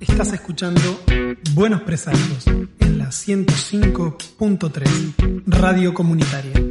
Estás escuchando Buenos Presagios en la 105.3 Radio Comunitaria.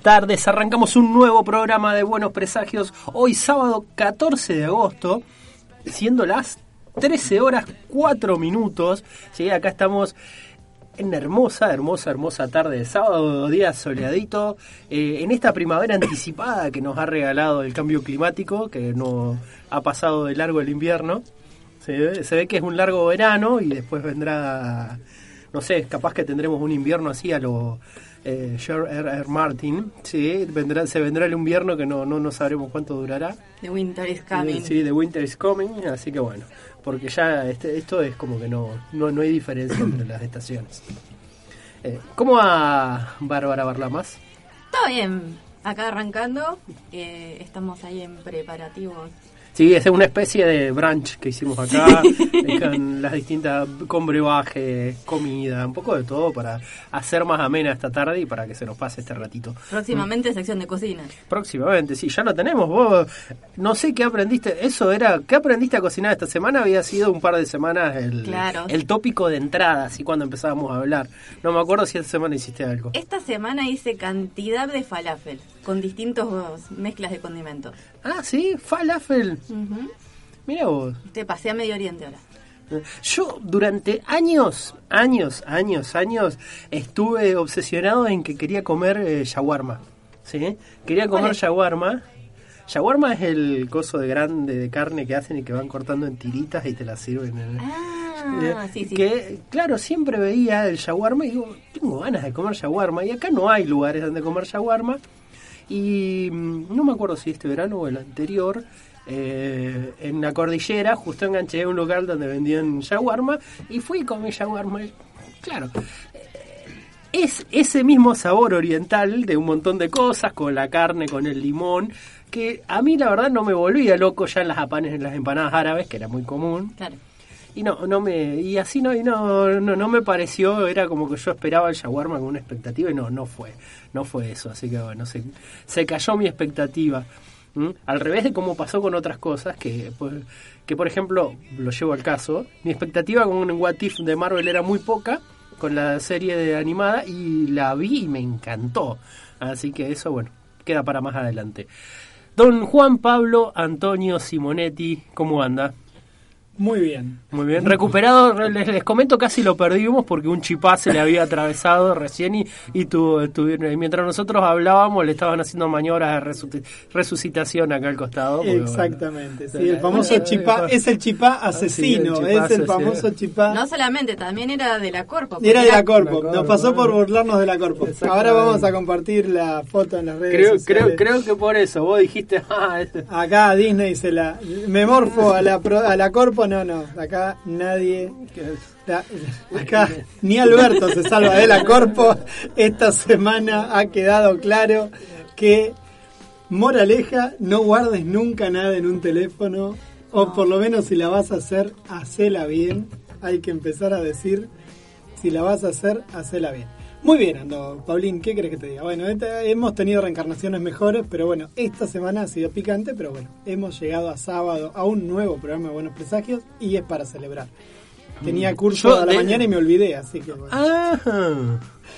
Tardes, arrancamos un nuevo programa de Buenos Presagios, hoy sábado 14 de agosto, siendo las 13 horas 4 minutos. Sí, acá estamos en hermosa, hermosa, hermosa tarde de sábado, día soleadito, eh, en esta primavera anticipada que nos ha regalado el cambio climático, que no ha pasado de largo el invierno. Se ve que es un largo verano y después vendrá, no sé, capaz que tendremos un invierno así a lo eh, George R. R. Martin, sí, vendrá, se vendrá el invierno que no, no, no sabremos cuánto durará. The winter is coming. Sí, The Winter is Coming, así que bueno, porque ya este, esto es como que no, no, no hay diferencia entre las estaciones. Eh, ¿Cómo va Bárbara Barlamas? Todo bien. Acá arrancando, eh, estamos ahí en preparativos. Sí, es una especie de brunch que hicimos acá, eh, con las distintas, con brebaje, comida, un poco de todo para hacer más amena esta tarde y para que se nos pase este ratito. Próximamente sección de cocina. Próximamente, sí, ya lo tenemos. Vos, no sé qué aprendiste. Eso era, ¿qué aprendiste a cocinar esta semana? Había sido un par de semanas el, Claro. el tópico de entrada, así cuando empezábamos a hablar. No me acuerdo si esta semana hiciste algo. Esta semana hice cantidad de falafel con distintos mezclas de condimentos. Ah, sí, falafel. Mira vos. Te pasé a Medio Oriente ahora. Yo durante años, años, años, años estuve obsesionado en que quería comer eh, shawarma. ¿sí? Quería ¿Cuál comer shawarma. Shawarma es el coso de grande de carne que hacen y que van cortando en tiritas y te la sirven. en- Ah, Eh, sí, sí. Que, claro, siempre veía el shawarma y digo, tengo ganas de comer shawarma. Y acá no hay lugares donde comer shawarma. Y mm, no me acuerdo si este verano o el anterior, eh, en la cordillera, justo enganché a un local donde vendían shawarma y fui con mi shawarma. Claro, eh, es ese mismo sabor oriental de un montón de cosas, con la carne, con el limón, que a mí la verdad no me volvía loco ya en las en las empanadas árabes, que era muy común. Claro. Y no, no me, y así no, y no, no, no me pareció, era como que yo esperaba el shawarma con una expectativa y no, no fue, no fue eso, así que bueno, se, se cayó mi expectativa. Al revés de cómo pasó con otras cosas, que, pues, que por ejemplo, lo llevo al caso, mi expectativa con un What If de Marvel era muy poca, con la serie de animada, y la vi y me encantó. Así que eso, bueno, queda para más adelante. Don Juan Pablo Antonio Simonetti, ¿cómo anda? Muy bien. Muy bien, recuperado, les, les comento casi lo perdimos porque un chipá se le había atravesado recién y, y tuvo, estuvieron- y mientras nosotros hablábamos le estaban haciendo maniobras de resuci- resucitación acá al costado. porque, bueno, Exactamente. sí, el famoso bueno, chipá eh, es el chipá sí, asesino, el chipá es el famoso chipá. No solamente, también era de la Corpo. Era de la Corpo, La Corpo, nos pasó por burlarnos de la Corpo. Exactamente. Ahora vamos a compartir la foto en las redes Creo, sociales. creo, creo que por eso, vos dijiste, ah, este- Acá Disney se la... Me morfo a la, pro- a la Corpo, no, no. Acá nadie... la- acá ni Alberto se salva de la Corpo. Esta semana ha quedado claro que... Moraleja, no guardes nunca nada en un teléfono. O por lo menos si la vas a hacer, hacela bien. Hay que empezar a decir, si la vas a hacer, hacela bien. Muy bien, Ando. Paulín, ¿qué crees que te diga? Bueno, esta- hemos tenido reencarnaciones mejores, pero bueno, esta semana ha sido picante, pero bueno, hemos llegado a sábado a un nuevo programa de Buenos Presagios y es para celebrar. Tenía curso a la de- mañana y me olvidé, así que bueno. ah,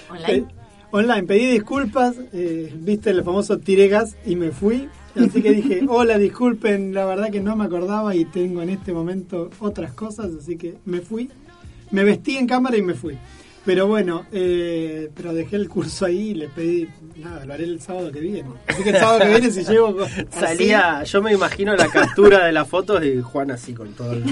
Online. Pe- online, pedí disculpas, eh, viste el famoso tiré gas y me fui. Así que dije, hola, disculpen, la verdad que no me acordaba y tengo en este momento otras cosas, así que me fui. Me vestí en cámara y me fui. Pero bueno, eh, pero dejé el curso ahí y le pedí, nada, lo haré el sábado que viene. Así que el sábado que viene si así, Salía, yo me imagino la captura de las fotos y Juan así con todo. el-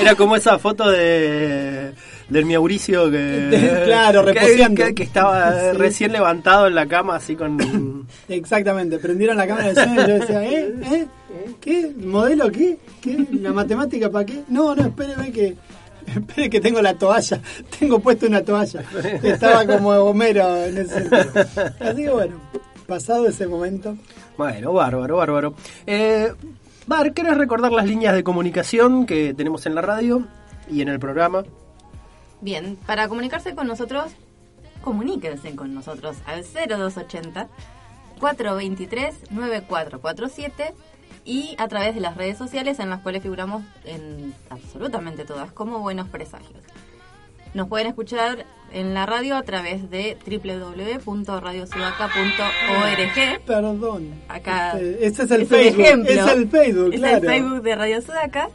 Era como esa foto de del Mauricio que Claro, que- reposeando. que, que estaba Sí. recién levantado en la cama así con Exactamente, prendieron la cámara de y yo decía, ¿eh? ¿eh? ¿Qué? ¿Modelo qué? ¿Qué? ¿La matemática para qué? No, no, espéreme que... Espere que tengo la toalla, tengo puesto una toalla. Estaba como Homero en ese sentido. Así que bueno, pasado ese momento, Bueno, bárbaro, bárbaro. Eh, Bar, ¿querés recordar las líneas de comunicación que tenemos en la radio y en el programa? Bien, para comunicarse con nosotros, comuníquense con nosotros al 0280 423 9447 y a través de las redes sociales en las cuales figuramos en absolutamente todas como Buenos Presagios. Nos pueden escuchar en la radio a través de www.radiosudaca.org. perdón. Acá Este, ese es el un Facebook. ejemplo. Es el Facebook, Es claro. el Facebook de Radio Sudaca.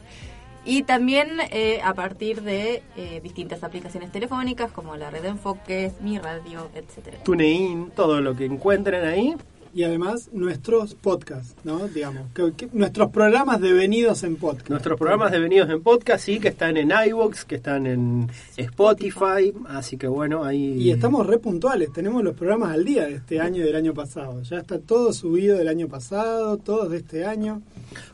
Y también eh, a partir de eh, distintas aplicaciones telefónicas como la red de enfoques, mi radio, etcétera. TuneIn, todo lo que encuentren ahí. Y además nuestros podcasts, ¿no? Digamos, que- que nuestros programas devenidos en podcast. Nuestros programas devenidos en podcast, sí, que están en iVoox, que están en Spotify, así que bueno, ahí... Y estamos re puntuales, tenemos los programas al día de este año y del año pasado. Ya está todo subido del año pasado, todos de este año.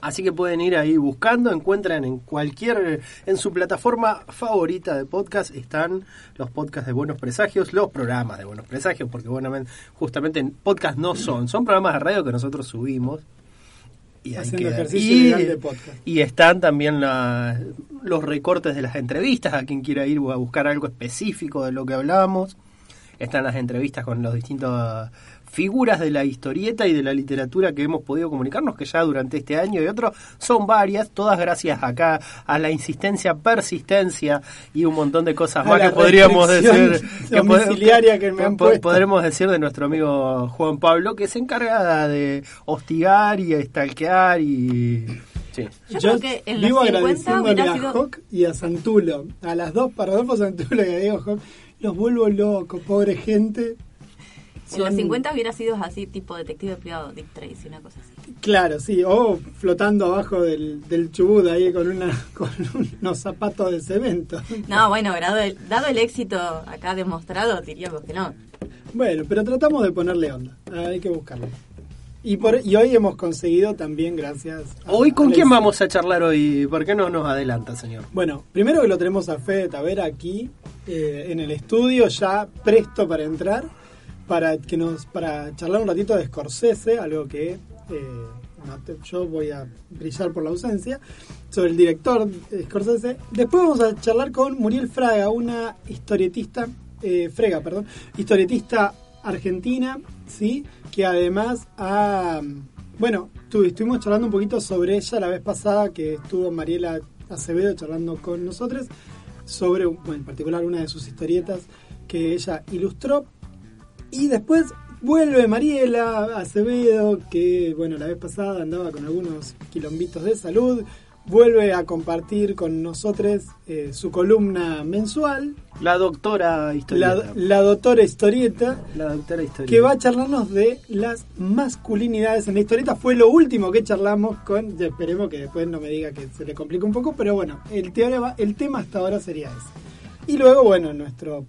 Así que pueden ir ahí buscando, encuentran en cualquier, en su plataforma favorita de podcast, están los podcasts de Buenos Presagios, los programas de Buenos Presagios, porque bueno, justamente en podcast no son, son programas de radio que nosotros subimos. Y Haciendo ejercicio Y- ilegal de podcast. Y están también la- los recortes de las entrevistas, a quien quiera ir a buscar algo específico de lo que hablamos. Están las entrevistas con los distintos figuras de la historieta y de la literatura que hemos podido comunicarnos, que ya durante este año y otro son varias, todas gracias acá a la insistencia, persistencia y un montón de cosas A más que podríamos decir. que pod- domiciliaria que me han. Podremos decir de nuestro amigo Juan Pablo, que se encarga de hostigar y estalquear y... Sí. Yo creo que en los vivo 50 agradeciéndole a sido- Hawk y a Santulo, a las dos, para Rodolfo Santulo y a Diego Hawk, los vuelvo locos, pobre gente. En los Son- 50 hubiera sido así, tipo detective privado, Dick Tracy, una cosa así. Claro, sí, o flotando abajo del, del chubut ahí con, una, con unos zapatos de cemento. No, bueno, dado el, dado el éxito acá demostrado, diríamos que no. Bueno, pero tratamos de ponerle onda, hay que buscarlo. Y, por, y hoy hemos conseguido también, gracias. a- Hoy, ¿con a quién vamos a charlar hoy? ¿Por qué no nos adelanta, señor? Bueno, primero que lo tenemos a Fede Tavera aquí eh, en el estudio, ya presto para entrar, para que nos para charlar un ratito de Scorsese, algo que eh, yo voy a brillar por la ausencia, sobre el director Scorsese. Después vamos a charlar con Muriel Fraga, una historietista, eh, Frega, perdón, historietista argentina, sí, que además ha, bueno, tu- estuvimos charlando un poquito sobre ella la vez pasada que estuvo Mariela Acevedo charlando con nosotros sobre, en particular una de sus historietas que ella ilustró. Y después vuelve Mariela Acevedo, que bueno, la vez pasada andaba con algunos quilombitos de salud, vuelve a compartir con nosotros eh, su columna mensual, La doctora historieta. la, la doctora historieta, La doctora historieta. que va a charlarnos de las masculinidades en la historieta. Fue lo último que charlamos con, ya esperemos que después no me diga que se le complica un poco, pero bueno, el, teorema, el tema hasta ahora sería ese. Y luego, bueno, nuestro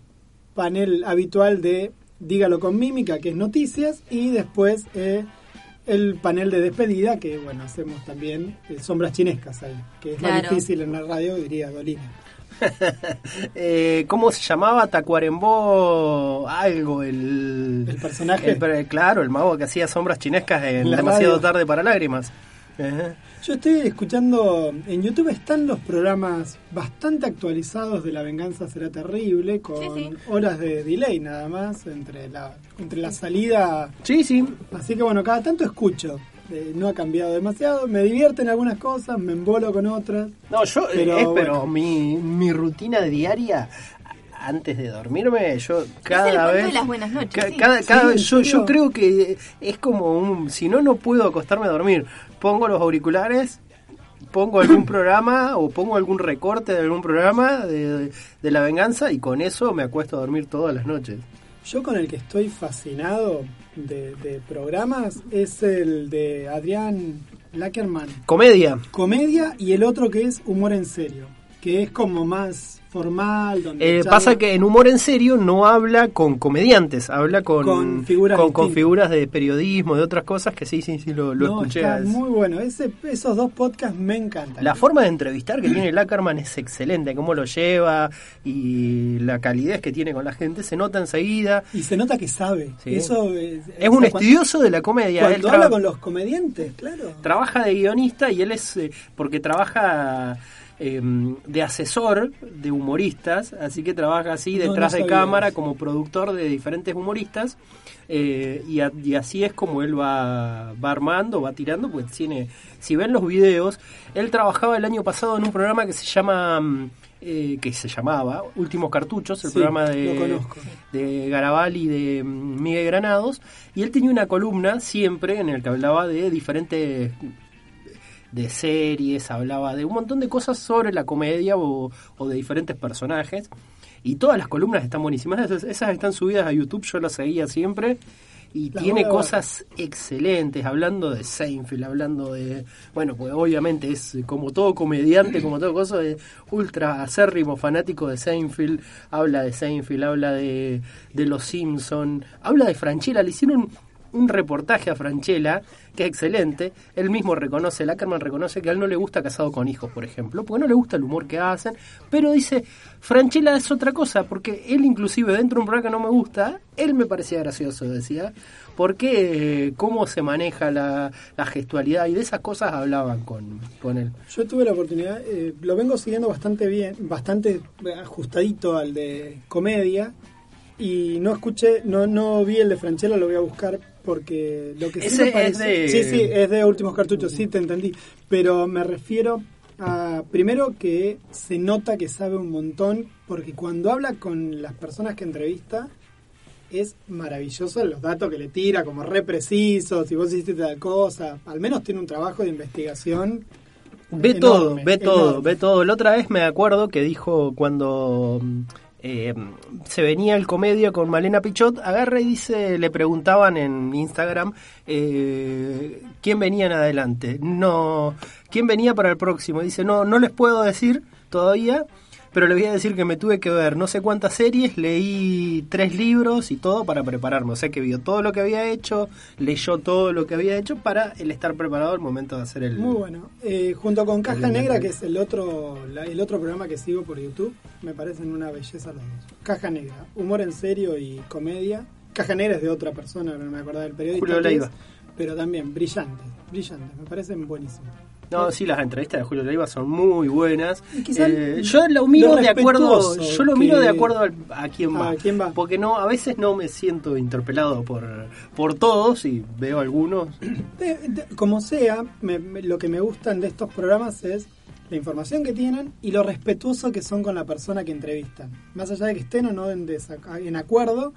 panel habitual de Dígalo con mímica, que es noticias, y después eh, el panel de despedida, que bueno, hacemos también eh, sombras chinescas ahí, que es más Claro. difícil en la radio, diría Dolina. Eh, ¿Cómo se llamaba? Tacuarembó algo, el... El personaje. el claro, el mago que hacía sombras chinescas en La Demasiado radio. tarde para lágrimas. Ajá. Yo estoy escuchando, en YouTube están los programas bastante actualizados de La Venganza Será Terrible, con Sí, sí. horas de delay nada más entre la, entre la salida. Sí, sí. Así que bueno, cada tanto escucho. Eh, no ha cambiado demasiado, me divierten algunas cosas, me embolo con otras. No, yo, Pero, eh, bueno. pero mi, mi rutina diaria, antes de dormirme, yo cada vez... de las buenas noches, ca- sí. cada, cada Sí, vez, yo, ¿en yo creo que es como un... Si no, no puedo acostarme a dormir. Pongo los auriculares pongo algún programa o pongo algún recorte de algún programa de, de La Venganza y con eso me acuesto a dormir todas las noches. Yo con el que estoy fascinado de, de programas es el de Adrián Lackerman. Comedia. Comedia y el otro que es humor en serio, que es como más formal. Donde Eh, pasa que en humor en serio no habla con comediantes, habla con, Con figuras con, figuras de periodismo, de otras cosas que sí, sí, sí, lo, lo No, escuché. está Es- muy bueno. Ese, esos dos podcasts me encantan. La forma de entrevistar que tiene Lackerman es excelente, cómo lo lleva y la calidez que tiene con la gente se nota enseguida. Y se nota que sabe. Sí. Eso es, Es un estudioso de la comedia. Cuando, Él habla con los comediantes, claro. trabaja de guionista y él es eh, porque trabaja eh, de asesor de humoristas, así que trabaja así detrás no de cámara eso. como productor de diferentes humoristas eh, y, a- y así es como él va, va armando, va tirando, pues tiene, si ven los videos, él trabajaba el año pasado en un programa que se llama... mm, eh, que se llamaba Últimos Cartuchos, el Sí, programa de, de Garabal y de mm, Miguel Granados, y él tenía una columna siempre en el que hablaba de diferentes de series, hablaba de un montón de cosas sobre la comedia o, o de diferentes personajes. Y todas las columnas están buenísimas. Esas, esas están subidas a YouTube, yo las seguía siempre. Y tiene cosas excelentes, hablando de Seinfeld, hablando de... Bueno, pues obviamente es como todo comediante, como todo cosa, de ultra acérrimo fanático de Seinfeld. Habla de Seinfeld, habla de, de Los Simpson, habla de Franchella. Le hicieron un reportaje a Franchella que es excelente. Él mismo reconoce, Lackerman reconoce que a él no le gusta Casado con Hijos, por ejemplo, porque no le gusta el humor que hacen, pero dice, Franchella es otra cosa, porque él inclusive dentro de un programa que no me gusta, él me parecía gracioso, decía, porque eh, cómo se maneja la, gestualidad y de esas cosas hablaban con, con él. Yo tuve la oportunidad, eh, lo vengo siguiendo bastante bien, bastante ajustadito al de comedia y no escuché, no no vi el de Franchella, lo voy a buscar porque lo que sí Ese me es parece, de- sí sí es de últimos cartuchos, sí te entendí, pero me refiero a primero que se nota que sabe un montón porque cuando habla con las personas que entrevista es maravilloso los datos que le tira, como re precisos, si vos hiciste tal cosa, al menos tiene un trabajo de investigación Ve Enorme, todo, ve todo, ve todo. La otra vez me acuerdo que dijo cuando eh, se venía el comedia con Malena Pichot, agarra y dice, le preguntaban en Instagram eh, quién venía en adelante. No, quién venía para el próximo. Dice, no, no les puedo decir todavía. Pero les voy a decir que me tuve que ver no sé cuántas series, leí tres libros y todo para prepararme. O sea que vio todo lo que había hecho, leyó todo lo que había hecho para el estar preparado al momento de hacer el, Muy bueno. Eh, junto con Caja Negra, que es el otro, la- el otro programa que sigo por YouTube, me parecen una belleza los dos. Caja Negra, humor en serio y comedia. Caja Negra es de otra persona, no me acuerdo del periodista. Julio que Leiva. es, pero también brillantes, brillantes, me parecen buenísimos. No, sí, las entrevistas de Julio Leiva son muy buenas. Eh, yo lo miro lo de acuerdo, yo lo miro que- de acuerdo al- a quién va. ¿A quién va? Porque no, a veces no me siento interpelado por, por todos y veo algunos. De- de- como sea, me- me- lo que me gustan de estos programas es la información que tienen y lo respetuoso que son con la persona que entrevistan. Más allá de que estén o no en, en acuerdo,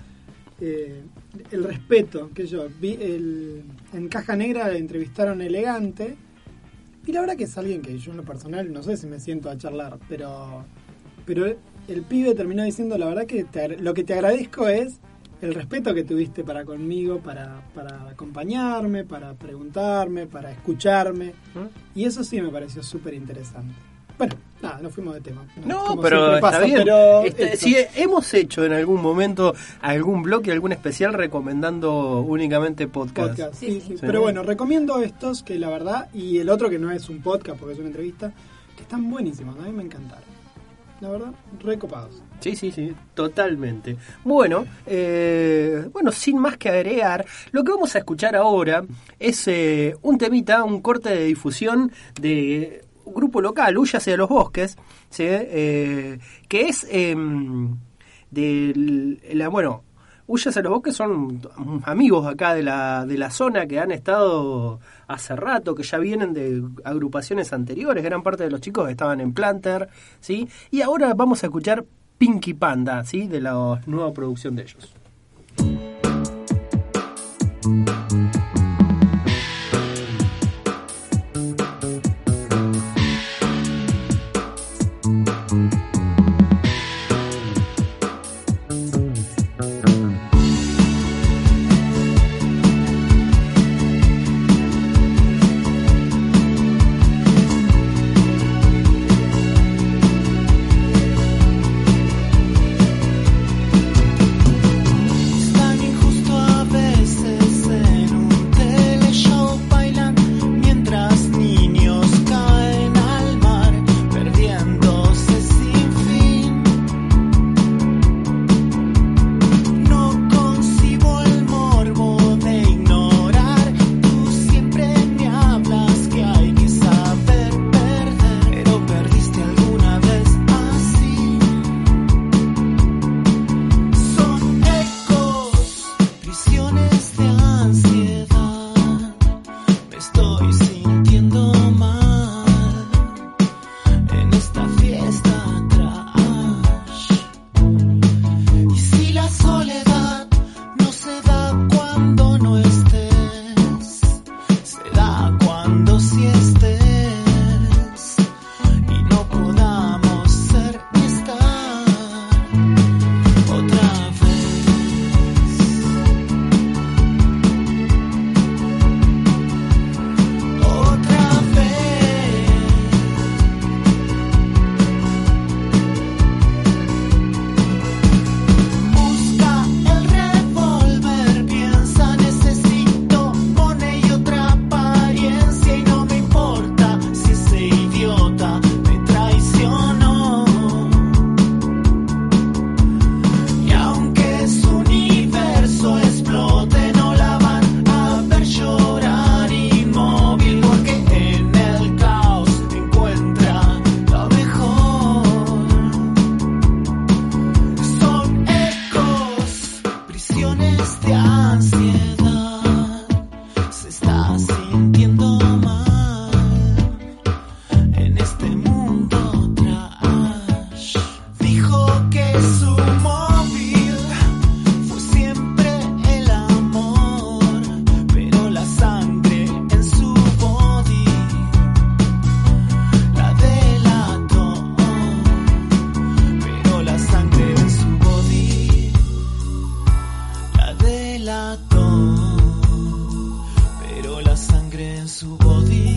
eh, el respeto que yo vi el, en Caja Negra le entrevistaron elegante y la verdad que es alguien que yo en lo personal no sé si me siento a charlar, pero pero el pibe terminó diciendo la verdad que te lo que te agradezco es el respeto que tuviste para conmigo, para, para acompañarme, para preguntarme, para escucharme. Y eso sí me pareció súper interesante. Bueno, nada, no fuimos de tema. No, pero siempre está pasa, bien. pero Este, si hemos hecho en algún momento algún bloque, algún especial recomendando únicamente podcast. podcast. Sí, sí, sí. sí. Sí. Pero bueno, recomiendo estos que la verdad, y el otro que no es un podcast porque es una entrevista, que están buenísimos, a mí me encantaron. La verdad, recopados. Sí, sí, sí, totalmente. Bueno, eh, bueno, sin más que agregar, lo que vamos a escuchar ahora es eh, un temita, un corte de difusión de grupo local, Huyase de los Bosques, ¿sí? Eh, que es em, del, la, bueno, Huyase de los Bosques son amigos acá de la, de la zona que han estado hace rato, que ya vienen de agrupaciones anteriores, gran parte de los chicos estaban en Planter, ¿sí? Y ahora vamos a escuchar Pinky Panda, ¿sí? De la nueva producción de ellos. su bodega.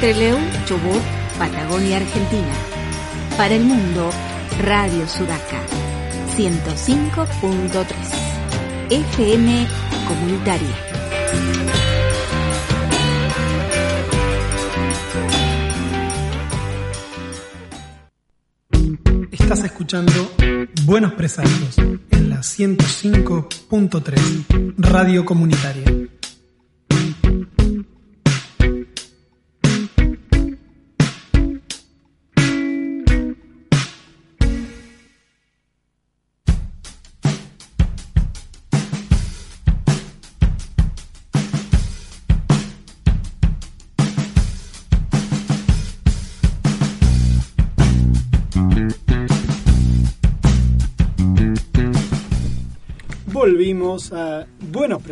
Desde Chubut, Patagonia, Argentina. Para el mundo, Radio Sudaca. 105.3. FM Comunitaria. Estás escuchando Buenos Presagios en la 105.3 Radio Comunitaria.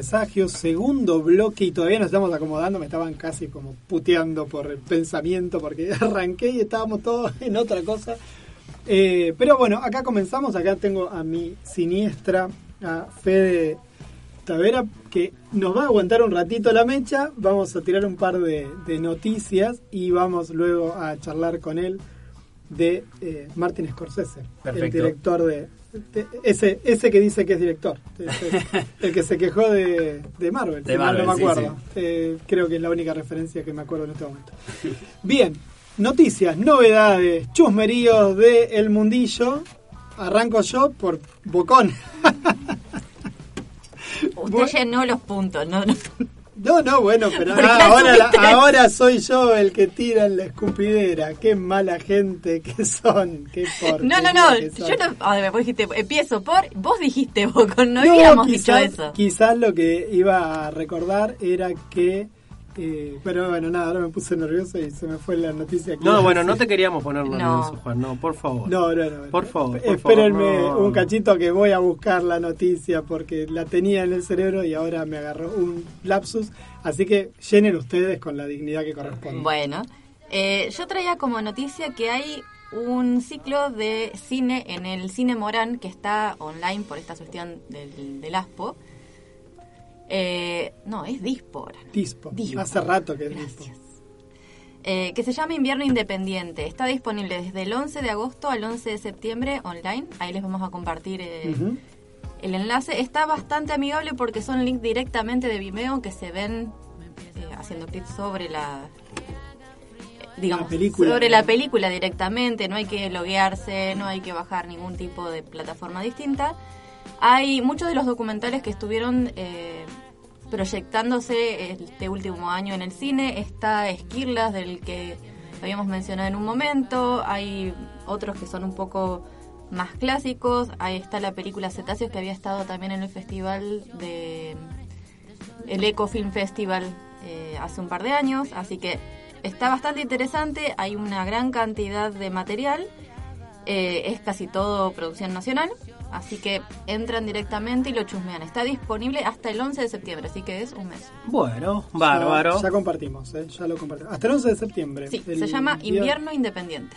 Presagios, segundo bloque y todavía nos estamos acomodando, me estaban casi como puteando por el pensamiento porque arranqué y estábamos todos en otra cosa. Eh, pero bueno, acá comenzamos, acá tengo a mi siniestra, a Fede Tavera, que nos va a aguantar un ratito la mecha, vamos a tirar un par de, de noticias y vamos luego a charlar con él de eh, Martin Scorsese, el director de, de- ese ese que dice que es director, ese- el que se quejó de, de Marvel, De si mal Marvel, no me sí, acuerdo. Eh, creo que es la única referencia que me acuerdo en este momento. Bien, noticias, novedades, chusmeríos de El Mundillo. Arranco yo por Bocón. Usted Bueno. llenó los puntos, ¿no? no. No, no, bueno, pero ¿Por qué ah, ahora, la- ahora soy yo el que tira en la escupidera. Qué mala gente que son. Qué No, no, no, yo no, a ver, vos dijiste, empiezo por, vos dijiste Bocón, no, habíamos quizás, dicho eso. Quizás lo que iba a recordar era que... eh, pero bueno, nada, ahora me puse nervioso y se me fue la noticia. que No, bueno, no te queríamos poner No. nervioso, Juan, no, por favor. No, no, no. Por favor, por Espérenme favor, no. un cachito que voy a buscar la noticia porque la tenía en el cerebro y ahora me agarró un lapsus. Así que llenen ustedes con la dignidad que corresponde. Bueno, eh, yo traía como noticia que hay un ciclo de cine en el Cine Morán que está online por esta cuestión del, del ASPO. Eh, no, es Dispo ahora. Dispo. Dispo. Hace rato que es Dispo. Gracias. Eh, que se llama Invierno Independiente. Está disponible desde el 11 de agosto al 11 de septiembre online. Ahí les vamos a compartir eh, el enlace. Está bastante amigable porque son links directamente de Vimeo que se ven eh, haciendo clic sobre la digamos La película. sobre la película directamente. No hay que loguearse, no hay que bajar ningún tipo de plataforma distinta. Hay muchos de los documentales que estuvieron eh, proyectándose este último año en el cine. Está Esquirlas, del que habíamos mencionado en un momento. Hay otros que son un poco más clásicos. Ahí está la película Cetáceos, que había estado también en el festival de... El Eco Film Festival eh, hace un par de años. Así que está bastante interesante. Hay una gran cantidad de material. Eh, es casi todo producción nacional. Así que entran directamente y lo chusmean. Está disponible hasta el 11 de septiembre, así que es un mes. Bueno, bárbaro. Ya, ya compartimos, ¿eh? ya lo compartimos. Hasta el 11 de septiembre. Sí, se llama día- Invierno Independiente.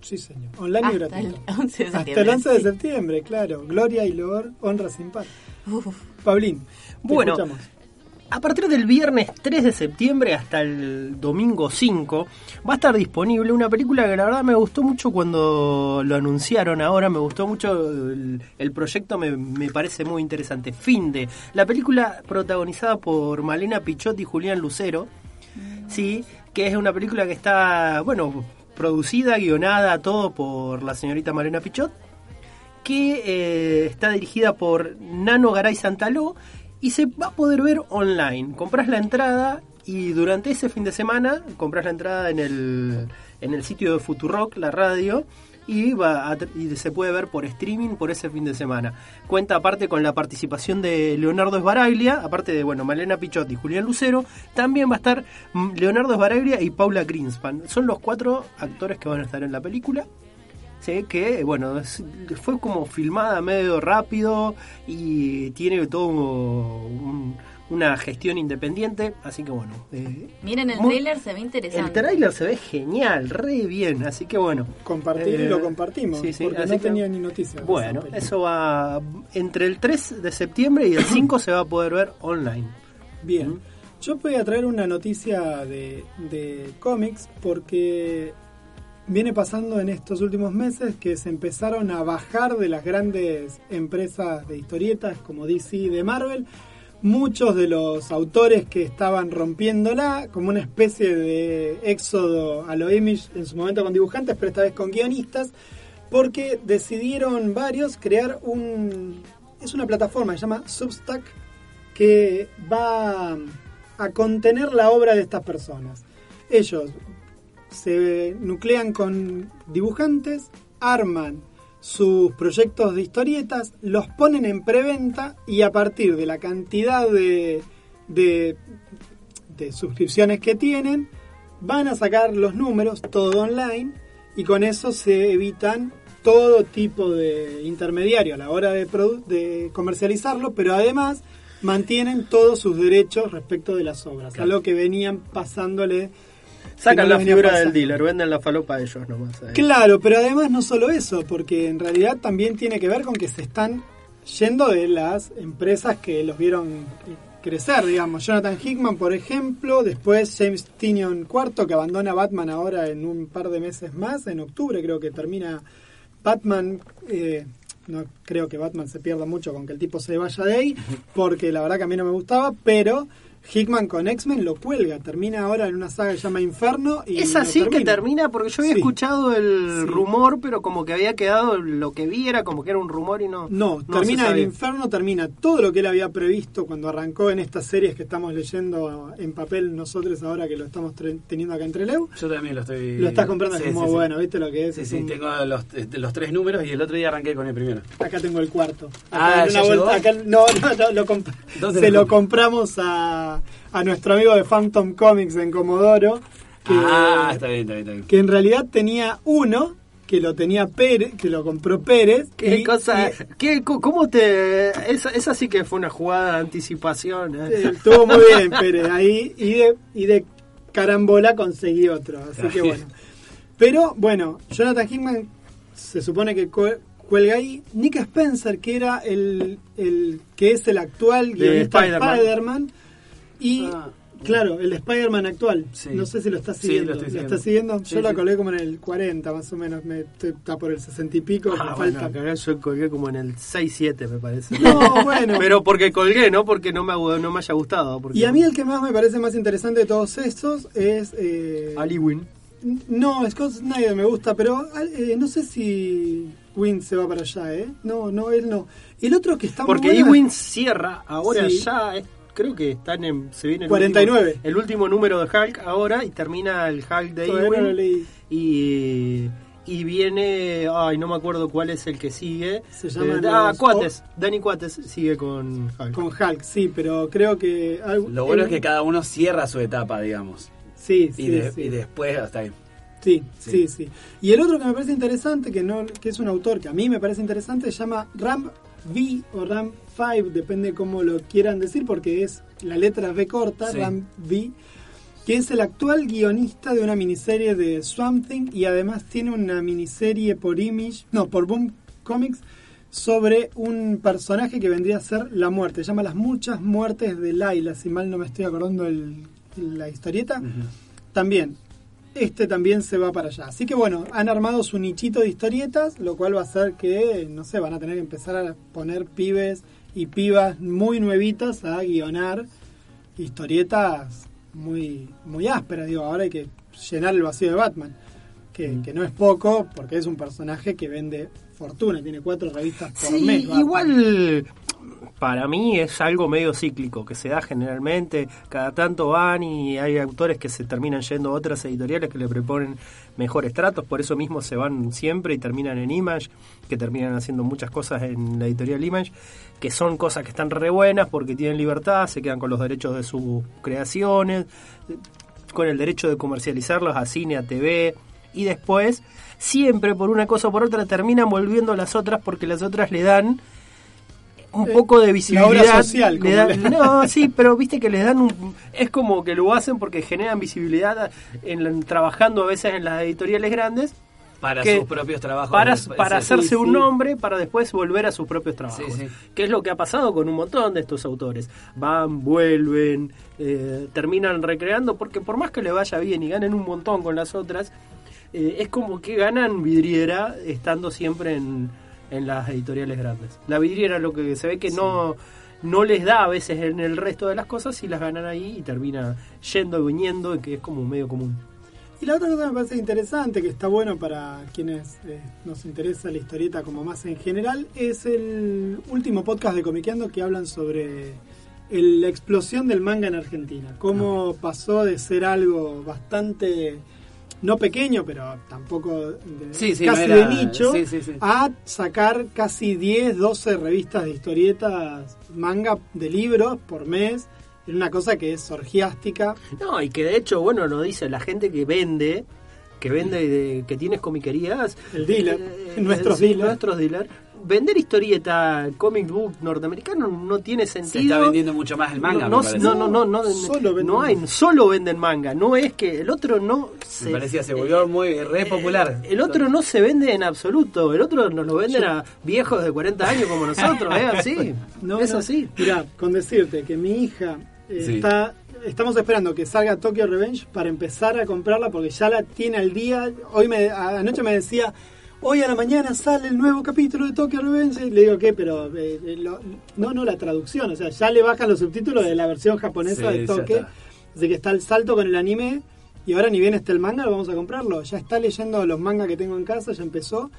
Sí, señor. Online y gratuito. el 11 de Hasta septiembre. el 11 de sí. septiembre, claro. Gloria y loor, honra sin par. Uf, Paulín, te Bueno. escuchamos. A partir del viernes 3 de septiembre hasta el domingo 5 va a estar disponible una película que la verdad me gustó mucho cuando lo anunciaron ahora, me gustó mucho el, proyecto, me, me parece muy interesante. Fin de la película protagonizada por Malena Pichot y Julián Lucero, sí, que es una película que está, bueno, producida, guionada, todo por la señorita Malena Pichot que eh, está dirigida por Nano Garay Santaló y se va a poder ver online. Compras la entrada y durante ese fin de semana compras la entrada en el, en el sitio de Futurock, la radio, y, va a y se puede ver por streaming por ese fin de semana. Cuenta aparte con la participación de Leonardo Esbaraglia, aparte de bueno Malena Pichot y Julián Lucero, también va a estar mm, Leonardo Esbaraglia y Paula Greenspan. Son los cuatro actores que van a estar en la película. Sí, que bueno, es- fue como filmada medio rápido y tiene todo un- una gestión independiente, así que bueno. eh, Miren, el muy- trailer se ve interesante. el tráiler se ve genial, re bien, así que bueno. Compartir y Eh, lo compartimos. sí, sí, porque así no que- tenía ni noticias. Bueno, eso va entre el 3 de septiembre y el 5 se va a poder ver online. Bien. Mm. Yo voy a traer una noticia de, de cómics porque viene pasando en estos últimos meses que se empezaron a bajar de las grandes empresas de historietas como DC y de Marvel muchos de los autores que estaban rompiéndola como una especie de éxodo a lo image en su momento con dibujantes, pero esta vez con guionistas, porque decidieron varios crear un... es una plataforma, se llama Substack, que va a contener la obra de estas personas. Ellos se nuclean con dibujantes, arman sus proyectos de historietas, los ponen en preventa y a partir de la cantidad de, de, de suscripciones que tienen, van a sacar los números todo online y con eso se evitan todo tipo de intermediario a la hora de, de comercializarlo, pero además mantienen todos sus derechos respecto de las obras, Claro. algo que venían pasándole Sacan la figura del dealer, venden la falopa a ellos nomás. ahí. Claro, pero además no solo eso, porque en realidad también tiene que ver con que se están yendo de las empresas que los vieron crecer, digamos. Jonathan Hickman, por ejemplo, después James Tinion IV, que abandona Batman ahora en un par de meses más, en octubre creo que termina Batman. eh, no creo que Batman se pierda mucho con que el tipo se vaya de ahí, porque la verdad que a mí no me gustaba, pero Hickman con X-Men lo cuelga, termina ahora en una saga que se llama Inferno. Y ¿Es así que termina. Porque yo había Sí. escuchado el Sí. rumor, pero como que había quedado lo que vi era como que era un rumor y no. No, termina en sabía. Inferno, termina todo lo que él había previsto cuando arrancó en estas series que estamos leyendo en papel nosotros ahora que lo estamos teniendo acá entre Leu. Yo también lo estoy. Lo estás comprando, Sí, es como sí, sí. bueno, ¿viste lo que es? Sí, Es sí, un- tengo los, eh, los tres números y el otro día arranqué con el primero. Acá tengo el cuarto. Ah, Acá en ¿ya una llegó? vuelta- acá- no, no, no, lo comp- ¿Dónde se lo lo comp- compramos a, a nuestro amigo de Phantom Comics en Comodoro. Que, Ah, está bien, está bien, está bien. que en realidad tenía uno que lo tenía Pérez, que lo compró Pérez. ¿Qué y- cosa? y- ¿Qué, ¿Cómo te.? Esa, esa sí que fue una jugada de anticipación. ¿eh? Estuvo muy bien Pérez ahí y de, y de carambola conseguí otro, así que bueno. Pero bueno, Jonathan Hickman se supone que cue- cuelga ahí. Nick Spencer, que era el, el que es el actual guionista de Spider-Man. Spider-Man, y Ah. claro, el Spider-Man actual. Sí. No sé si lo está Sí, siguiendo. lo estoy ¿Lo siguiendo. está siguiendo? Sí, Yo la sí. colgué como en el 40 más o menos, me, está por el 60 y pico, Ah, me bueno, falta. yo colgué como en el 6-7, me parece. No, bueno. Pero porque colgué, no porque no me, no me haya gustado. Porque Y a mí el que más me parece más interesante de todos estos es... eh, Ali. No, Scott Snyder me gusta, pero eh, no sé si Win se va para allá, ¿eh? No, no, él no. El otro que está muy Porque Ewing cierra ahora Sí. ya, es- creo que están en, se viene el 49. Último, el último número de Hulk ahora y termina el Hulk de Ewing y, y viene, ay, no me acuerdo cuál es el que sigue. Se llaman Eh, ah, Cuates, Danny Cuates sigue con Hulk. Con Hulk, sí, pero creo que... algo- Lo bueno es que cada uno cierra su etapa, digamos. Sí, Y, sí, de- sí. y después hasta ahí. Sí, sí, Sí. sí. Y el otro que me parece interesante, que no que es un autor que a mí me parece interesante, se llama Ram V o Ram 5, depende cómo lo quieran decir, porque es la letra V corta, Sí. Ram V, que es el actual guionista de una miniserie de Swamp Thing y además tiene una miniserie por Image, no, por Boom Comics sobre un personaje que vendría a ser la muerte. Se llama Las muchas muertes de Laila, si mal no me estoy acordando el- la historieta. También, este también se va para allá. Así que bueno, han armado su nichito de historietas, lo cual va a hacer que, no sé, van a tener que empezar a poner pibes y pibas muy nuevitas a guionar historietas muy, muy ásperas. Digo, ahora hay que llenar el vacío de Batman, que, que no es poco, porque es un personaje que vende fortuna, tiene cuatro revistas por Sí, mes. Batman. igual para mí es algo medio cíclico, que se da generalmente, cada tanto van y hay autores que se terminan yendo a otras editoriales que le proponen mejores tratos, por eso mismo se van siempre y terminan en Image, que terminan haciendo muchas cosas en la editorial Image, que son cosas que están re buenas porque tienen libertad, se quedan con los derechos de sus creaciones, con el derecho de comercializarlos a cine, a TV, y después, siempre por una cosa o por otra, terminan volviendo las otras porque las otras le dan un poco de la visibilidad. obra social, le como dan- le- No, sí, pero viste que les dan un... Es como que lo hacen porque generan visibilidad en trabajando a veces en las editoriales grandes Para que- sus propios trabajos. Para, hacerse sí. un nombre, para después volver a sus propios trabajos. Sí, sí. Que es lo que ha pasado con un montón de estos autores. Van, vuelven, eh, terminan recreando, porque por más que le vaya bien y ganen un montón con las otras, eh, es como que ganan vidriera estando siempre en, en las editoriales grandes. La vidriera lo que se ve que no, no les da a veces en el resto de las cosas y las ganan ahí y termina yendo y viniendo, que es como medio común. Y la otra cosa que me parece interesante, que está bueno para quienes eh, nos interesa la historieta como más en general, es el último podcast de Comiqueando que hablan sobre el- la explosión del manga en Argentina. Cómo pasó de ser algo bastante, no pequeño, pero tampoco de, Sí, sí, casi no era- de nicho, sí, a sacar casi 10, 12 revistas de historietas, manga de libros por mes. Es una cosa que es orgiástica. No, y que de hecho, bueno, lo dice la gente que vende, que vende, de- que tienes comiquerías. El dealer, eh, nuestros sí, dealers. Nuestros dealers. Vender historieta, comic book norteamericano no tiene Se sentido. está vendiendo mucho más el manga, no, no, no, no, no, Solo venden no hay, manga. solo venden manga. No es que el otro no se, Me parecía, se volvió muy re popular. el otro no se vende en absoluto. El otro nos lo venden a viejos de 40 años como nosotros. Es así. No, es no. así. Mirá, con decirte que mi hija eh, Sí. está. Estamos esperando que salga Tokyo Revenge para empezar a comprarla porque ya la tiene al día. Hoy me, anoche me decía, hoy a la mañana sale el nuevo capítulo de Tokyo Revenge. Y le digo, ¿qué? Pero eh, eh, lo- no, no la traducción. O sea, ya le bajan los subtítulos de la versión japonesa Sí, de Tokyo. Así que está el salto con el anime. Y ahora ni bien está el manga, lo vamos a comprarlo. Ya está leyendo los mangas que tengo en casa, ya empezó.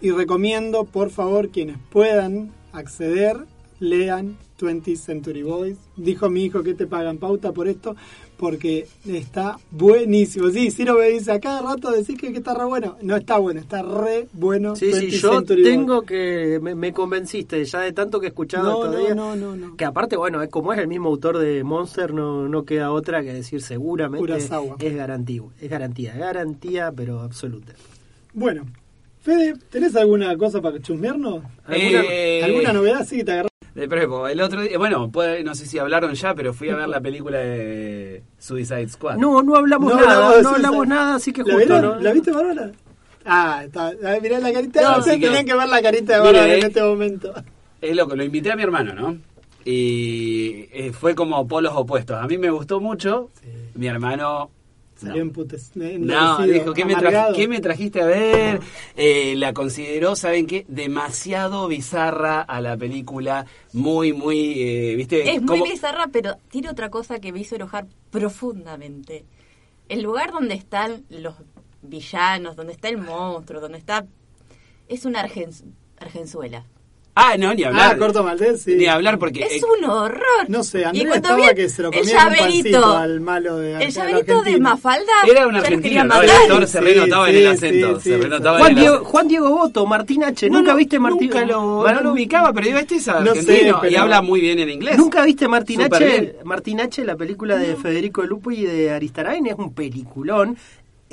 Y recomiendo, por favor, quienes puedan acceder, lean 20th Century Boys. Dijo mi hijo que te pagan pauta por esto, porque está buenísimo. Sí, Ciro me dice, a cada rato decís que, que está re bueno. No está bueno, está re bueno. Sí, sí, 20th yo Century Boys. tengo que. Me, me convenciste ya de tanto que he escuchado No, estos no, no, no, no. Que aparte, bueno, es como es el mismo autor de Monster, no, no queda otra que decir seguramente. Es garantía, es garantía, garantía, pero absoluta. Bueno, Fede, ¿tenés alguna cosa para chusmearnos? ¿Alguna, Eh, ¿alguna novedad? Sí, te agarré. De Prepo, el otro día, bueno, puede- no sé si hablaron ya, pero fui a ver la película de Suicide Squad. No, no hablamos No nada, no hablamos nada, así que ¿La, justo? ¿no? ¿La viste, Bárbara? Ah, está. Mirá la carita. No, No, así que- tenían que ver la carita de Mire, Bárbara en eh. este momento. Es loco, lo invité a mi hermano, ¿no? Y eh, fue como polos opuestos. A mí me gustó mucho, mi hermano... Salió no. No, dijo, ¿qué me, qué me trajiste a ver? Eh, la consideró, ¿saben qué? Demasiado bizarra a la película, muy, muy, eh, ¿viste? Es muy bizarra, pero tiene otra cosa que me hizo enojar profundamente. El lugar donde están los villanos, donde está el monstruo, donde está... Es una argen- argenzuela. Ah, no, ni hablar. Ah, Corto Maldés, sí. Ni hablar porque... Es eh, un horror. No sé, Y Andrea cuando estaba que se lo el comía en un pancito llaverito, al malo de El llaverito de. Mafalda. Era un argentino, ¿no? El actor se Sí, renotaba en sí, el acento. sí, se renotaba Juan en el Diego, acento. Juan Diego Boto, Martín H. No, ¿Nunca no, viste Martín? Nunca lo, no lo ubicaba, pero digo, este es No argentino sé, pero- y habla muy bien en inglés. ¿Nunca viste Martín H? Martín H, la película de Federico Lupo y de Aristarain, es un peliculón.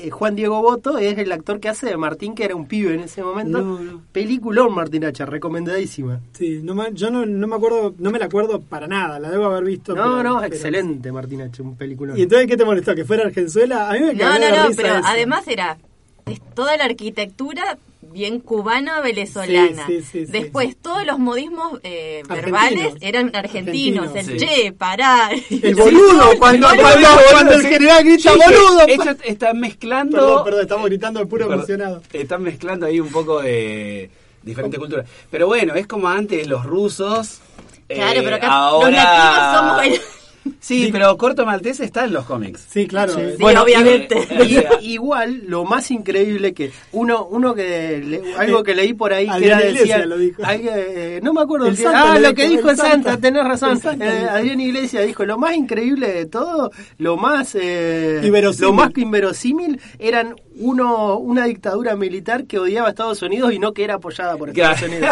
Eh, Juan Diego Boto es el actor que hace de Martín, que era un pibe en ese momento. No, no. Peliculón Martín H, recomendadísima. Sí, no me- yo no, no me acuerdo, no me la acuerdo para nada, la debo haber visto. No, pero- no, pero- excelente Martín H, un peliculón. ¿Y entonces qué te molestó? ¿Que fuera Argenzuela? A mí me No, no, no, pero eso. además era es toda la arquitectura bien cubano-venezolana. Sí, sí, sí, sí. Después todos los modismos eh, verbales eran argentinos. Argentinos, El sí. che, pará. El boludo, cuando, El cuando, boludo, cuando el general grita Sí, boludo. Ellos están mezclando. Perdón, perdón, estamos gritando de puro Perdón. emocionado. Están mezclando ahí un poco de diferentes culturas. Pero bueno, es como antes los rusos. Claro, eh, pero acá ahora... los latinos somos. Sí, pero Corto Maltés está en los cómics. Sí, claro. Sí. Sí, obviamente. Y- igual, lo más increíble que uno, uno que le- algo que leí por ahí que era Iglesias decía, lo dijo. alguien, eh, no me acuerdo El qué- Santa ah, lo lo que dijo, el Santa, Santa. tenés razón. Santa Eh. Adrián Iglesias dijo lo más increíble de todo, lo más eh, lo más inverosímil eran uno una dictadura militar que odiaba a Estados Unidos y no que era apoyada por. Estados Unidos.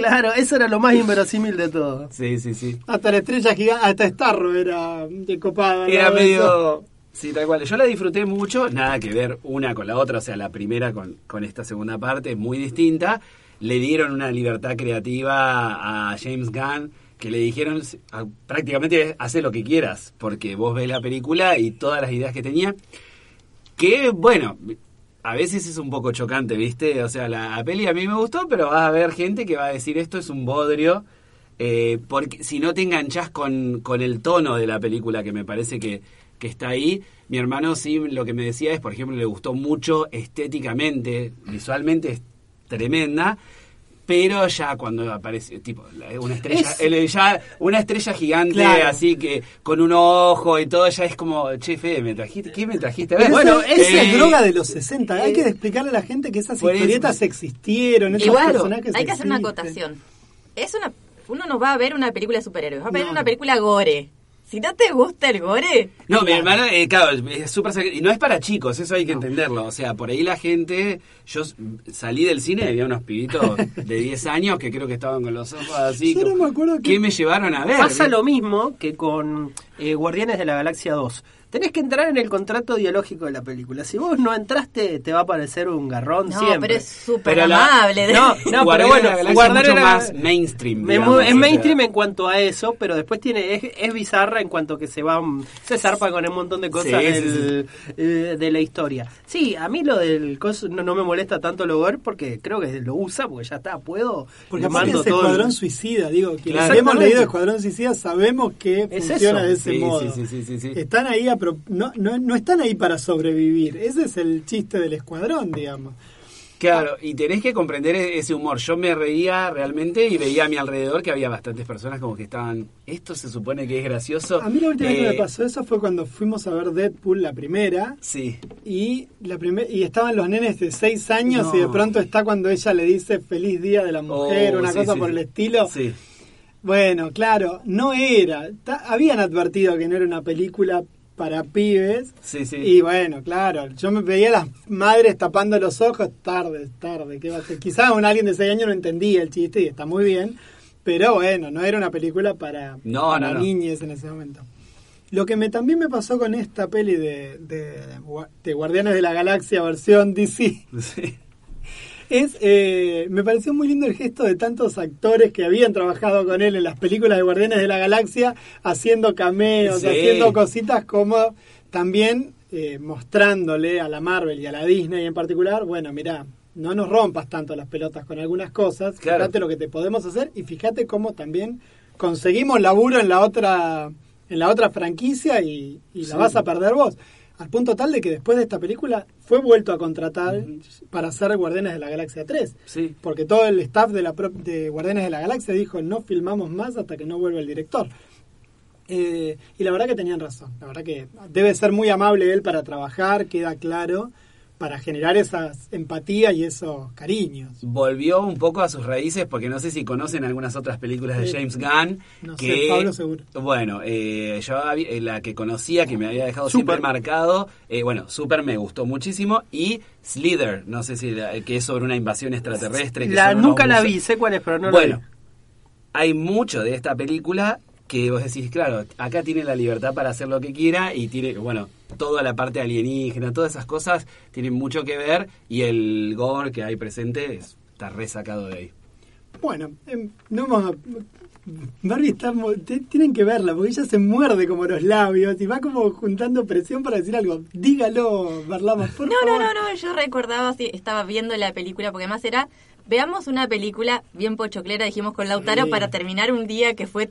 Claro, eso era lo más inverosímil de todo. Sí, sí, sí. Hasta la estrella gigante, hasta Starro era copada. Era medio... Sí, tal cual. Yo la disfruté mucho, nada que ver una con la otra, o sea, la primera con, con esta segunda parte, muy distinta. Le dieron una libertad creativa a James Gunn, que le dijeron prácticamente hace lo que quieras, porque vos ves la película y todas las ideas que tenía, que bueno, a veces es un poco chocante, ¿viste? O sea, la peli a mí me gustó, pero va a haber gente que va a decir esto es un bodrio. eh, porque si no te enganchás con, con el tono de la película, que me parece que, que está ahí, mi hermano sí lo que me decía es, por ejemplo, le gustó mucho estéticamente, visualmente es tremenda, pero ya cuando aparece tipo la- una estrella Es- el- ya una estrella gigante Claro. así que con un ojo y todo ya es como che Fede, me trajiste qué me trajiste Bueno, esa eh, es droga de los 60. Hay eh, que explicarle a la gente que esas eso- historietas existieron, esos Igual, personajes hay que hacer una acotación. Es una, uno no va a ver una película de superhéroes, va a ver No. una película gore. Si no te gusta el gore, No, mi hermano, eh, claro, es súper y no es para chicos, eso hay que entenderlo. O sea, por ahí la gente, yo salí del cine y había unos pibitos de 10 años que creo que estaban con los ojos así. Yo no me acuerdo que- ¿Qué me llevaron a ver? Pasa lo mismo que con eh, Guardianes de la Galaxia 2. Tenés que entrar en el contrato ideológico de la película. Si vos no entraste, te va a parecer un garrón no, siempre. pero es súper la- amable. No, no, pero bueno, es mucho más mainstream. Es, digamos, mainstream en cuanto a eso, pero después tiene es, es bizarra en cuanto que se va se zarpa con un montón de cosas Sí, sí, del- eh, de la historia. Sí, a mí lo del coso no, no me molesta tanto lo gore porque creo que lo usa porque ya está, puedo. Porque mando es todo el- Escuadrón Suicida, digo, quienes Claro. hemos leído. Escuadrón Suicida sabemos que Es funciona eso. de ese Sí, modo. sí, sí, sí, sí, sí. Están ahí a pro- no, no, no están ahí para sobrevivir, ese es el chiste del escuadrón, digamos. Claro, y tenés que comprender e- ese humor. Yo me reía realmente y veía a mi alrededor que había bastantes personas como que estaban, esto se supone que es gracioso. A mí la última vez que Eh, me pasó eso fue cuando fuimos a ver Deadpool la primera Sí. y la primer, y estaban los nenes de 6 años No. y de pronto está cuando ella le dice feliz día de la mujer, Oh, una sí, cosa sí, por sí. el estilo. Sí. Bueno, claro, no era. Habían advertido que no era una película para pibes. Sí, sí. Y bueno, claro, yo me veía las madres tapando los ojos, tarde, tarde. ¿qué va a ser? Quizás un alguien de 6 años no entendía el chiste y está muy bien, pero bueno, no era una película para, No, para no, no. niñes en ese momento. Lo que me también me pasó con esta peli de, de, de Guardianes de la Galaxia versión DC Sí. Es, eh, me pareció muy lindo el gesto de tantos actores que habían trabajado con él en las películas de Guardianes de la Galaxia, haciendo cameos, Sí. haciendo cositas como también eh, mostrándole a la Marvel y a la Disney en particular, bueno, mirá, no nos rompas tanto las pelotas con algunas cosas, Claro. fíjate lo que te podemos hacer y fíjate cómo también conseguimos laburo en la otra en la otra franquicia y, y la Sí. vas a perder vos. Al punto tal de que después de esta película fue vuelto a contratar para hacer Guardianes de la Galaxia 3. Sí. Porque todo el staff de, la pro- de Guardianes de la Galaxia dijo no filmamos más hasta que no vuelva el director. Eh, y la verdad que tenían razón. La verdad que debe ser muy amable él para trabajar, queda claro, para generar esas empatías y esos cariños. Volvió un poco a sus raíces porque no sé si conocen algunas otras películas de James Gunn. no sé, que, Pablo seguro. Bueno, eh, yo había- eh, la que conocía, que me había dejado Super. siempre marcado, eh, bueno, Super me gustó muchísimo. Y Slither, no sé si la- que es sobre una invasión extraterrestre. que La, nunca la vi, sé cuál es, pero no bueno, la vi. hay mucho de esta película que vos decís, claro, acá tiene la libertad para hacer lo que quiera y tiene, bueno, toda la parte alienígena, todas esas cosas tienen mucho que ver y el gore que hay presente es- está resacado de ahí. Bueno, em, no hemos... Barbie está, mo- te- tienen que verla porque ella se muerde como los labios y va como juntando presión para decir algo. Dígalo, Barlama, por No, no, favor. no, no, yo recordaba, así, estaba viendo la película, porque además era, veamos una película bien pochoclera, dijimos con Lautaro, Sí. para terminar un día que fue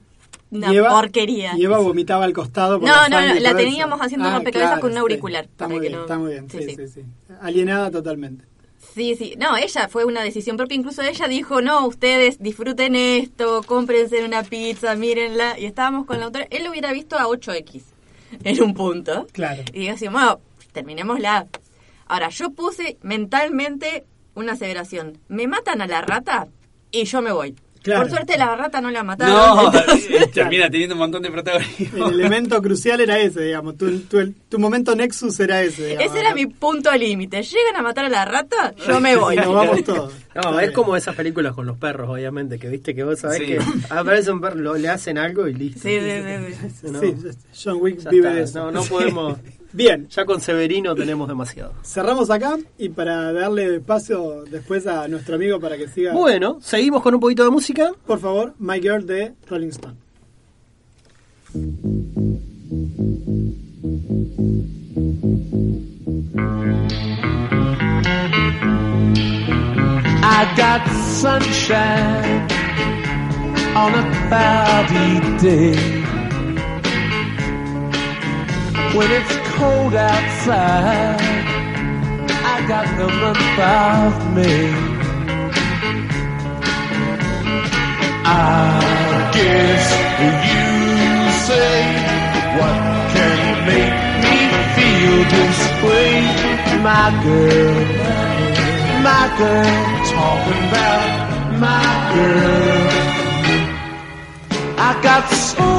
una porquería. Y Eva vomitaba al costado. por No, la no, no, la eso. teníamos haciendo rompecabezas con un auricular, Está muy bien, no- está muy bien. Sí, Sí, sí. Alienada totalmente. Sí, sí, no, ella fue una decisión propia, incluso ella dijo, no, ustedes disfruten esto, cómprense una pizza, mírenla, y estábamos con Lautaro, él lo hubiera visto a 8X en un punto. Claro. Y así, bueno, terminémosla. Ahora, yo puse mentalmente una aseveración. Me matan a la rata y yo me voy. Claro. Por suerte la rata no la mataron. No, entonces- termina teniendo un montón de protagonismo. El elemento crucial era ese, digamos. Tu, tu, tu momento nexus era ese. digamos. ese era mi punto límite. Llegan a matar a la rata, yo me voy. Nos vamos todos. No, Está es bien. como esas películas con los perros, obviamente, que viste que vos sabés Sí. que aparece un perro, lo- le hacen algo y listo. Sí, sí, sí, sí. No, Sí, John Wick vive eso. No, no podemos. Bien, ya con Severino tenemos demasiado. Cerramos acá y para darle paso después a nuestro amigo para que siga. Bueno, seguimos con un poquito de música. Por favor, My Girl de Rolling Stone. I got sunshine on a cloudy day. When it's cold outside, I got the month of May. I guess you say what can make me feel this way, my girl, my girl, talking about my girl. I got so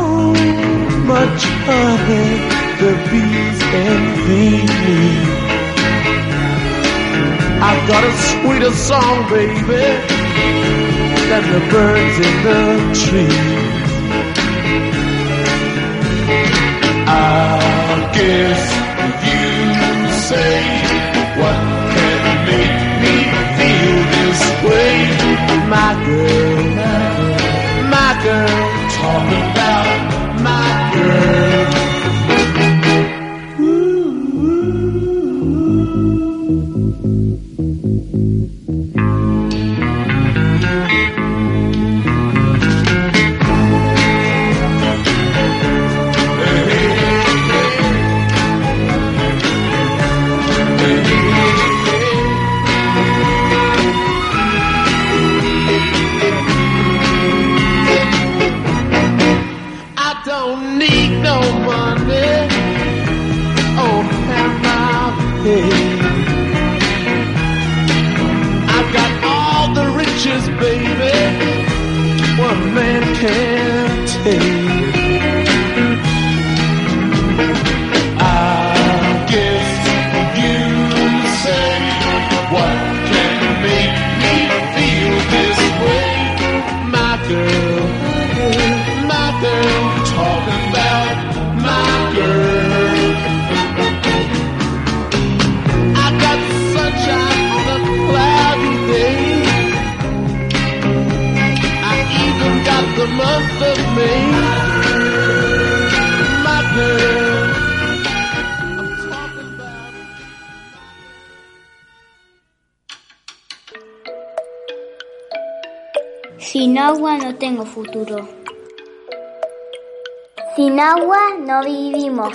much honey, the bees envy me. I've got a sweeter song, baby than the birds in the trees. I guess you say what can make me feel this way, my girl, my girl, talking about my girl. Tengo futuro. Sin agua no vivimos.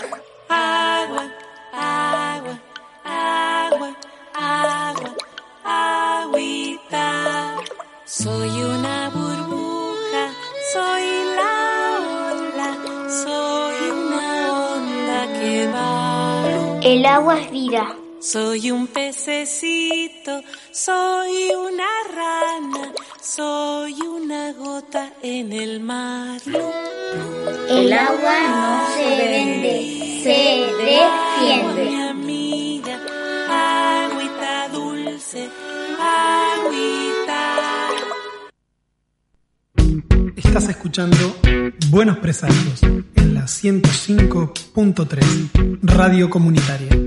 Agua, agua, agua, agua, agüita. Soy una burbuja, soy la ola, soy una onda que va. El agua es vida. Soy un pececito, soy una rana, soy una gota en el mar. El agua no se vende, se defiende. Mi amiga, agüita dulce, agüita. Estás escuchando Buenos Presagios en la 105.3 Radio Comunitaria.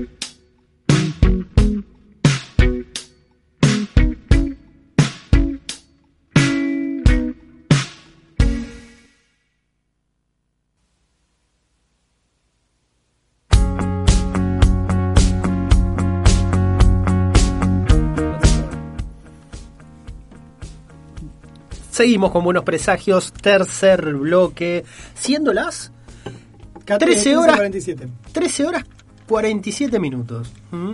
Seguimos con buenos presagios, tercer bloque, siendo las 13 horas 47. 13 horas 47 minutos. ¿Mm?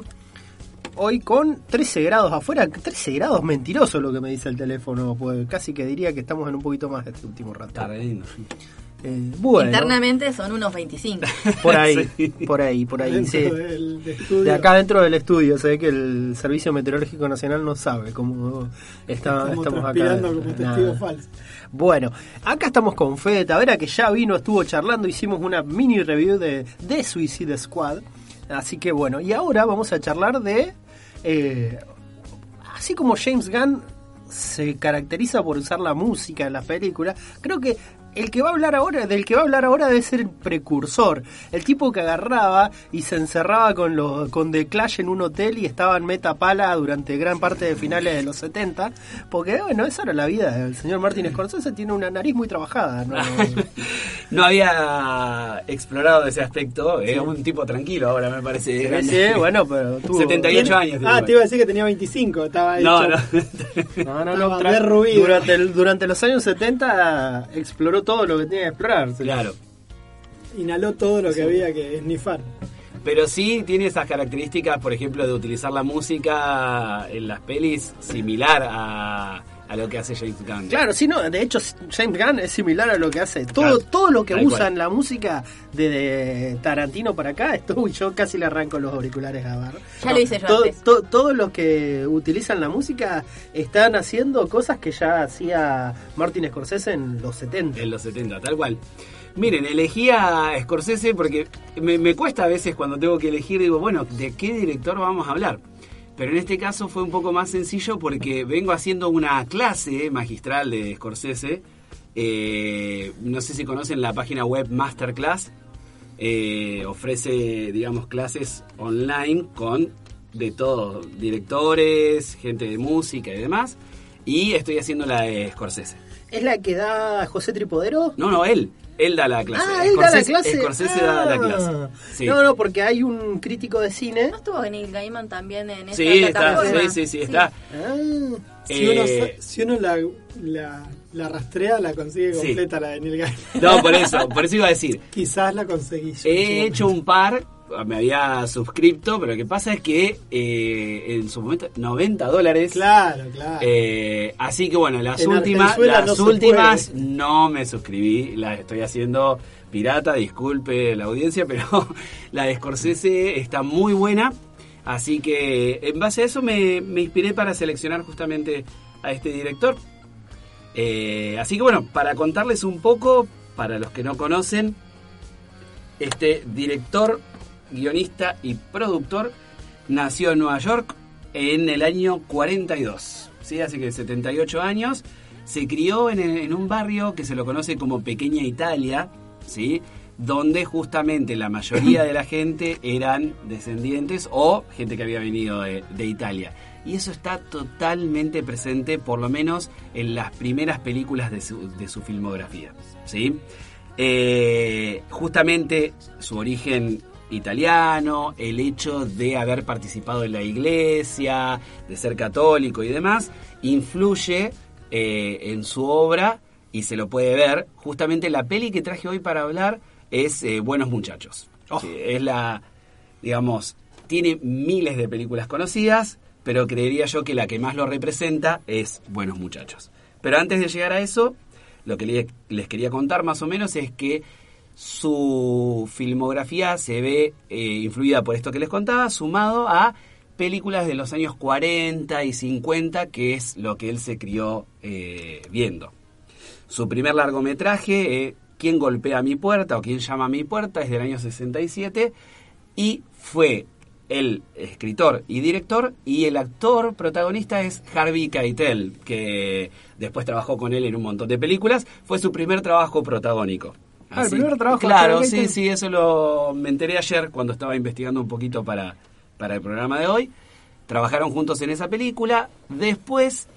Hoy con 13 grados afuera, 13 grados mentiroso lo que me dice el teléfono, pues casi que diría que estamos en un poquito más este último rato. Está. Eh, bueno, Internamente son unos 25. por ahí, Sí. por ahí, por ahí, Dentro sí. del estudio. De acá dentro del estudio se ve que el Servicio Meteorológico Nacional no sabe cómo está- Estamos estamos, acá. como falsos. Bueno, acá estamos con Fede Tavera, que ya vino, estuvo charlando, hicimos una mini review de, de Suicide Squad. Así que bueno, y ahora vamos a charlar de... eh, así como James Gunn se caracteriza por usar la música en las películas, creo que el que va a hablar ahora, del que va a hablar ahora debe ser el precursor. El tipo que agarraba y se encerraba con los con The Clash en un hotel y estaba en meta pala durante gran parte de finales de los 70. Porque bueno, esa era la vida. El señor Martin Scorsese tiene una nariz muy trabajada. ¿no? No había explorado ese aspecto. Era un tipo tranquilo ahora, me parece. Sí, sí, bueno, pero tuvo- 78 años. Ah, te iba a decir que tenía 25. Estaba No, hecho- no. No, no, no. derruido. Durante, el- durante los años 70 exploró todo lo que tenía que explorar. Claro. Inhaló todo lo que había que esnifar. Pero sí tiene esas características, por ejemplo, de utilizar la música en las pelis similar a, a lo que hace James Gunn. Claro, sí, no, de hecho James Gunn es similar a lo que hace. Todo, Claro, todo lo que tal usa cual. en la música de, de Tarantino para acá, esto yo casi le arranco los auriculares a Bar. Ya lo hice yo todo, antes. to- Todos los que utilizan la música están haciendo cosas que ya hacía Martin Scorsese en los 70. En los 70, tal cual. Miren, elegí a Scorsese porque me, me cuesta a veces cuando tengo que elegir, digo, bueno, ¿de qué director vamos a hablar? Pero en este caso fue un poco más sencillo porque vengo haciendo una clase magistral de Scorsese. Eh, no sé si conocen la página web Masterclass. Eh, ofrece, digamos, clases online con de todo, directores, gente de música y demás. Y estoy haciendo la de Scorsese. ¿Es la que da José Tripodero? No, no, él. Él da la clase. Ah, él da la Scorsese- clase. Scorsese da la Ah. clase. Sí, No, no, porque hay un crítico de cine. ¿No estuvo Neil Gaiman también en esta sí, está, sí, sí, sí, está. Ah, Si uno, Eh, si uno la, la, la rastrea, la consigue Sí. completa la de Neil Gaiman. No, por eso, por eso iba a decir. Quizás la conseguí. yo. He hecho un par, me había suscripto, pero lo que pasa es que eh, en su momento 90 dólares. Claro, claro. Eh, así que bueno, las En últimas, las no últimas no me suscribí, las estoy haciendo pirata, disculpe la audiencia, pero la de Scorsese está muy buena. Así que en base a eso me, me inspiré para seleccionar justamente a este director. Eh, así que bueno, para contarles un poco, para los que no conocen, este director, guionista y productor nació en Nueva York en el año 42, ¿sí? así que 78 años. Se crió en, en un barrio que se lo conoce como Pequeña Italia, ¿sí? donde justamente la mayoría de la gente eran descendientes o gente que había venido de, de Italia. Y eso está totalmente presente, por lo menos en las primeras películas de su, de su filmografía. ¿sí? Eh, justamente su origen italiano, el hecho de haber participado en la iglesia, de ser católico y demás, influye eh, en su obra y se lo puede ver. Justamente la peli que traje hoy para hablar es eh, Buenos Muchachos. Sí, es la, digamos, tiene miles de películas conocidas, pero creería yo que la que más lo representa es Buenos Muchachos. Pero antes de llegar a eso, lo que le- les quería contar más o menos es que su filmografía se ve eh, influida por esto que les contaba, sumado a películas de los años 40 y 50, que es lo que él se crió eh, viendo. Su primer largometraje, eh, ¿Quién golpea mi puerta o quién llama a mi puerta? es del año 67 y fue el escritor y director y el actor protagonista es Harvey Keitel, que después trabajó con él en un montón de películas. Fue su primer trabajo protagónico. Ah, el primer trabajo Claro, sí, sí, eso lo me enteré ayer cuando estaba investigando un poquito para, para el programa de hoy. Trabajaron juntos en esa película. Después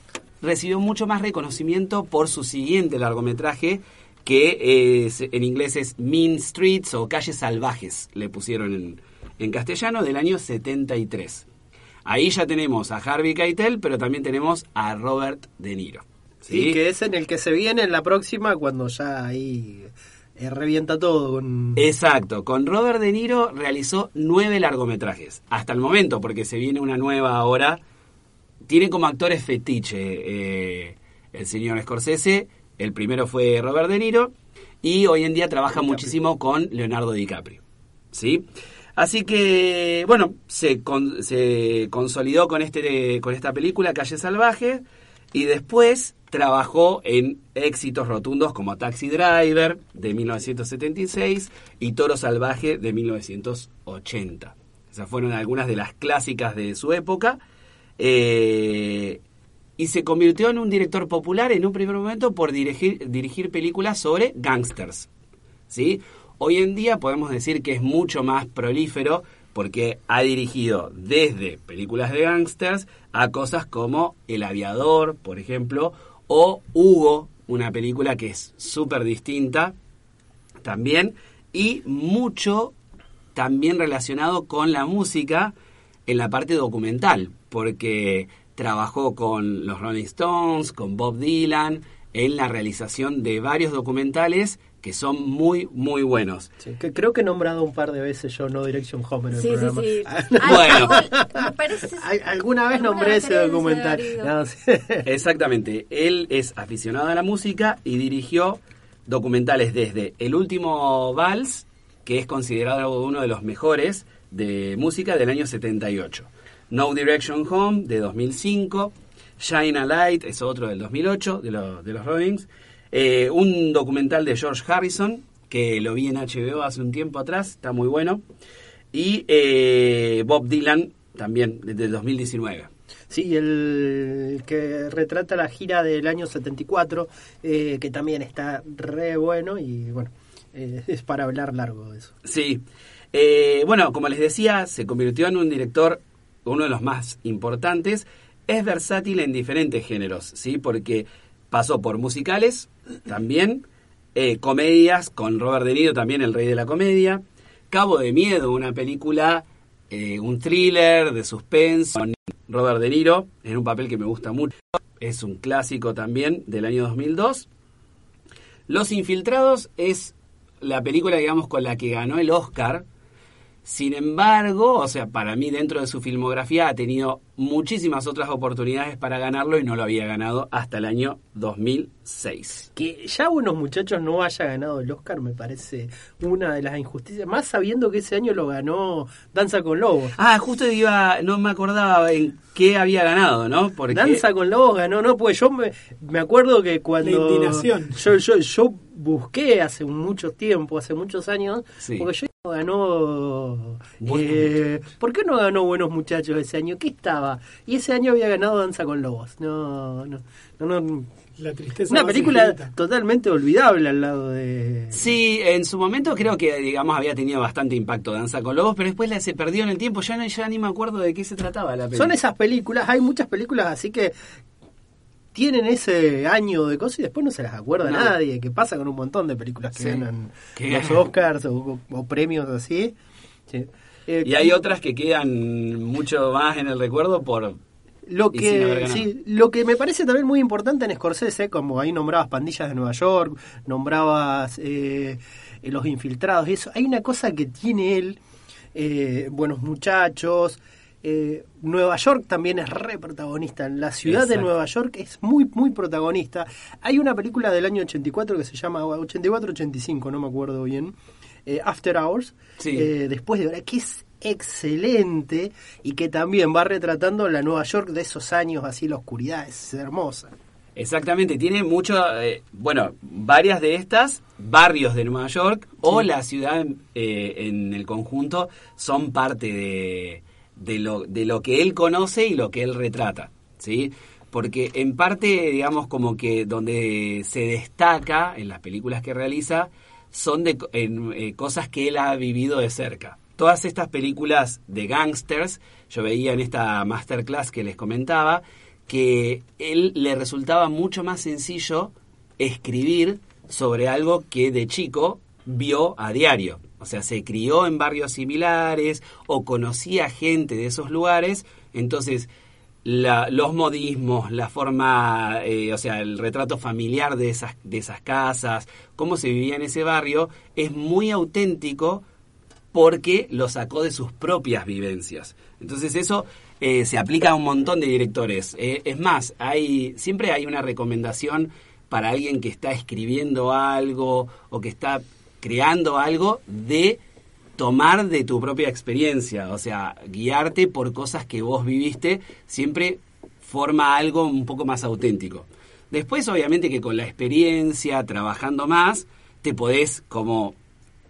recibió mucho más reconocimiento por su siguiente largometraje, que es- en inglés es Mean Streets o Calles Salvajes, le pusieron en, en castellano, del año 73. Ahí ya tenemos a Harvey Keitel, pero también tenemos a Robert De Niro. Sí, que es en el que se viene en la próxima cuando ya ahí eh, revienta todo con... Exacto, con Robert De Niro realizó nueve largometrajes, hasta el momento, porque se viene una nueva ahora. Tiene como actores fetiche eh, el señor Scorsese, el primero fue Robert De Niro, y hoy en día trabaja muchísimo con Leonardo DiCaprio. ¿Sí? Así que, bueno, se, con- se consolidó con, este, con esta película, Calle Salvaje, y después trabajó en éxitos rotundos como Taxi Driver de 1976 y Toro Salvaje de 1980. Esas fueron algunas de las clásicas de su época. Eh, y se convirtió en un director popular en un primer momento por dirigir, dirigir películas sobre gangsters. ¿sí? Hoy en día podemos decir que es mucho más prolífero porque ha dirigido desde películas de gangsters a cosas como El Aviador, por ejemplo, o Hugo, una película que es súper distinta también, y mucho también relacionado con la música en la parte documental, porque trabajó con los Rolling Stones, con Bob Dylan, en la realización de varios documentales que son muy, muy buenos. Sí, que creo que he nombrado un par de veces yo No Direction Home en el Sí, sí, programa. sí. Bueno. Me parece- Al- Alguna vez Alguna nombré ese documental. No, sí. Exactamente. Él es aficionado a la música y dirigió documentales desde El último vals, que es considerado uno de los mejores de música del año 78. No Direction Home de 2005. Shine a Light es otro del 2008 de, los de los Rollings. Eh, un documental de George Harrison que lo vi en HBO hace un tiempo atrás, está muy bueno. Y eh, Bob Dylan también desde el 2019. Sí, el que retrata la gira del año 74, eh, que también está re bueno y bueno, eh, es para hablar largo de eso. Sí. Eh, bueno, como les decía, se convirtió en un director, uno de los más importantes. Es versátil en diferentes géneros, ¿sí? Porque pasó por musicales también, eh, comedias con Robert De Niro, también el rey de la comedia. Cabo de Miedo, una película, eh, un thriller de suspense con Robert De Niro, en un papel que me gusta mucho. Es un clásico también del año 2002. Los Infiltrados es la película, digamos, con la que ganó el Oscar. Sin embargo, o sea, para mí dentro de su filmografía ha tenido muchísimas otras oportunidades para ganarlo y no lo había ganado hasta el año 2006. Que ya Buenos Muchachos no haya ganado el Oscar me parece una de las injusticias, más sabiendo que ese año lo ganó Danza con Lobos. Ah, justo iba, no me acordaba en qué había ganado, ¿no? Porque Danza con Lobos ganó, no, pues yo me, me acuerdo que cuando... La indignación. Yo, yo, yo busqué hace mucho tiempo, hace muchos años, Sí. porque yo ganó... Eh, ¿Por qué no ganó Buenos Muchachos ese año? ¿Qué estaba? Y ese año había ganado Danza con Lobos. No, no, no, no. La tristeza Una película infinita. totalmente olvidable al lado de... Sí, en su momento creo que, digamos, había tenido bastante impacto Danza con Lobos, pero después la, se perdió en el tiempo. Ya, no, ya ni me acuerdo de qué se trataba la película. Son esas películas, hay muchas películas así que tienen ese año de cosas y después no se las acuerda No. nadie, que pasa con un montón de películas que Sí. ganan los. Oscars o, o premios así. Sí. Eh, Y hay otras que quedan mucho más en el recuerdo por... Lo que, sí, lo que me parece también muy importante en Scorsese, como ahí nombrabas Pandillas de Nueva York, nombrabas eh, Los Infiltrados y eso, hay una cosa que tiene él, eh, Buenos Muchachos, eh, Nueva York también es re protagonista, la ciudad de. Nueva York es muy, muy protagonista. Hay una película del año 84 que se llama 84-85, no me acuerdo bien, eh, After Hours, Sí. eh, después de hora, que es excelente y que también va retratando la Nueva York de esos años, así la oscuridad es hermosa. Exactamente, tiene mucho, eh, bueno, varias de estas, barrios de Nueva York o la ciudad eh, en el conjunto son parte de, de, lo, de lo que él conoce y lo que él retrata, ¿sí? Porque en parte, digamos, como que donde se destaca en las películas que realiza son de en, eh, cosas que él ha vivido de cerca. Todas estas películas de gangsters, yo veía en esta masterclass que les comentaba, que él le resultaba mucho más sencillo escribir sobre algo que de chico vio a diario. O sea, se crió en barrios similares o conocía gente de esos lugares, entonces los modismos, la forma, eh, o sea, el retrato familiar de esas, de esas casas, cómo se vivía en ese barrio, es muy auténtico porque lo sacó de sus propias vivencias. Entonces eso eh, se aplica a un montón de directores. Eh, es más, hay siempre hay una recomendación para alguien que está escribiendo algo o que está creando algo de tomar de tu propia experiencia, o sea, guiarte por cosas que vos viviste, siempre forma algo un poco más auténtico. Después, obviamente, que con la experiencia, trabajando más, te podés como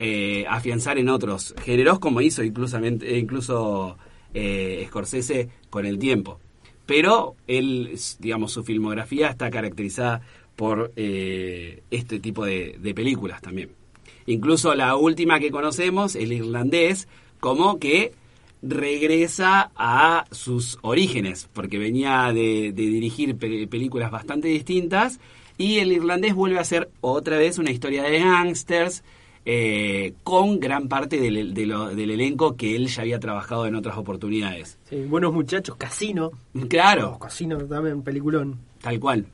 eh, afianzar en otros géneros, como hizo incluso eh, Scorsese con el tiempo. pero él, digamos, su filmografía está caracterizada por eh, este tipo de películas también. Incluso la última que conocemos, el irlandés, como que regresa a sus orígenes, porque venía de, de dirigir pe- películas bastante distintas, y el irlandés vuelve a ser otra vez una historia de gángsters, eh, con gran parte del elenco que él ya había trabajado en otras oportunidades. Sí, buenos muchachos, Casino. Claro, Oh, Casino también, peliculón. Tal cual.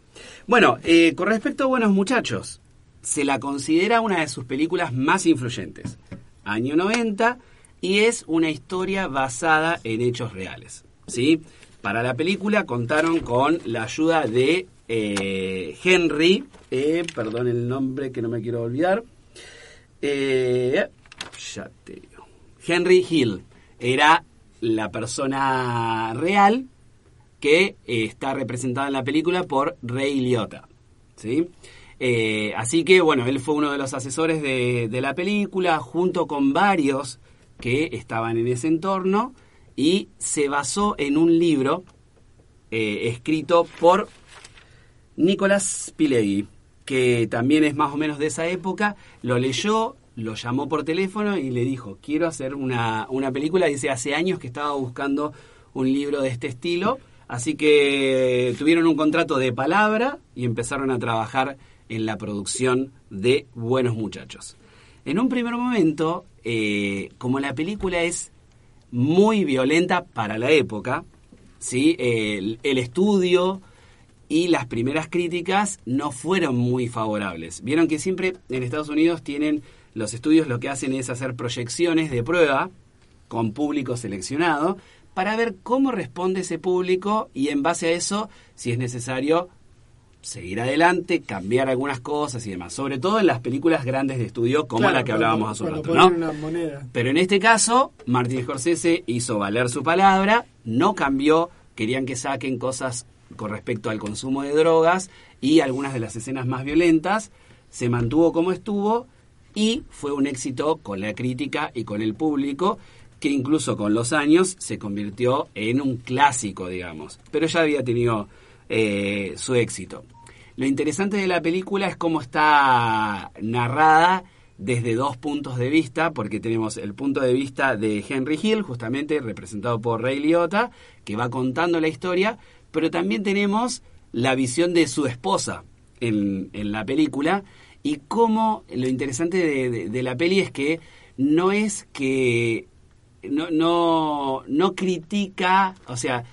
Bueno, eh, con respecto a Buenos Muchachos, se la considera una de sus películas más influyentes. Año 90 y es una historia basada en hechos reales. ¿sí? Para la película contaron con la ayuda de eh, Henry, eh, perdón el nombre que no me quiero olvidar, eh, ya te digo. Henry Hill era la persona real que eh, está representada en la película por Ray Liotta. ¿sí? Eh, así que, bueno, él fue uno de los asesores de, la película, junto con varios que estaban en ese entorno, y se basó en un libro eh, escrito por Nicolás Pileggi, que también es más o menos de esa época, lo leyó, lo llamó por teléfono y le dijo, quiero hacer una, una película, dice, hace años que estaba buscando un libro de este estilo, así que tuvieron un contrato de palabra y empezaron a trabajar en la producción de Buenos Muchachos. En un primer momento, eh, como la película es muy violenta para la época, ¿sí? el, el estudio y las primeras críticas no fueron muy favorables. Vieron que siempre en Estados Unidos tienen los estudios lo que hacen es hacer proyecciones de prueba con público seleccionado para ver cómo responde ese público y en base a eso, si es necesario, seguir adelante, cambiar algunas cosas y demás. Sobre todo en las películas grandes de estudio como Claro, la que hablábamos hace un rato. Pero en este caso, Martin Scorsese hizo valer su palabra, no cambió, querían que saquen cosas con respecto al consumo de drogas y algunas de las escenas más violentas, se mantuvo como estuvo y fue un éxito con la crítica y con el público, que incluso con los años se convirtió en un clásico, digamos, pero ya había tenido eh, su éxito. Lo interesante de la película es cómo está narrada desde dos puntos de vista, porque tenemos el punto de vista de Henry Hill, justamente representado por Ray Liotta, que va contando la historia, pero también tenemos la visión de su esposa en, en la película, y cómo lo interesante de, de- la peli es que no es que no, no, no critica, o sea,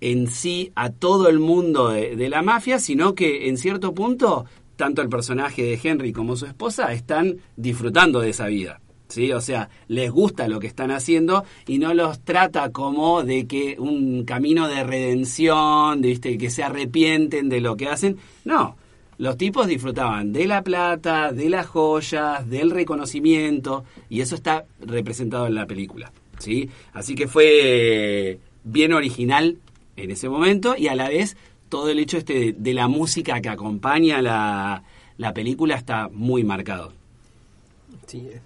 en sí a todo el mundo de, la mafia, sino que en cierto punto tanto el personaje de Henry como su esposa están disfrutando de esa vida. ¿Sí? O sea, les gusta lo que están haciendo y no los trata como de que un camino de redención, de ¿viste? que se arrepienten de lo que hacen. No, los tipos disfrutaban de la plata, de las joyas, del reconocimiento, y eso está representado en la película. ¿sí? Así que fue bien original en ese momento y a la vez todo el hecho este de, de la música que acompaña la, la película está muy marcado. Sí, eh.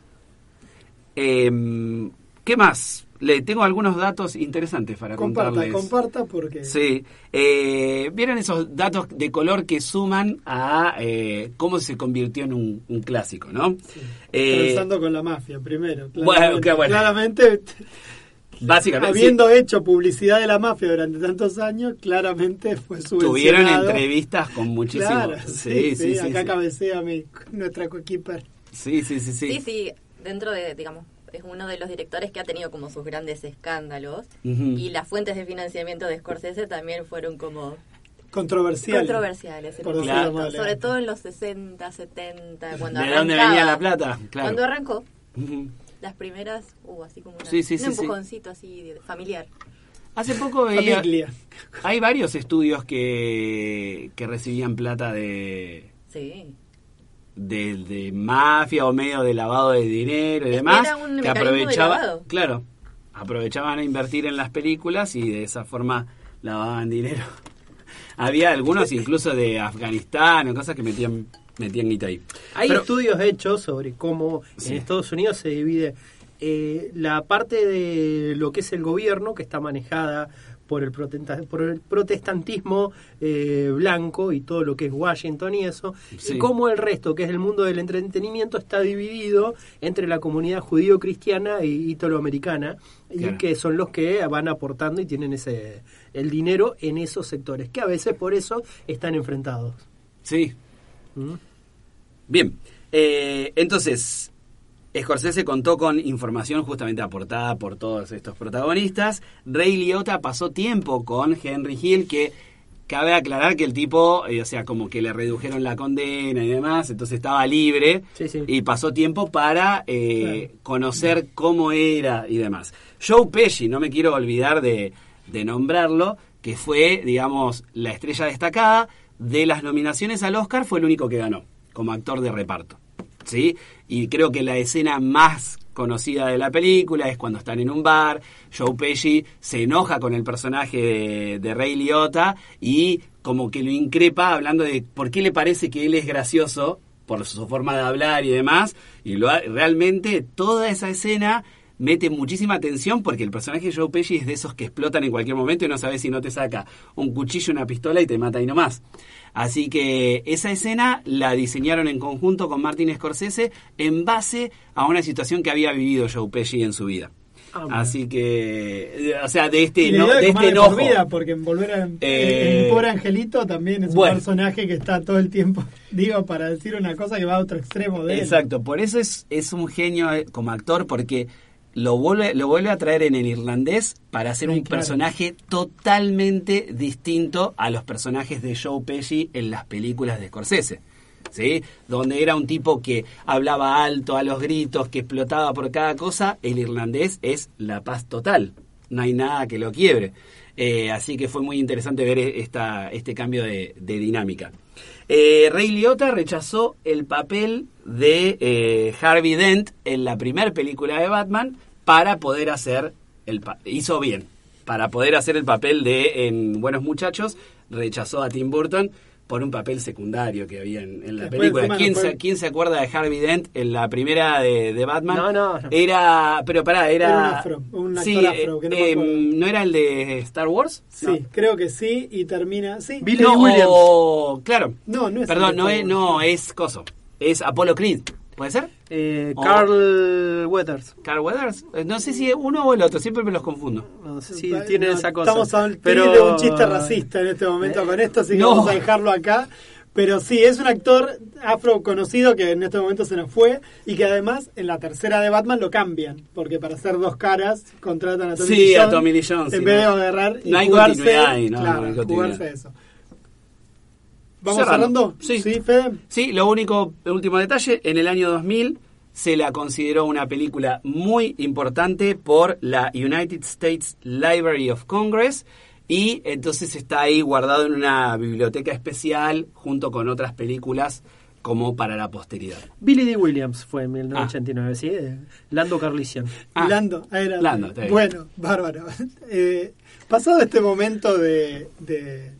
Em, ¿Qué más? Le tengo algunos datos interesantes para Comparta, contarles. comparta porque Sí, eh, vieron esos datos de color que suman a eh, cómo se convirtió en un, un clásico, ¿no? Eh, Comenzando con la mafia primero. Bueno, Claramente, qué bueno. claramente básicamente, habiendo hecho publicidad de la mafia durante tantos años, claramente fue subvencionado. tuvieron entrevistas con muchísimos. Claro, sí, sí, sí, acá sí. cabecea mi, nuestra coequiper. Sí, sí, sí, sí. Sí, sí, dentro de, digamos, es uno de los directores que ha tenido como sus grandes escándalos. Y las fuentes de financiamiento de Scorsese también fueron como Controversial. controversiales. en Por momento, más sobre elegante. todo en los 60, 70, cuando ¿De arrancaba. dónde venía la plata? Claro. Cuando arrancó. Las primeras hubo así como una- Sí, sí, un sí, sí. empujoncito así de- familiar. Hace poco veía... Familia. Hay varios estudios que, que recibían plata de, Sí. de, de mafia o medio de lavado de dinero y Es que demás era un que aprovechaban lavado. claro aprovechaban a invertir en las películas y de esa forma lavaban dinero había algunos incluso de Afganistán o cosas que metían metían guita ahí Hay Pero- estudios hechos sobre cómo Sí. en Estados Unidos se divide eh, la parte de lo que es el gobierno, que está manejada por el, por el protestantismo eh, blanco y todo lo que es Washington y eso, Sí. y cómo el resto, que es el mundo del entretenimiento, está dividido entre la comunidad judío-cristiana e italoamericana, y Claro. que son los que van aportando y tienen ese el dinero en esos sectores, que a veces por eso están enfrentados. Sí. ¿Mm? Bien. Eh, entonces, Scorsese contó con información justamente aportada por todos estos protagonistas. Ray Liotta pasó tiempo con Henry Hill, que cabe aclarar que el tipo, eh, o sea, como que le redujeron la condena y demás, entonces estaba libre Sí, sí. y pasó tiempo para eh, conocer cómo era y demás. Joe Pesci, no me quiero olvidar de, de nombrarlo, que fue, digamos, la estrella destacada de las nominaciones al Oscar, fue el único que ganó como actor de reparto. ¿sí? Y creo que la escena más conocida de la película es cuando están en un bar, Joe Pesci se enoja con el personaje de, de Ray Liotta y como que lo increpa hablando de por qué le parece que él es gracioso por su forma de hablar y demás, y lo, realmente toda esa escena mete muchísima atención porque el personaje de Joe Pesci es de esos que explotan en cualquier momento y no sabes si no te saca un cuchillo, una pistola y te mata y no más. Así que esa escena la diseñaron en conjunto con Martin Scorsese en base a una situación que había vivido Joe Pesci en su vida. Ah, bueno. Así que, eh, o sea, de este, no- de este de por enojo. vida, porque en Volver a, Eh, en Pobre Angelito también es bueno. un personaje que está todo el tiempo, digo, para decir una cosa que va a otro extremo de él. Exacto, por eso es, es un genio eh, como actor, porque lo vuelve, lo vuelve a traer en el irlandés para hacer Sí, un claro. personaje totalmente distinto a los personajes de Joe Pesci en las películas de Scorsese. ¿Sí? Donde era un tipo que hablaba alto a los gritos, que explotaba por cada cosa, el irlandés es la paz total. No hay nada que lo quiebre. Eh, así que fue muy interesante ver esta, este cambio de, de dinámica. Eh, Ray Liotta rechazó el papel de eh, Harvey Dent en la primera película de Batman para poder hacer el hizo bien. Para poder hacer el papel de en Buenos Muchachos rechazó a Tim Burton por un papel secundario que había en, en la Después película. no ¿Quién, fue- se, quién se acuerda de Harvey Dent en la primera de, de Batman? No, no, no. Era, pero pará, era... Era un afro, un actor sí, afro, que no eh, acuerdo. ¿no era el de Star Wars? Sí, creo que sí, y termina. Sí, Billy no, Williams. o- claro. No, no es Perdón, no es, no, es Coso. Es Apollo Creed. ¿Puede ser? Eh, Oh. Carl Weathers. ¿Carl Weathers? Eh, No sé si es uno o el otro, siempre me los confundo. No sé si Pa- tiene no, esa cosa. Estamos a pero de un chiste racista en este momento con esto, así que No. vamos a dejarlo acá. Pero sí, es un actor afro conocido que en este momento se nos fue y que además en la tercera de Batman lo cambian, porque para hacer dos caras contratan a Tommy Sí, Lee a Jones, Tommy Lee Jones, En sí, vez de agarrar y No hay jugarse, ahí, no, claro, no hay continuidad. jugarse eso. ¿Vamos Cerrando. Sí. ¿Sí, Fede? Sí, lo único, el último detalle, en el año 2000 se la consideró una película muy importante por la United States Library of Congress y entonces está ahí guardado en una biblioteca especial junto con otras películas como para la posteridad. Billy D. Williams fue en 1989, ¿sí? Eh, Lando Carlisian. Ah, Lando, ahí era- Lando. Bueno, bárbaro. Eh, pasado este momento de, de,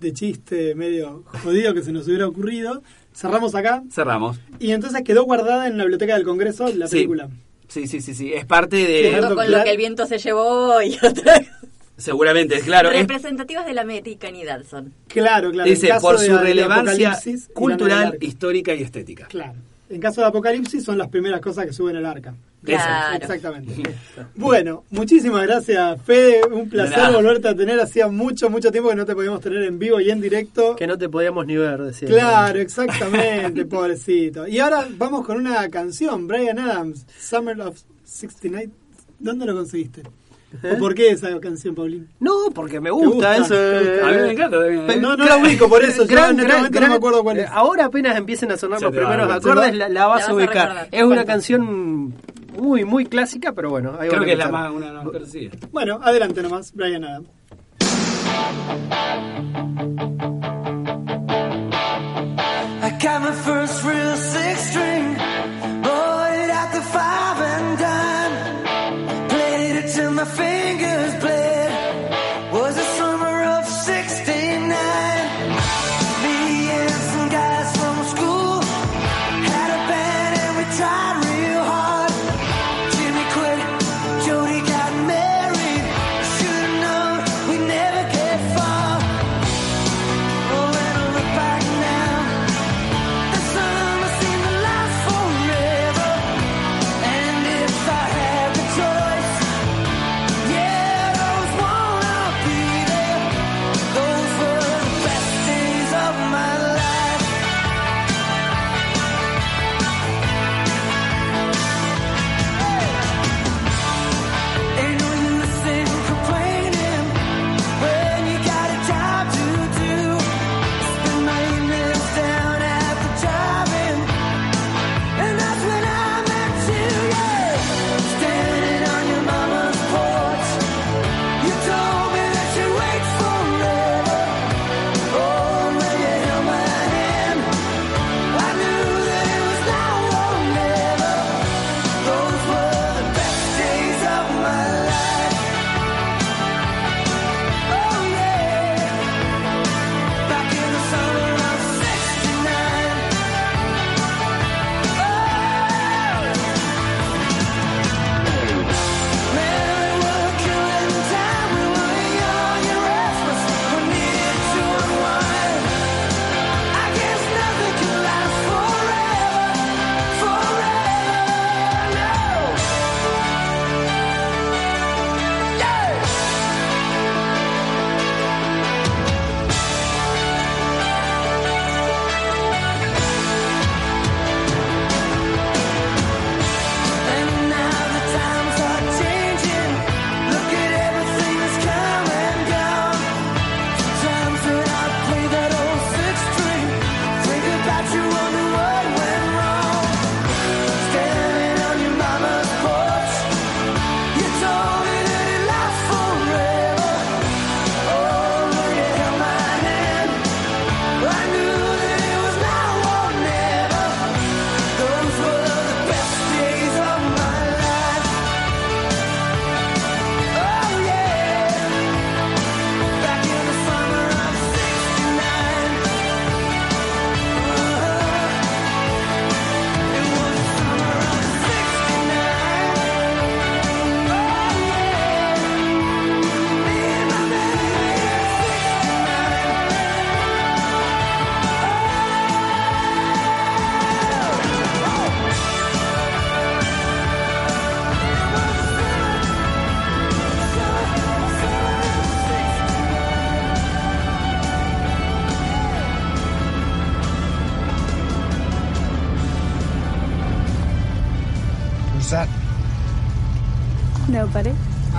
de chiste medio jodido que se nos hubiera ocurrido, cerramos acá Cerramos. y entonces quedó guardada en la biblioteca del Congreso la Sí. película. Sí, sí, sí, sí. Es parte de... con Claro. lo que el viento se llevó y otra Seguramente, claro. es- Representativas de la americanidad son. Claro, claro. dice, por su de relevancia cultural, histórica y estética. Claro. En caso de Apocalipsis son las primeras cosas que suben al arca. Claro. Exactamente. Bueno, muchísimas gracias, Fede. Un placer volverte a tener. Hacía mucho, mucho tiempo que no te podíamos tener en vivo y en directo. Que no te podíamos ni ver, decía. Claro, exactamente, pobrecito. Y ahora vamos con una canción, Brian Adams, Summer of 69. ¿Dónde lo conseguiste? ¿Eh? ¿O por qué esa canción, Paulín? No, porque me gusta, gusta? eso. A mí me encanta. también, ¿eh? No, no la ubico, por eso. yo en este momento no me acuerdo cuál eh, es. Ahora apenas empiecen a sonar los primeros acordes, la, la vas La a vas a ubicar. recordar. es una canción muy, muy clásica, pero bueno. Ahí Creo que es la más, una de las más conocidas. Bueno, adelante nomás, Brian Adams. I got my first real six string, bought it at the five and dime. Played it till my fingers bled.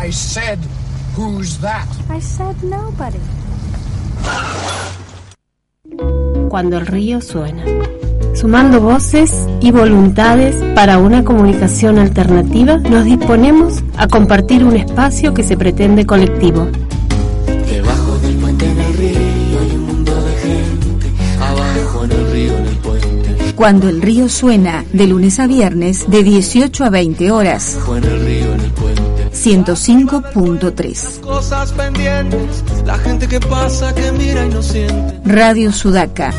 I said, who's that? I said nobody. Cuando el río suena. Sumando voces y voluntades para una comunicación alternativa, nos disponemos a compartir un espacio que se pretende colectivo. Debajo del puente en el río hay un mundo de gente. Abajo en el río, en el puente. Cuando el río suena, de lunes a viernes, de 18 a 20 horas. Abajo en el río, en el puente. 105.3 Cosas pendientes. La gente que pasa, que mira y no siente. Radio Sudaca.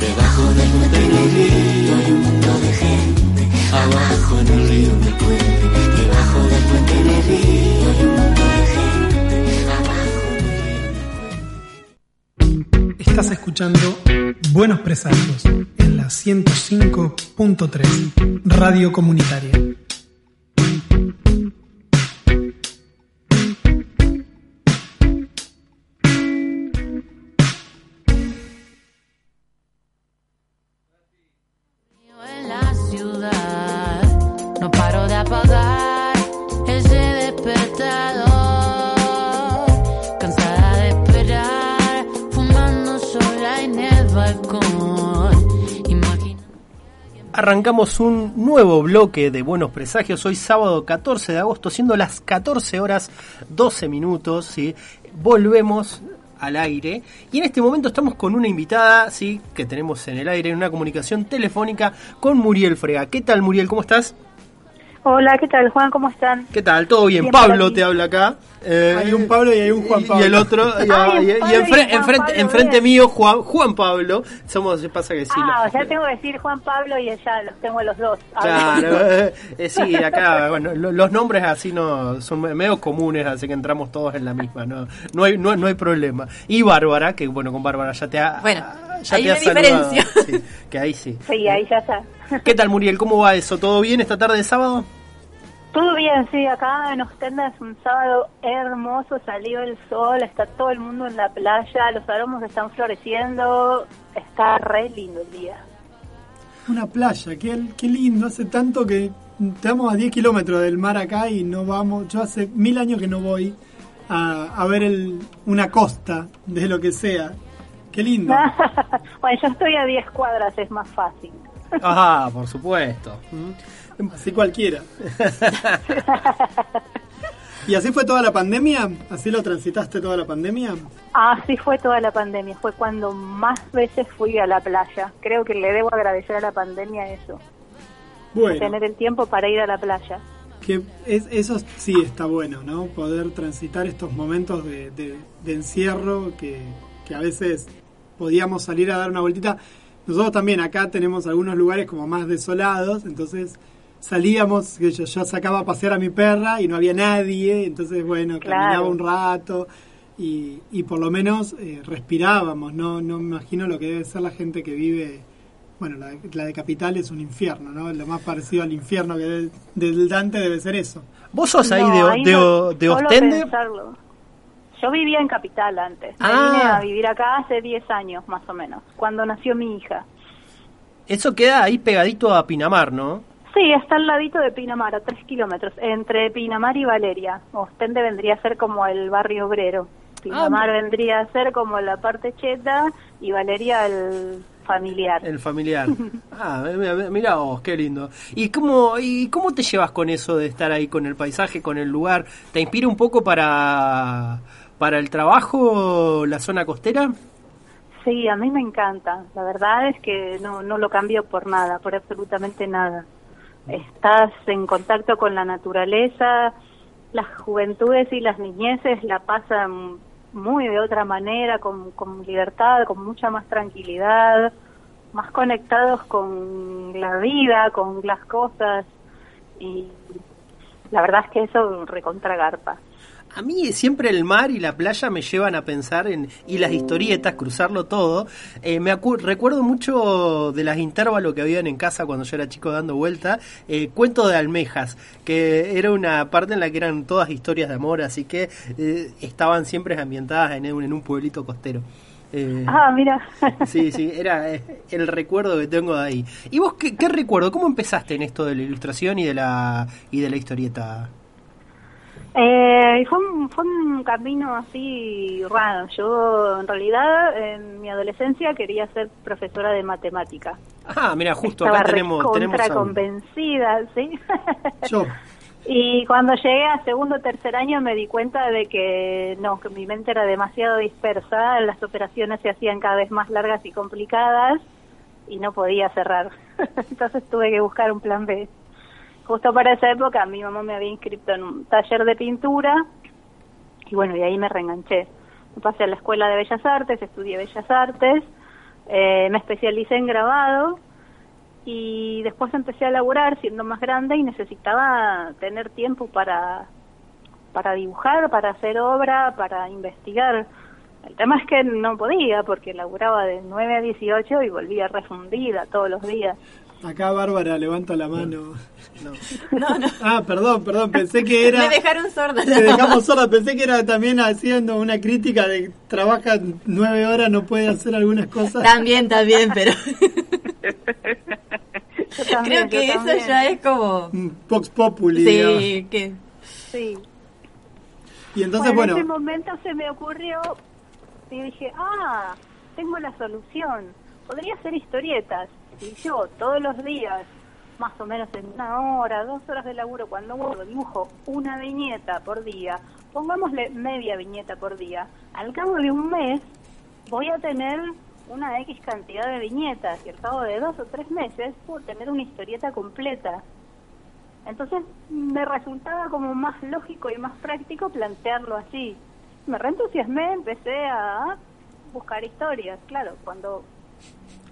Debajo del puente en el río hay un mundo de gente. Abajo en el río, en el puente. Debajo del puente en el río hay un mundo de gente. Abajo en el río. Estás escuchando Buenos Presagios en la 105.3 Radio Comunitaria. Arrancamos un nuevo bloque de Buenos Presagios, hoy sábado 14 de agosto, siendo las 14 horas 12 minutos, ¿sí? volvemos al aire y en este momento estamos con una invitada ¿sí? que tenemos en el aire, en una comunicación telefónica con Muriel Frega. ¿Qué tal Muriel? ¿Cómo estás? Hola, ¿qué tal, Juan? ¿Cómo están? ¿Qué tal? ¿Todo bien? Pablo te habla acá. Eh, Hay un Pablo y hay un Juan Pablo. Y el otro, y, Ay, y- enfrente, mío Juan, Juan Pablo. Somos, pasa que sí. ah, sea, tengo que decir Juan Pablo y ella los tengo los dos. A ver. Claro, eh, eh, sí, acá, bueno, lo- los nombres así no son medio comunes, así que entramos todos en la misma, no, no hay, no, no hay problema. Y Bárbara, que bueno, con Bárbara ya te ha, Bueno, ya hay te ha una saludado, diferencia. sí, que ahí sí. Sí, ahí ya está. ¿Qué tal Muriel? ¿Cómo va eso? ¿Todo bien esta tarde de sábado? Todo bien, sí, acá en Ostenda es un sábado hermoso, salió el sol, está todo el mundo en la playa, los aromos están floreciendo, está re lindo el día. Una playa, qué, qué lindo. Hace tanto que estamos a 10 kilómetros del mar acá y no vamos. Yo hace mil años que no voy a, a ver el, una costa de lo que sea. Qué lindo. bueno, yo estoy a 10 cuadras, es más fácil. Ajá, por supuesto. Así cualquiera. ¿Y así fue toda la pandemia? ¿Así lo transitaste toda la pandemia? Así fue toda la pandemia, fue cuando más veces fui a la playa. Creo que le debo agradecer a la pandemia eso, Bueno, tener el tiempo para ir a la playa. que es, eso sí está bueno, ¿no? Poder transitar estos momentos de, de- de encierro que, que a veces podíamos salir a dar una vueltita. Nosotros también acá tenemos algunos lugares como más desolados, entonces salíamos, que yo, yo sacaba a pasear a mi perra y no había nadie, entonces bueno, Claro. caminaba un rato y, y por lo menos eh, respirábamos, no, no me imagino lo que debe ser la gente que vive, bueno, la, de- la de Capital es un infierno, ¿no? Lo más parecido al infierno que debe- del Dante debe ser eso. ¿Vos sos ahí No, de, ahí de, no- de Ostende? pensarlo. Yo vivía en Capital antes. Me Ah. vine a vivir acá hace 10 años más o menos, cuando nació mi hija. Eso queda ahí pegadito a Pinamar, ¿no? Sí, está al ladito de Pinamar, a 3 kilómetros, entre Pinamar y Valeria. Ostende vendría a ser como el barrio obrero. Pinamar vendría a ser como la parte cheta y Valeria el familiar. El familiar. Ah, mira, mira vos, qué lindo. ¿Y cómo, ¿Y cómo te llevas con eso de estar ahí con el paisaje, con el lugar? ¿Te inspira un poco para, para el trabajo, la zona costera? Sí, a mí me encanta. La verdad es que no, no lo cambio por nada, por absolutamente nada. Estás en contacto con la naturaleza, las juventudes y las niñeces la pasan muy de otra manera, con, con libertad, con mucha más tranquilidad, más conectados con la vida, con las cosas. Y la verdad es que eso recontra garpa. A mí siempre el mar y la playa me llevan a pensar en y las historietas, cruzarlo todo. Eh, me recuerdo mucho de las intervalos que habían en casa cuando yo era chico dando vuelta. Eh, Cuento de almejas, que era una parte en la que eran todas historias de amor, así que eh, estaban siempre ambientadas en un, en un pueblito costero. Eh, Ah, mira. Sí, sí, era el recuerdo que tengo de ahí. ¿Y vos qué, qué recuerdo? ¿Cómo empezaste en esto de la ilustración y de la y de la historieta? Eh, fue, un, fue un camino así raro. Yo, en realidad, en mi adolescencia quería ser profesora de matemática. Ah, mira, justo Estaba acá tenemos tenemos a convencida, ¿sí? Yo. Y cuando llegué a segundo o tercer año me di cuenta de que no, que mi mente era demasiado dispersa, las operaciones se hacían cada vez más largas y complicadas y no podía cerrar. Entonces tuve que buscar un plan B. Justo para esa época mi mamá me había inscrito en un taller de pintura y bueno, y ahí me reenganché. Me pasé a la Escuela de Bellas Artes, estudié Bellas Artes, eh, me especialicé en grabado y después empecé a laburar siendo más grande y necesitaba tener tiempo para para dibujar, para hacer obra, para investigar. El tema es que no podía porque laburaba de 9 a 18 y volvía refundida todos los días. Acá Bárbara levanta la mano. No, no. Ah, perdón, perdón, pensé que era... Me dejaron sorda. Te dejamos sorda, pensé que era también haciendo una crítica de que trabaja nueve horas, no puede hacer algunas cosas. También, también, pero también, creo que eso también. ya es como... Mm, Vox Populi. digamos. Sí, que... Sí. Y entonces, bueno, bueno, en ese momento se me ocurrió y dije, ah, tengo la solución. Podría hacer historietas. Y yo todos los días, más o menos en una hora, dos horas de laburo, cuando vuelvo, dibujo una viñeta por día, pongámosle media viñeta por día. Al cabo de un mes voy a tener una X cantidad de viñetas y al cabo de dos o tres meses puedo tener una historieta completa. Entonces me resultaba como más lógico y más práctico plantearlo así. Me reentusiasmé, empecé a buscar historias. Claro, cuando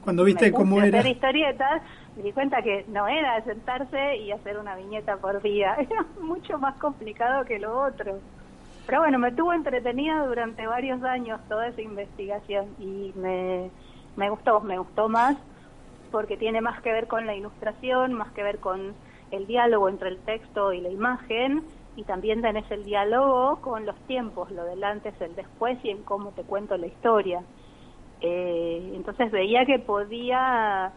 cuando viste me cómo era... hacer historietas, me di cuenta que no era sentarse y hacer una viñeta por día. Era mucho más complicado que lo otro. Pero bueno, me tuvo entretenida durante varios años toda esa investigación y me, me gustó, me gustó más porque tiene más que ver con la ilustración, más que ver con el diálogo entre el texto y la imagen y también tenés el diálogo con los tiempos, lo del antes, el después y en cómo te cuento la historia. Eh, entonces veía que podía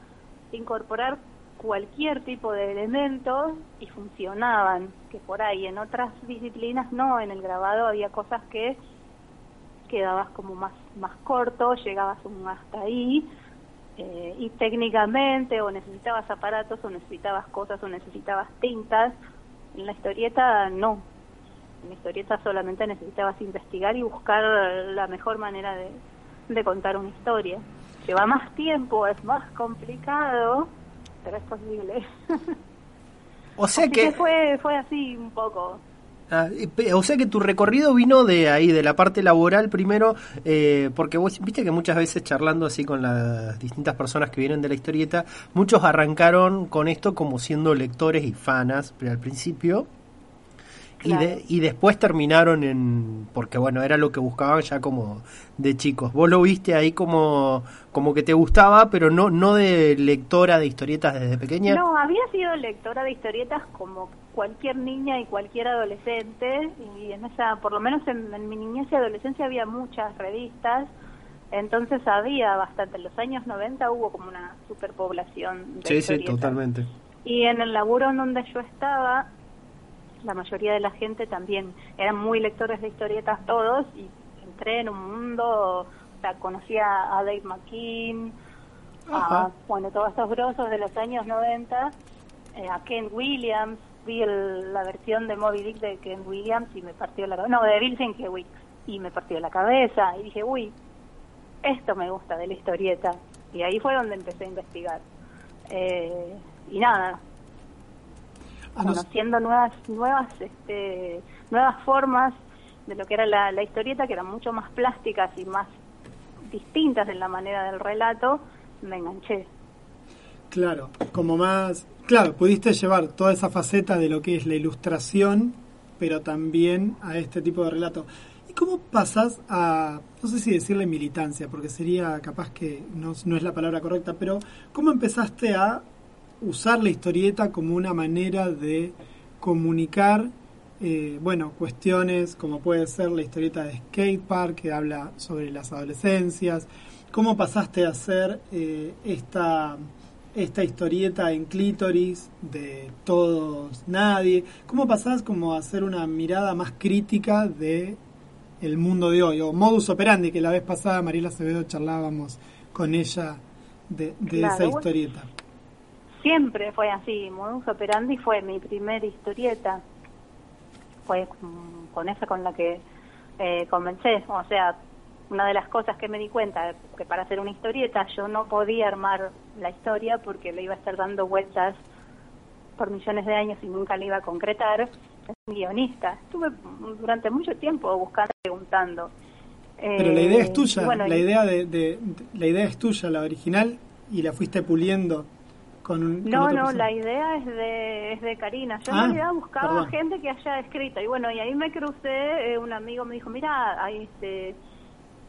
incorporar cualquier tipo de elementos y funcionaban, que por ahí en otras disciplinas no, en el grabado había cosas que quedabas como más, más corto, llegabas un hasta ahí, eh, y técnicamente o necesitabas aparatos o necesitabas cosas o necesitabas tintas, en la historieta no, en la historieta solamente necesitabas investigar y buscar la mejor manera de, de contar una historia. Lleva más tiempo, es más complicado, pero es posible. O sea Así que, que fue, fue así un poco. ah, o sea que tu recorrido vino de ahí, de la parte laboral primero, eh, porque vos viste que muchas veces charlando así con las distintas personas que vienen de la historieta, muchos arrancaron con esto como siendo lectores y fanas pero al principio. Y, de- y después terminaron en porque bueno era lo que buscaban ya como de chicos vos lo viste ahí como como que te gustaba pero no no de lectora de historietas desde pequeña No, había sido lectora de historietas como cualquier niña y cualquier adolescente y en esa, por lo menos en, en mi niñez y adolescencia había muchas revistas, entonces había bastante. En los años 90 hubo como una superpoblación de sí sí historietas. totalmente Y en el laburo en donde yo estaba, la mayoría de la gente también eran muy lectores de historietas todos y entré en un mundo, o sea, conocía a Dave McKean, a, bueno, todos estos grosos de los años 90, eh, a Ken Williams, vi el- la versión de Moby Dick de Ken Williams y me partió la cabeza, no, de Bill Sienkiewicz, y me partió la cabeza y dije, uy, esto me gusta de la historieta. Y ahí fue donde empecé a investigar. Eh, y nada, conociendo nuevas nuevas este, nuevas formas de lo que era la, la historieta que eran mucho más plásticas y más distintas en la manera del relato me enganché Claro, como más... Claro, pudiste llevar toda esa faceta de lo que es la ilustración, pero también a este tipo de relato. ¿Y cómo pasas a, no sé si decirle militancia, porque sería capaz que no, no es la palabra correcta, pero cómo empezaste a usar la historieta como una manera de comunicar eh, bueno, cuestiones como puede ser la historieta de Skate Park, que habla sobre las adolescencias. ¿Cómo pasaste a hacer eh, esta, esta historieta en clítoris de todos, nadie? ¿Cómo pasás como a hacer una mirada más crítica de el mundo de hoy? O modus operandi, que la vez pasada Mariela Acevedo charlábamos con ella de, de Claro, esa bueno. Siempre fue así. Modus Operandi fue mi primera historieta. Fue con, con esa con la que eh, comencé. O sea, una de las cosas que me di cuenta que para hacer una historieta yo no podía armar la historia porque le iba a estar dando vueltas por millones de años y nunca le iba a concretar. Es un guionista. Estuve durante mucho tiempo buscando, preguntando. Pero la idea es Eh, tuya, bueno, la idea de, de- la idea es tuya, la original, y la fuiste puliendo con un con No, no, la idea es de, es de Karina. Yo Ah, en realidad buscaba perdón. gente que haya escrito. Y bueno, y ahí me crucé, eh, un amigo me dijo, mira, ahí este,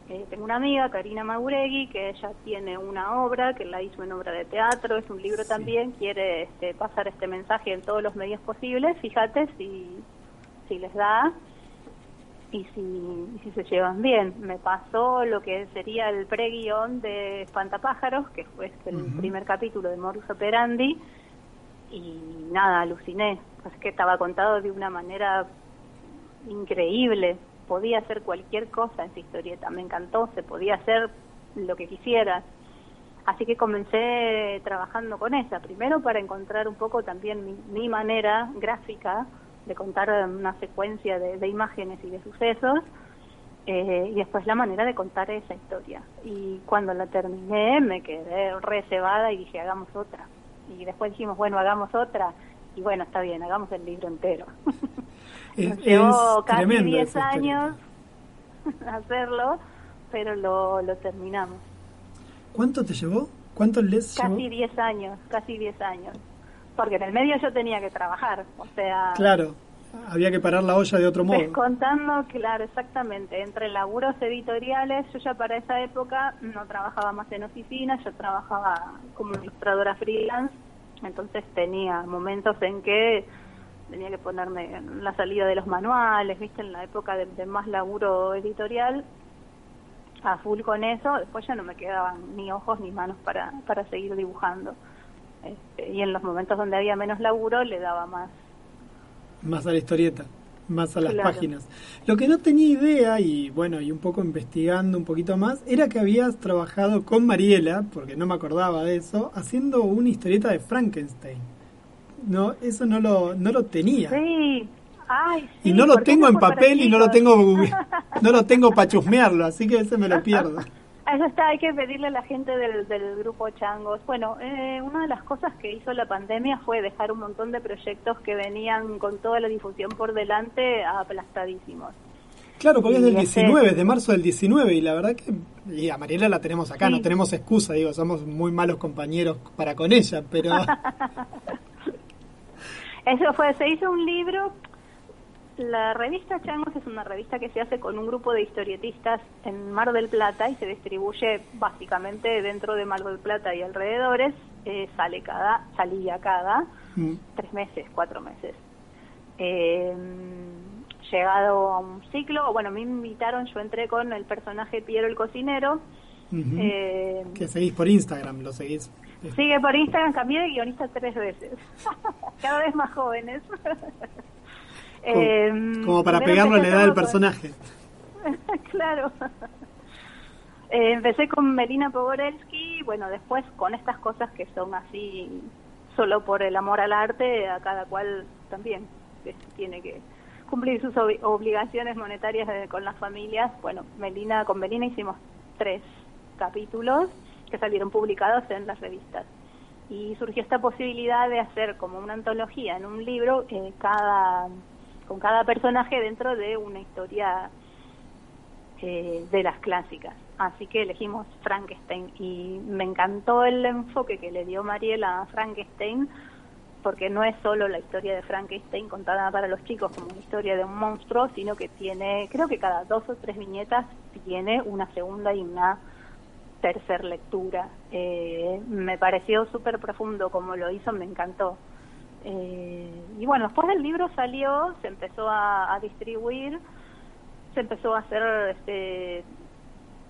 eh, tengo una amiga, Karina Mauregui, que ella tiene una obra, que la hizo en obra de teatro, es un libro también, quiere este, pasar este mensaje en todos los medios posibles. Fíjate si, si les da y si, y si se llevan bien. Me pasó lo que sería el pre-guión de Espantapájaros, que fue el Ujú. primer capítulo de Morus Operandi, y nada, aluciné. Es que estaba contado de una manera increíble. Podía hacer cualquier cosa en esa historieta, me encantó, se podía hacer lo que quisiera. Así que comencé trabajando con esa, primero para encontrar un poco también mi, mi manera gráfica de contar una secuencia de, de imágenes y de sucesos, eh, y después la manera de contar esa historia. Y cuando la terminé me quedé reservada y dije, hagamos otra. Y después dijimos, bueno, hagamos otra. Y bueno, está bien, hagamos el libro entero. Es, Nos llevó casi tremendo 10 esa historieta. años hacerlo, pero lo, lo terminamos. ¿Cuánto te llevó? ¿Cuánto les Casi llevó? 10 años, casi 10 años. Porque en el medio yo tenía que trabajar, o sea... Claro, había que parar la olla de otro modo. Descontando, claro, exactamente, entre laburos editoriales, yo ya para esa época no trabajaba más en oficina, yo trabajaba como ilustradora freelance, entonces tenía momentos en que tenía que ponerme en la salida de los manuales, viste, en la época de, de más laburo editorial, a full con eso, después ya no me quedaban ni ojos ni manos para, para seguir dibujando. Este, y en los momentos donde había menos laburo le daba más Más a la historieta, más a las Claro. páginas. Lo que no tenía idea, y bueno, y un poco investigando un poquito más, era que habías trabajado con Mariela, porque no me acordaba de eso, haciendo una historieta de Frankenstein. No, eso no lo, no lo tenía. Sí, ay, sí, y no lo tengo en papel y no lo tengo no lo tengo para chusmearlo, así que ese me lo pierdo. Eso está, hay que pedirle a la gente del, del grupo Changos. Bueno, eh, una de las cosas que hizo la pandemia fue dejar un montón de proyectos que venían con toda la difusión por delante aplastadísimos. Claro, porque es del Y ese- 19, es de marzo del 19, y la verdad que y a Mariela la tenemos acá, Sí. no tenemos excusa, digo, somos muy malos compañeros para con ella, pero Eso fue, se hizo un libro. La revista Changos es una revista que se hace con un grupo de historietistas en Mar del Plata y se distribuye básicamente dentro de Mar del Plata y alrededores. Eh, sale cada, salía cada mm, tres meses, cuatro meses. Eh, llegado a un ciclo, bueno, me invitaron, yo entré con el personaje Piero el cocinero. Eh, que seguís por Instagram, lo seguís. Sigue por Instagram, cambié de guionista tres veces. Cada vez más jóvenes. Eh, Como para pegarlo a la edad del con- personaje. claro. Eh, empecé con Melina Pogorelsky, bueno, después con estas cosas que son así, solo por el amor al arte, a cada cual también tiene que cumplir sus ob- obligaciones monetarias de- con las familias. Bueno, Melina, con Melina hicimos tres capítulos que salieron publicados en las revistas. Y surgió esta posibilidad de hacer como una antología en un libro eh, cada con cada personaje dentro de una historia eh, de las clásicas. Así que elegimos Frankenstein y me encantó el enfoque que le dio Mariela a Frankenstein porque no es solo la historia de Frankenstein contada para los chicos como una historia de un monstruo, sino que tiene, creo que cada dos o tres viñetas tiene una segunda y una tercer lectura. Eh, me pareció súper profundo como lo hizo, me encantó. Eh, y bueno, después del libro salió, se empezó a, distribuir, se empezó a hacer este,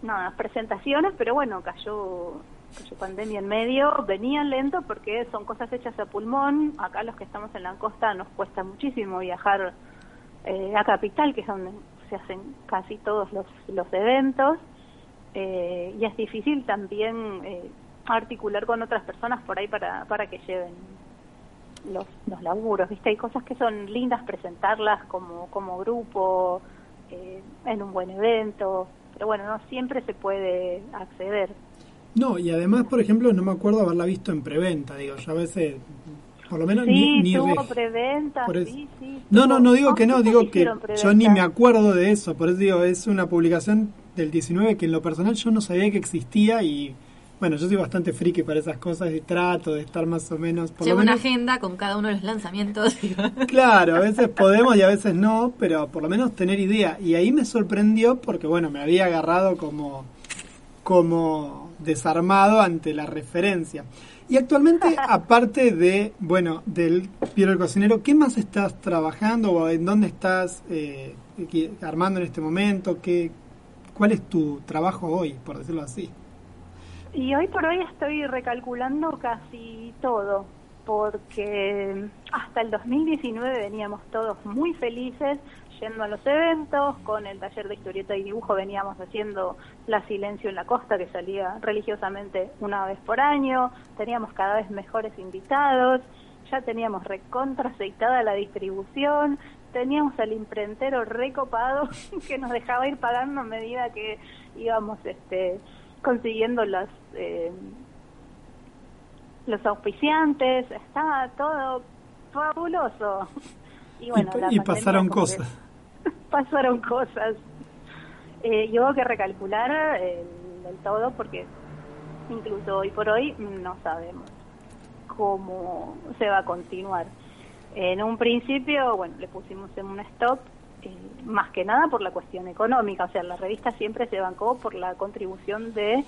nada, presentaciones, pero bueno, cayó, cayó pandemia en medio, venía lento porque son cosas hechas a pulmón, acá los que estamos en la costa nos cuesta muchísimo viajar eh, a Capital, que es donde se hacen casi todos los, los eventos, eh, y es difícil también eh, articular con otras personas por ahí para, para que lleven los, los laburos, ¿viste? Hay cosas que son lindas presentarlas como, como grupo, eh, en un buen evento, pero bueno, no siempre se puede acceder. No, y además, por ejemplo, no me acuerdo haberla visto en preventa, digo, yo a veces, por lo menos sí, ni, ni tuvo re- preventa, por eso. sí, sí. No, no, no digo que no, digo que yo ni me acuerdo de eso, por eso digo, es una publicación del 19 que en lo personal yo no sabía que existía y bueno, yo soy bastante friki para esas cosas y trato de estar más o menos, por Llevo lo una agenda con cada uno de los lanzamientos. claro, a veces podemos y a veces no, pero por lo menos tener idea. Y ahí me sorprendió porque bueno, me había agarrado como, como desarmado ante la referencia. Y actualmente, aparte de, bueno, del Piero el Cocinero, ¿qué más estás trabajando o en dónde estás eh, armando en este momento? ¿Qué, ¿Cuál es tu trabajo hoy, por decirlo así? Y hoy por hoy estoy recalculando casi todo, porque hasta el 2019 veníamos todos muy felices yendo a los eventos, con el taller de historieta y dibujo veníamos haciendo La Silencio en la Costa, que salía religiosamente una vez por año, teníamos cada vez mejores invitados, ya teníamos recontra aceitada la distribución, teníamos al imprentero recopado que nos dejaba ir pagando a medida que íbamos este consiguiendo las eh, los auspiciantes, estaba todo fabuloso. Y bueno, y, la y pandemia pasaron cosas. pasaron cosas. Eh, y hubo que recalcular el, el todo porque incluso hoy por hoy no sabemos cómo se va a continuar. En un principio, bueno, le pusimos en un stop, eh, más que nada por la cuestión económica, o sea, la revista siempre se bancó por la contribución de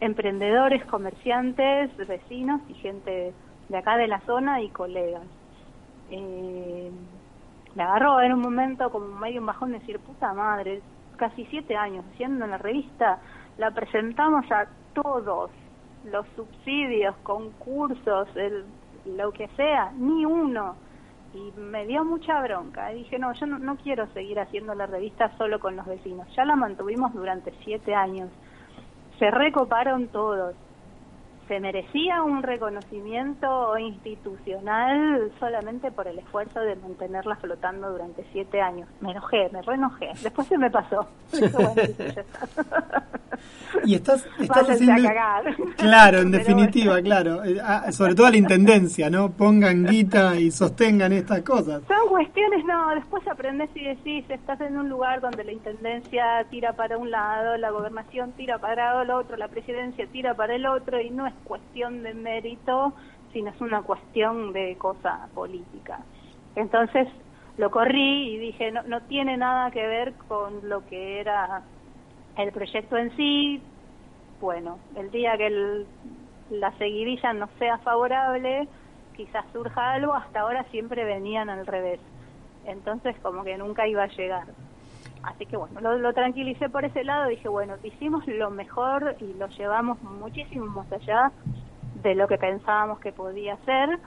emprendedores, comerciantes, vecinos y gente de acá de la zona y colegas. Eh, me agarró en un momento como medio un bajón de decir, puta madre, casi siete años haciendo la revista, la presentamos a todos, los subsidios, concursos, el, lo que sea, ni uno. Y me dio mucha bronca. Dije, no, yo no, no quiero seguir haciendo la revista solo con los vecinos. Ya la mantuvimos durante siete años. Se recoparon todos. Se merecía un reconocimiento institucional solamente por el esfuerzo de mantenerla flotando durante siete años. Me enojé, me reenojé. Después se me pasó. Bueno. Y estás, estás Váyanse a haciendo... cagar. Claro, en Pero definitiva, claro. Eh, ah, Sobre todo a la intendencia, ¿no? Pongan guita y sostengan estas cosas. Son cuestiones, no, después aprendes y decís, estás en un lugar donde la intendencia tira para un lado, la gobernación tira para el otro, la presidencia tira para el otro, y no es cuestión de mérito, sino es una cuestión de cosa política. Entonces lo corrí y dije, no, no tiene nada que ver con lo que era el proyecto en sí. Bueno, el día que el- la seguidilla no sea favorable, quizás surja algo, hasta ahora siempre venían al revés. Entonces como que nunca iba a llegar. Así que bueno, lo, tranquilicé por ese lado, dije, bueno, hicimos lo mejor y lo llevamos muchísimo más allá de lo que pensábamos que podía ser.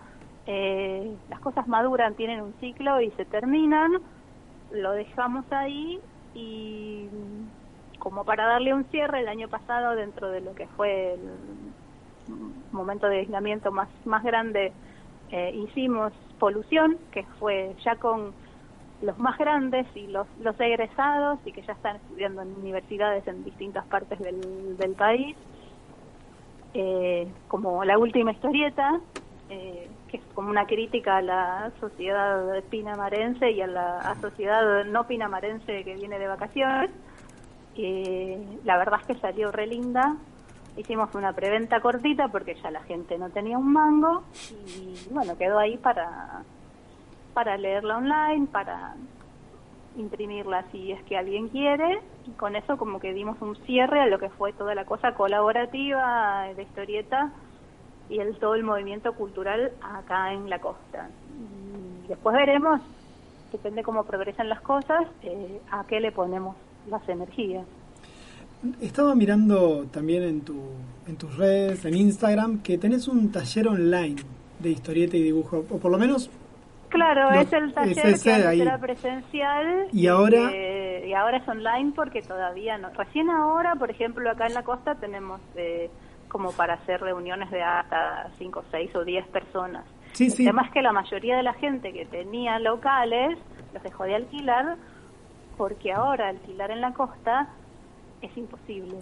Eh, las cosas maduran, tienen un ciclo y se terminan, lo dejamos ahí y como para darle un cierre el año pasado dentro de lo que fue el momento de aislamiento más, más grande, eh, hicimos Polución, que fue ya con los más grandes y los, los egresados y que ya están estudiando en universidades en distintas partes del, del país, eh, como la última historieta, eh, que es como una crítica a la sociedad pinamarense y a la sociedad no pinamarense que viene de vacaciones. Eh, la verdad es que salió re linda. Hicimos una preventa cortita porque ya la gente no tenía un mango y bueno, quedó ahí para, para leerla online, para imprimirla si es que alguien quiere. Y con eso como que dimos un cierre a lo que fue toda la cosa colaborativa de historieta y el todo el movimiento cultural acá en la costa. y después veremos, depende cómo progresan las cosas, eh, a qué le ponemos las energías. Estaba mirando también en, tu, en tus redes, en Instagram, que tenés un taller online de historieta y dibujo, o por lo menos Claro, es el taller es ese que antes era presencial Y ahora- eh, y ahora es online porque todavía no. Recién ahora, por ejemplo, acá en la costa tenemos eh, como para hacer reuniones de hasta 5, 6 o 10 personas. Sí, el sí. tema es que la mayoría de la gente que tenía locales los dejó de alquilar porque ahora alquilar en la costa es imposible.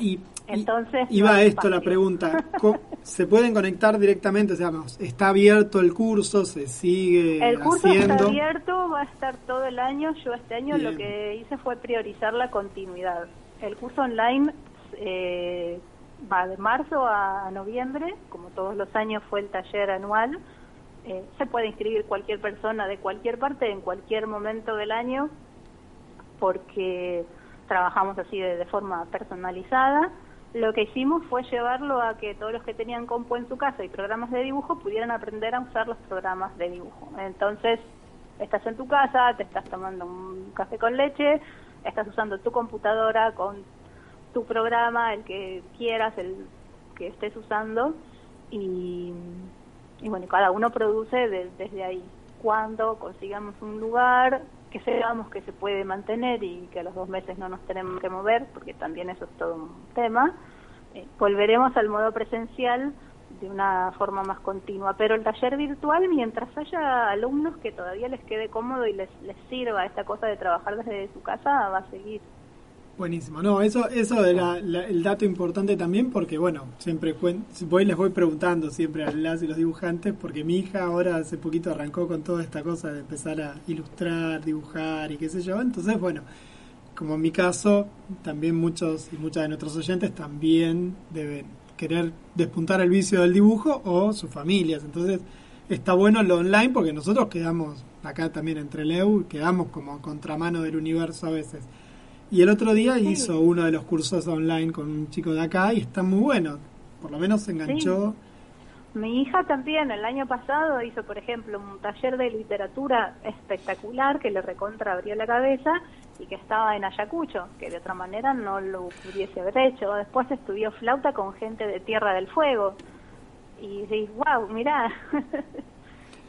Y Entonces, no iba a hay esto la pregunta. ¿Se pueden conectar directamente? O sea, ¿está abierto el curso? ¿Se sigue El curso haciendo? está abierto, va a estar todo el año. Yo este año Bien. lo que hice fue priorizar la continuidad. El curso online eh, va de marzo a noviembre, como todos los años fue el taller anual. Eh, se puede inscribir cualquier persona de cualquier parte en cualquier momento del año porque trabajamos así de, de forma personalizada. Lo que hicimos fue llevarlo a que todos los que tenían compu en su casa y programas de dibujo pudieran aprender a usar los programas de dibujo. Entonces, estás en tu casa, te estás tomando un café con leche, estás usando tu computadora con tu programa, el que quieras, el que estés usando, y, bueno, cada uno produce de- desde ahí. Cuando consigamos un lugar que sepamos que se puede mantener y que a los dos meses no nos tenemos que mover, porque también eso es todo un tema, eh, volveremos al modo presencial de una forma más continua. Pero el taller virtual, mientras haya alumnos que todavía les quede cómodo y les, les sirva esta cosa de trabajar desde su casa, va a seguir. Buenísimo. No, eso, eso era la- el dato importante también porque, bueno, siempre voy les voy preguntando siempre a las y los dibujantes porque mi hija ahora hace poquito arrancó con toda esta cosa de empezar a ilustrar, dibujar y qué sé yo. Entonces, bueno, como en mi caso, también muchos y muchas de nuestros oyentes también deben querer despuntar el vicio del dibujo o sus familias. Entonces, está bueno lo online porque nosotros quedamos acá también entre Leu, quedamos como contramano del universo a veces. Y el otro día hizo uno de los cursos online con un chico de acá y está muy bueno. Por lo menos se enganchó. Mi hija también el año pasado hizo, por ejemplo, un taller de literatura espectacular que le recontra abrió la cabeza y que estaba en Ayacucho, que de otra manera no lo pudiese haber hecho. Después estudió flauta con gente de Tierra del Fuego. Y decís, wow, mirá.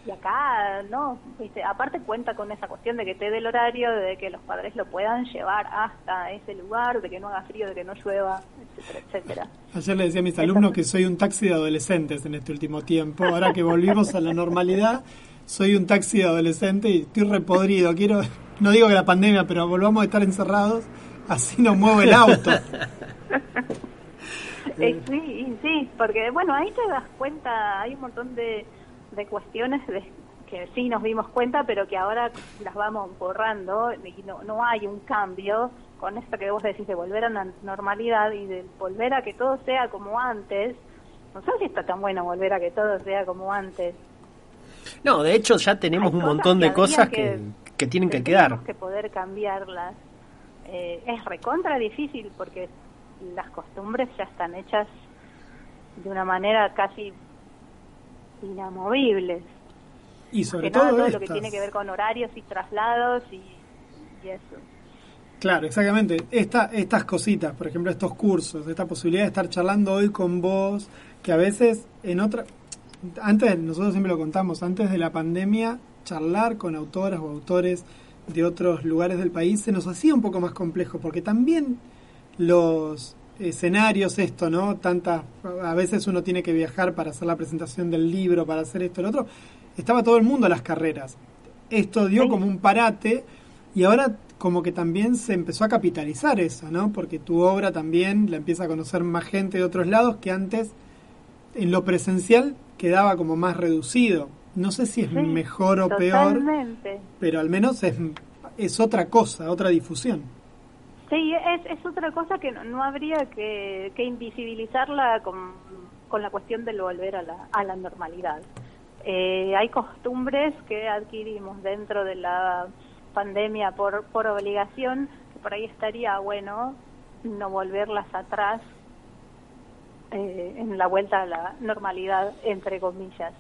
y acá, no, viste, aparte cuenta con esa cuestión de que te dé el horario, de que los padres lo puedan llevar hasta ese lugar, de que no haga frío, de que no llueva, etcétera, etcétera. Ayer le decía a mis alumnos que soy un taxi de adolescentes en este último tiempo. Ahora que volvimos a la normalidad, soy un taxi de adolescente y estoy repodrido. Quiero, no digo que la pandemia, pero volvamos a estar encerrados, así no muevo el auto. Eh, sí, sí, porque bueno, ahí te das cuenta, hay un montón de, de cuestiones de, que sí nos dimos cuenta, pero que ahora las vamos borrando y no, no hay un cambio con esto que vos decís de volver a la normalidad y de volver a que todo sea como antes. No sé si está tan bueno volver a que todo sea como antes. No, de hecho ya tenemos Hay un montón de cosas que- que, que tienen que quedar. que poder cambiarlas. Eh, es recontra difícil porque las costumbres ya están hechas de una manera casi inamovibles. Y sobre todo todo lo que tiene que ver con horarios y traslados y, y eso. Claro, exactamente. Esta, estas cositas, por ejemplo, estos cursos, esta posibilidad de estar charlando hoy con vos, que a veces en otra... Antes, nosotros siempre lo contamos, antes de la pandemia, charlar con autoras o autores de otros lugares del país se nos hacía un poco más complejo, porque también los escenarios, esto, ¿no? Tantas, a veces uno tiene que viajar para hacer la presentación del libro, para hacer esto, lo otro. Estaba todo el mundo a las carreras. Esto dio como un parate y ahora como que también se empezó a capitalizar eso, ¿no? Porque tu obra también la empieza a conocer más gente de otros lados que antes en lo presencial quedaba como más reducido. No sé si es Sí, mejor o peor, pero al menos es, es otra cosa, otra difusión. Sí, es, es otra cosa que no, no habría que, que invisibilizarla con, con la cuestión del volver a la, a la normalidad. Eh, hay costumbres que adquirimos dentro de la pandemia por, por obligación, que por ahí estaría bueno no volverlas atrás eh, en la vuelta a la normalidad, entre comillas.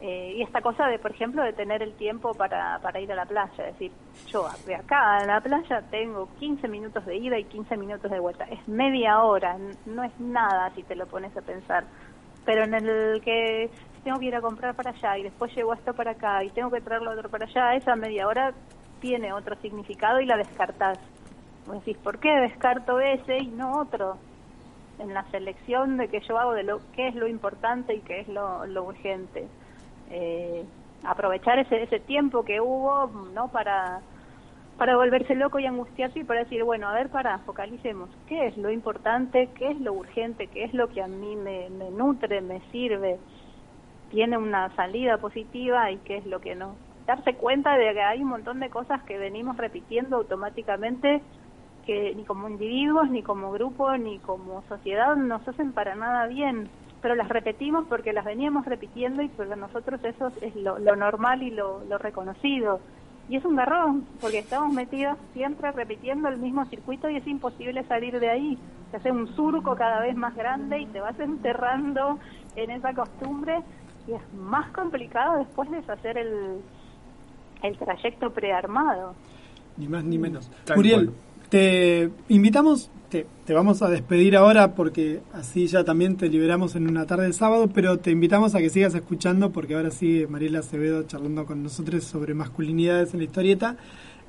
Eh, y esta cosa de, por ejemplo, de tener el tiempo para, para ir a la playa. Es decir, yo de acá a la playa tengo 15 minutos de ida y 15 minutos de vuelta. Es media hora, no es nada si te lo pones a pensar. Pero en el que tengo que ir a comprar para allá y después llevo esto para acá y tengo que traer lo otro para allá, esa media hora tiene otro significado y la descartás. Vos decís, ¿por qué descarto ese y no otro? En la selección de que yo hago de lo qué es lo importante y qué es lo urgente. Eh, aprovechar ese, ese tiempo que hubo, ¿no? Para, para volverse loco y angustiarse y para decir, bueno, a ver, para, focalicemos. ¿Qué es lo importante? ¿Qué es lo urgente? ¿Qué es lo que a mí me, me nutre, me sirve? tiene una salida positiva y qué es lo que no. Darse cuenta de que hay un montón de cosas que venimos repitiendo automáticamente que ni como individuos, ni como grupo, ni como sociedad nos hacen para nada bien, pero las repetimos porque las veníamos repitiendo y para nosotros eso es lo, lo normal y lo, lo reconocido. Y es un garrón, porque estamos metidos siempre repitiendo el mismo circuito y es imposible salir de ahí. Se hace un surco cada vez más grande y te vas enterrando en esa costumbre y es más complicado después deshacer el, el trayecto prearmado. Ni más ni menos. Muriel. Te invitamos, te, te vamos a despedir ahora porque así ya también te liberamos en una tarde de sábado, pero te invitamos a que sigas escuchando porque ahora sigue Mariela Acevedo charlando con nosotros sobre masculinidades en la historieta.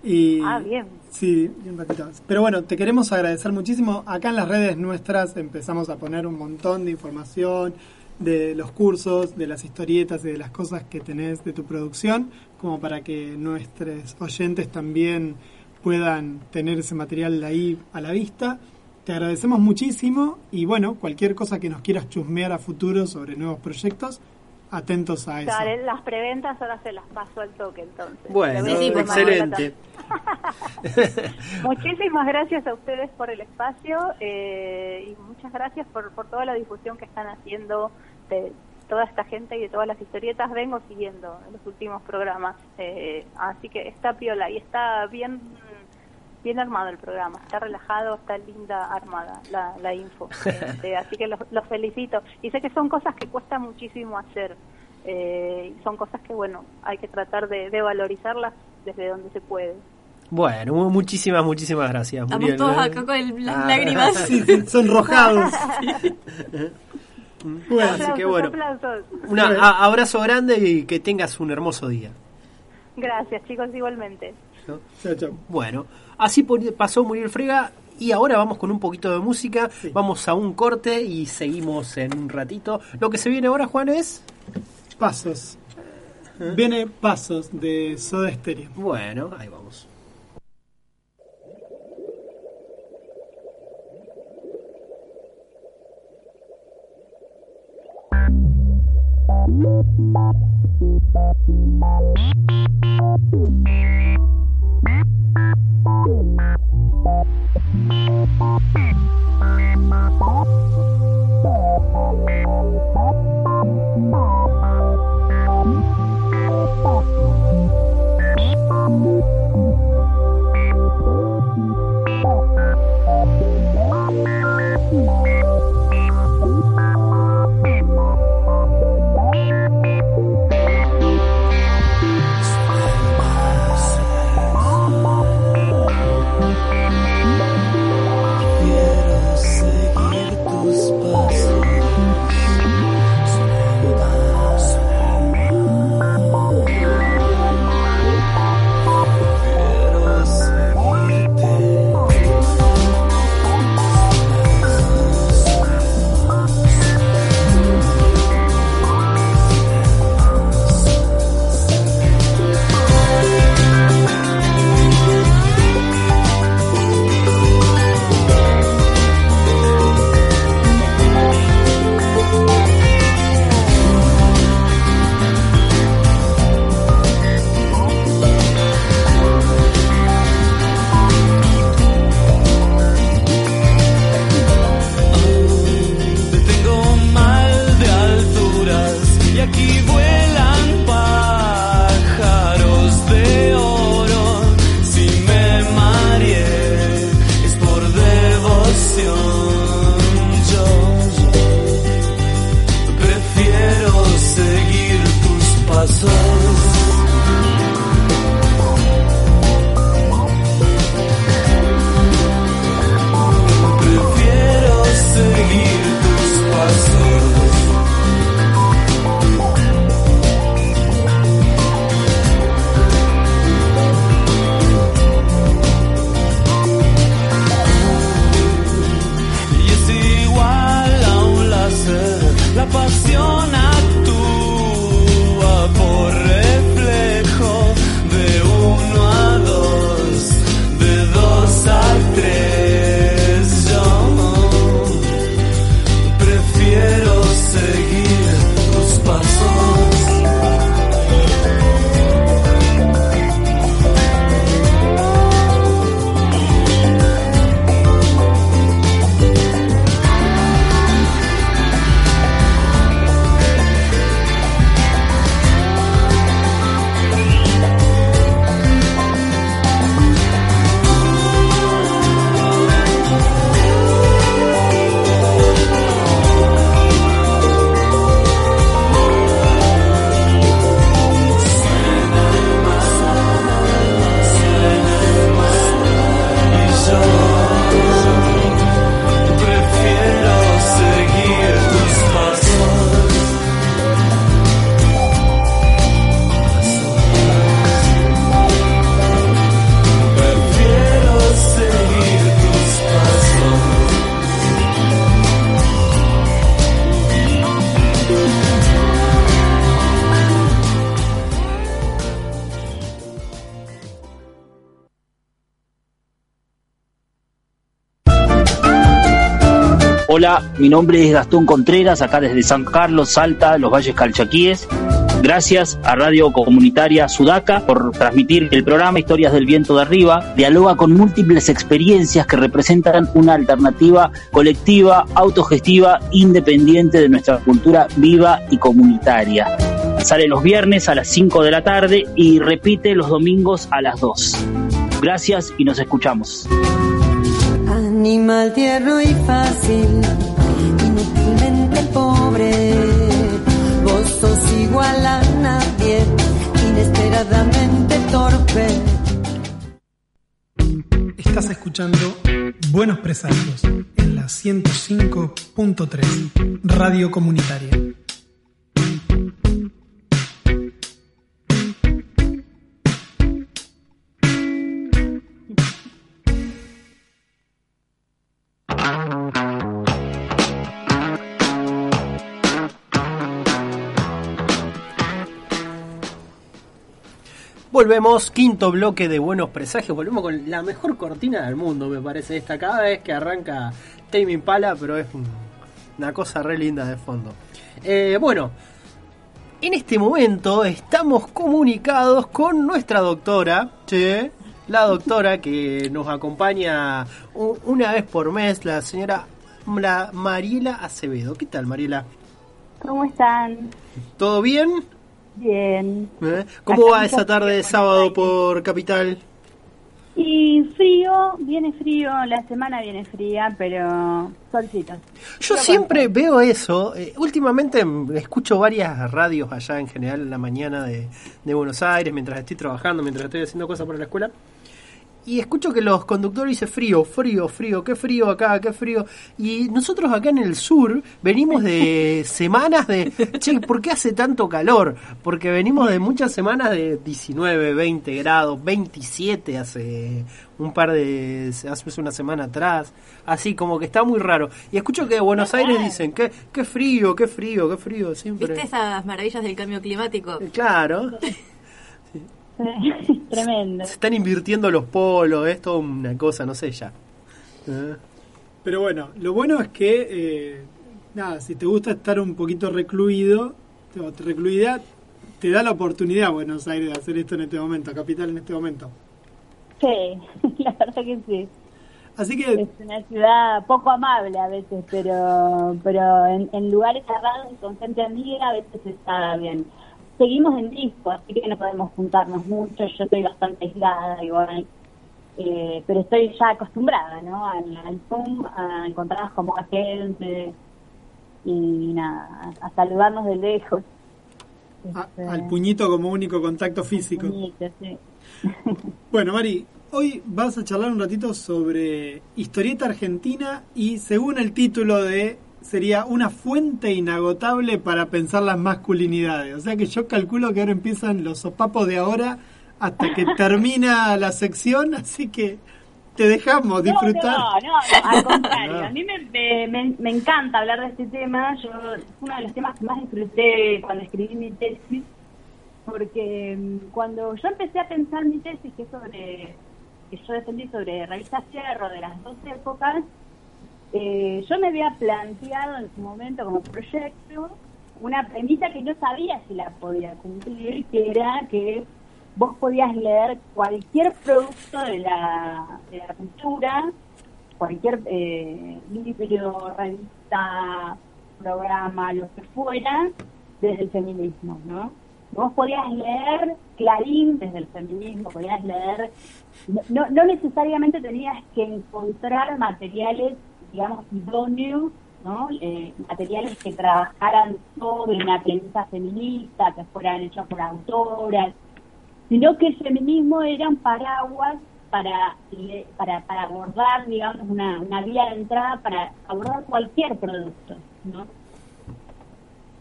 Y, Ah, bien. Sí, un ratito. Pero bueno, te queremos agradecer muchísimo. Acá en las redes nuestras empezamos a poner un montón de información de los cursos, de las historietas y de las cosas que tenés de tu producción, como para que nuestros oyentes también puedan tener ese material ahí a la vista. Te agradecemos muchísimo y bueno, cualquier cosa que nos quieras chusmear a futuro sobre nuevos proyectos, atentos a eso. Dale, las preventas ahora se las paso al toque entonces. Bueno, excelente. Muchísimas gracias a ustedes por el espacio eh, y muchas gracias por, por toda la difusión que están haciendo de toda esta gente y de todas las historietas. Vengo siguiendo en los últimos programas, eh, así que está piola y está bien bien armado el programa, está relajado, está linda armada la, la info. Este, así que los, los felicito. Y sé que son cosas que cuesta muchísimo hacer. Eh, son cosas que, bueno, hay que tratar de, de valorizarlas desde donde se puede. Bueno, mu- muchísimas, muchísimas gracias. Estamos Muriel. todos acá con el- las Ah. lágrimas. Sí, sí, sonrojados. Bueno, así que bueno. Un abrazo grande y que tengas un hermoso día. Gracias, chicos, igualmente. Chao, chao. Bueno, así pasó Muriel Frega y ahora vamos con un poquito de música, vamos a un corte y seguimos en un ratito. Lo que se viene ahora, Juan, es... Pasos. Viene Pasos de Soda Stereo. Bueno, ahí vamos. Quiero Hola, mi nombre es Gastón Contreras, acá desde San Carlos, Salta, los Valles Calchaquíes. Gracias a Radio Comunitaria Sudaca por transmitir el programa Historias del Viento de Arriba. Dialoga con múltiples experiencias que representan una alternativa colectiva, autogestiva, independiente de nuestra cultura viva y comunitaria. Sale los viernes a las 5 de la tarde y repite los domingos a las 2. Gracias y nos escuchamos. Animal tierno y fácil, inútilmente pobre. Vos sos igual a nadie, inesperadamente torpe. Estás escuchando Buenos Presagios en la 105.3 Radio Comunitaria. Volvemos, quinto bloque de Buenos Presagios. Volvemos con la mejor cortina del mundo, me parece esta. Cada vez que arranca Tame Impala, pero es un- una cosa re linda de fondo. Eh, bueno, en este momento estamos comunicados con nuestra doctora, che, la doctora que nos acompaña una vez por mes, la señora la Mariela Acevedo. ¿Qué tal, Mariela? ¿Cómo están? ¿Todo bien? Bien. ¿Eh? ¿Cómo Acá va esa tarde de sábado por Capital? Y frío, viene frío, la semana viene fría, pero solcito. Yo siempre veo eso. eh, últimamente escucho varias radios allá en general en la mañana de, de Buenos Aires, mientras estoy trabajando, mientras estoy haciendo cosas para la escuela. Y escucho que los conductores dicen frío, frío, frío, qué frío acá, qué frío. Y nosotros acá en el sur venimos de semanas de, che, ¿por qué hace tanto calor? Porque venimos de muchas semanas de 19, 20 grados, 27 hace un par de, hace una semana atrás. Así como que está muy raro. Y escucho que de Buenos Aires dicen, qué, qué frío, qué frío, qué frío, siempre. ¿Viste esas maravillas del cambio climático? Claro. Tremendo. Se están invirtiendo los polos, es toda una cosa, no sé ya. Eh. Pero bueno, lo bueno es que, eh, nada, si te gusta estar un poquito recluido, te- recluida, te da la oportunidad Buenos Aires de hacer esto en este momento, Capital en este momento. Sí, la verdad que sí. Así que... Es una ciudad poco amable a veces, pero pero en, en lugares cerrados y con gente amiga a veces está bien. Seguimos en disco, así que no podemos juntarnos mucho. Yo estoy bastante aislada igual. Eh, pero estoy ya acostumbrada, ¿no? Al, al Zoom, a encontrarnos con poca gente y nada, a, saludarnos de lejos. Este, Al puñito como único contacto físico. puñito, sí. Bueno, Mari, hoy vas a charlar un ratito sobre historieta argentina y según el título de sería una fuente inagotable para pensar las masculinidades. O sea que yo calculo que ahora empiezan los sopapos de ahora hasta que termina la sección, así que te dejamos disfrutar. No, no, no, al contrario. A mí me, me, me- encanta hablar de este tema. Yo es uno de los temas que más disfruté cuando escribí mi tesis, porque mm, cuando yo empecé a pensar mi tesis, que es sobre que yo defendí sobre revista Cierro de las dos épocas, eh, yo me había planteado en su momento como proyecto una premisa que no sabía si la podía cumplir, que era que vos podías leer cualquier producto de la, de la cultura, cualquier eh, revista, programa, lo que fuera, desde el feminismo, ¿no? Vos podías leer Clarín desde el feminismo, podías leer, no, no necesariamente tenías que encontrar materiales, digamos, idóneos, ¿no? Eh, materiales que trabajaran sobre una premisa feminista, que fueran hechos por autoras, sino que el feminismo era un paraguas para, le- para, para abordar, digamos, una, una vía de entrada para abordar cualquier producto, ¿no?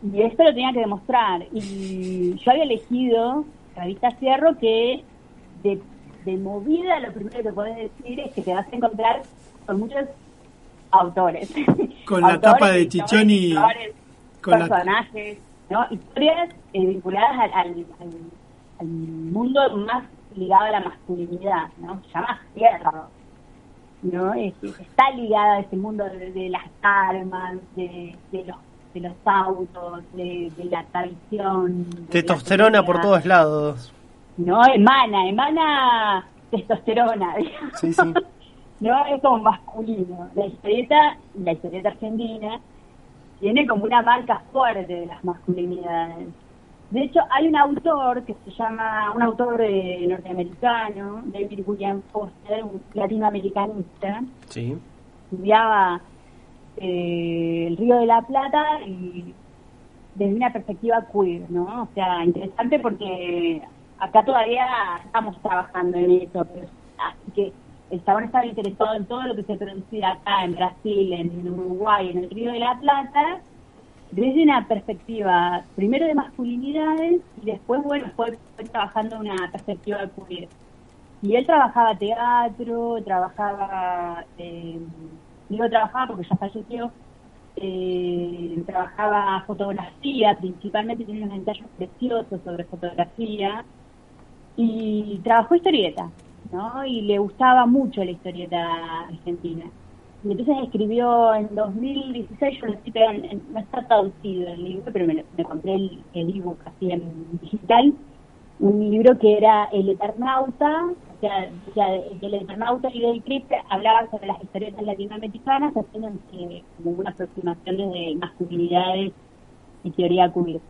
Y esto lo tenía que demostrar. Y yo había elegido Revista Cierro que de, de movida lo primero que podés decir es que te vas a encontrar con muchos autores. Con la Autores, tapa de Chichón y- la- personajes, ¿no? Historias eh, vinculadas al, al, al- al mundo más ligado a la masculinidad, ¿no? Se llama Cierro. ¿no? Es- está ligada a ese mundo de, de las armas, de, de los de los autos, de, de la tradición. la Testosterona por todos lados. No, emana, emana testosterona. digamos. Sí, sí. no es como masculino. La historieta, la historieta argentina, tiene como una marca fuerte de las masculinidades. De hecho, hay un autor que se llama, un autor eh, norteamericano, David William Foster, un latinoamericanista, Sí. estudiaba eh, el Río de la Plata y desde una perspectiva queer, ¿no? O sea, interesante porque acá todavía estamos trabajando en eso, pero, así que el chabón estaba interesado en todo lo que se producía acá en Brasil, en Uruguay, en el Río de la Plata, desde una perspectiva primero de masculinidades y después, bueno, fue, trabajando una perspectiva queer. Y él trabajaba teatro, trabajaba, eh, digo trabajaba porque ya falleció, eh, trabajaba fotografía, principalmente tenía unos ensayos preciosos sobre fotografía, y trabajó historieta, ¿no? Y le gustaba mucho la historieta argentina. Y entonces escribió en 2016, yo lo en- no está traducido el libro, pero me, me compré el, el ebook así en digital, un libro que era El Eternauta, o sea, o el Eternauta y del Crip hablaban sobre las historietas latinoamericanas, haciendo eh, como una aproximación desde masculinidades y teoría queer.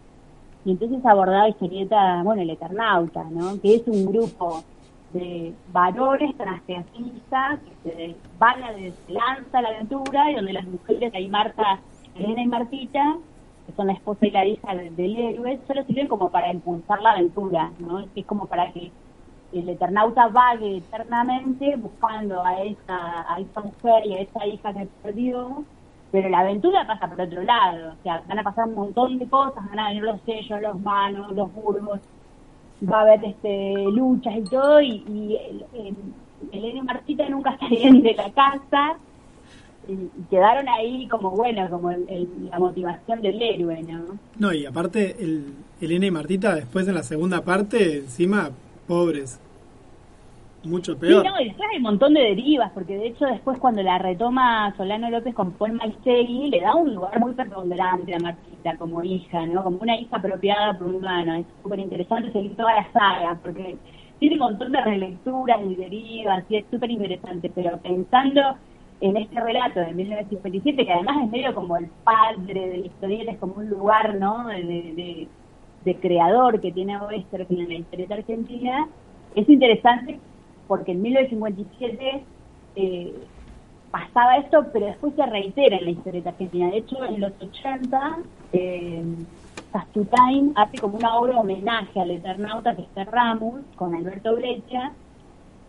Y entonces abordaba historieta, bueno, el Eternauta, ¿no? Que es un grupo de varones transgentistas que se van a lanza la aventura y donde las mujeres, ahí Marta, Elena y Martita, que son la esposa y la hija del, del héroe, solo sirven como para impulsar la aventura, ¿no? Es como para que el Eternauta vague eternamente buscando a esa, a esa mujer y a esa hija que perdió, pero la aventura pasa por otro lado, o sea, van a pasar un montón de cosas, van a venir los sellos, los manos, los burgos, va a haber este luchas y todo, y, y el- el- Elena y Martita nunca salían de la casa, y, quedaron ahí como, bueno, como el- la motivación del héroe, ¿no? No, y aparte, el, Elena y Martita, después en la segunda parte, encima, pobres. Mucho peor. Sí, no, y después hay un montón de derivas, porque de hecho después cuando la retoma Solano López con Paul Maistegui, le da un lugar muy preponderante a Martita como hija, ¿no? Como una hija apropiada por un humano. Es súper interesante seguir toda la saga, porque tiene un montón de relecturas y derivas, y es súper interesante, pero pensando en este relato de 1957, que además es medio como el padre de la historieta, es como un lugar, ¿no?, de, de- creador que tiene Oester en la historieta argentina, es interesante porque en 1957 eh, pasaba esto, pero después se reitera en la historieta argentina. De hecho, en los 80, eh, hace como una obra homenaje al Eternauta que está Ramos, con Alberto Brecha,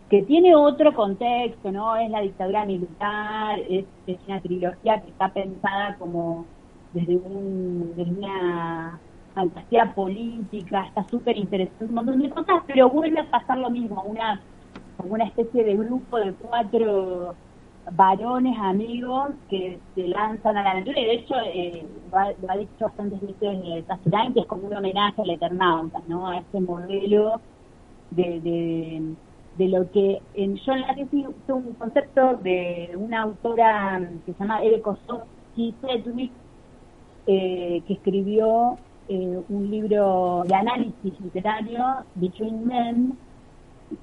que tiene otro contexto, ¿no? Es la dictadura militar, es, es una trilogía que está pensada como desde, un, desde una fantasía política, está súper interesante, un montón de cosas, pero vuelve a pasar lo mismo, una como una especie de grupo de cuatro varones amigos que se lanzan a la aventura y de hecho eh, lo, ha, lo ha dicho bastantes veces eh, que es como un homenaje al Eternauta, ¿no? a ese modelo de, de, lo que en John Lasseter hizo un concepto de una autora que se llama Eve Kosowski eh, que escribió eh, un libro de análisis literario Between Men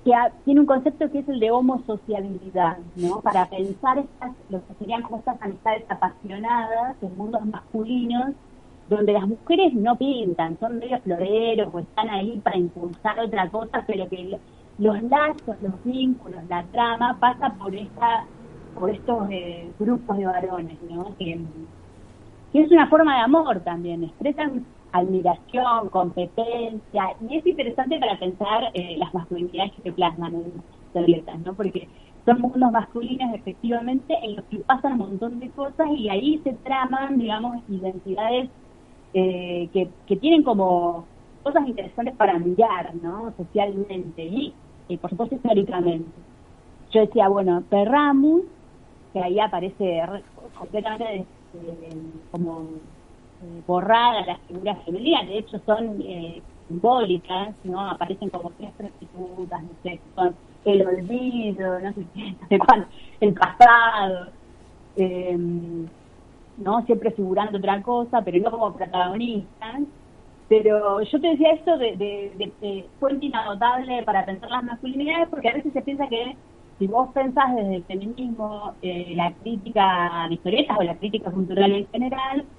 que ha- tiene un concepto que es el de homosociabilidad, ¿no? Para pensar estas, lo que serían como estas amistades apasionadas en mundos masculinos, donde las mujeres no pintan, son medio floreros o están ahí para impulsar otra cosa, pero que lo- los lazos, los vínculos, la trama pasa por esta, por estos eh, grupos de varones, ¿no? Que es una forma de amor también, expresan admiración, competencia, y es interesante para pensar eh, las masculinidades que se plasman en historietas, ¿no? Porque son mundos masculinos efectivamente en los que pasan un montón de cosas y ahí se traman, digamos, identidades eh, que, que tienen como cosas interesantes para mirar, ¿no? Socialmente y, y por supuesto históricamente. Yo decía, bueno, Perramus, que ahí aparece re- completamente eh, como eh, borradas las figuras femeninas, de hecho son eh, simbólicas, ¿no? Aparecen como tres prostitutas, no sé, son el olvido, no sé no sé el pasado, eh, ¿no? Siempre figurando otra cosa, pero no como protagonistas. Pero yo te decía esto de, de, de- de fuente inagotable para pensar las masculinidades, porque a veces se piensa que si vos pensás desde el feminismo, eh, la crítica de historietas o la crítica cultural en general,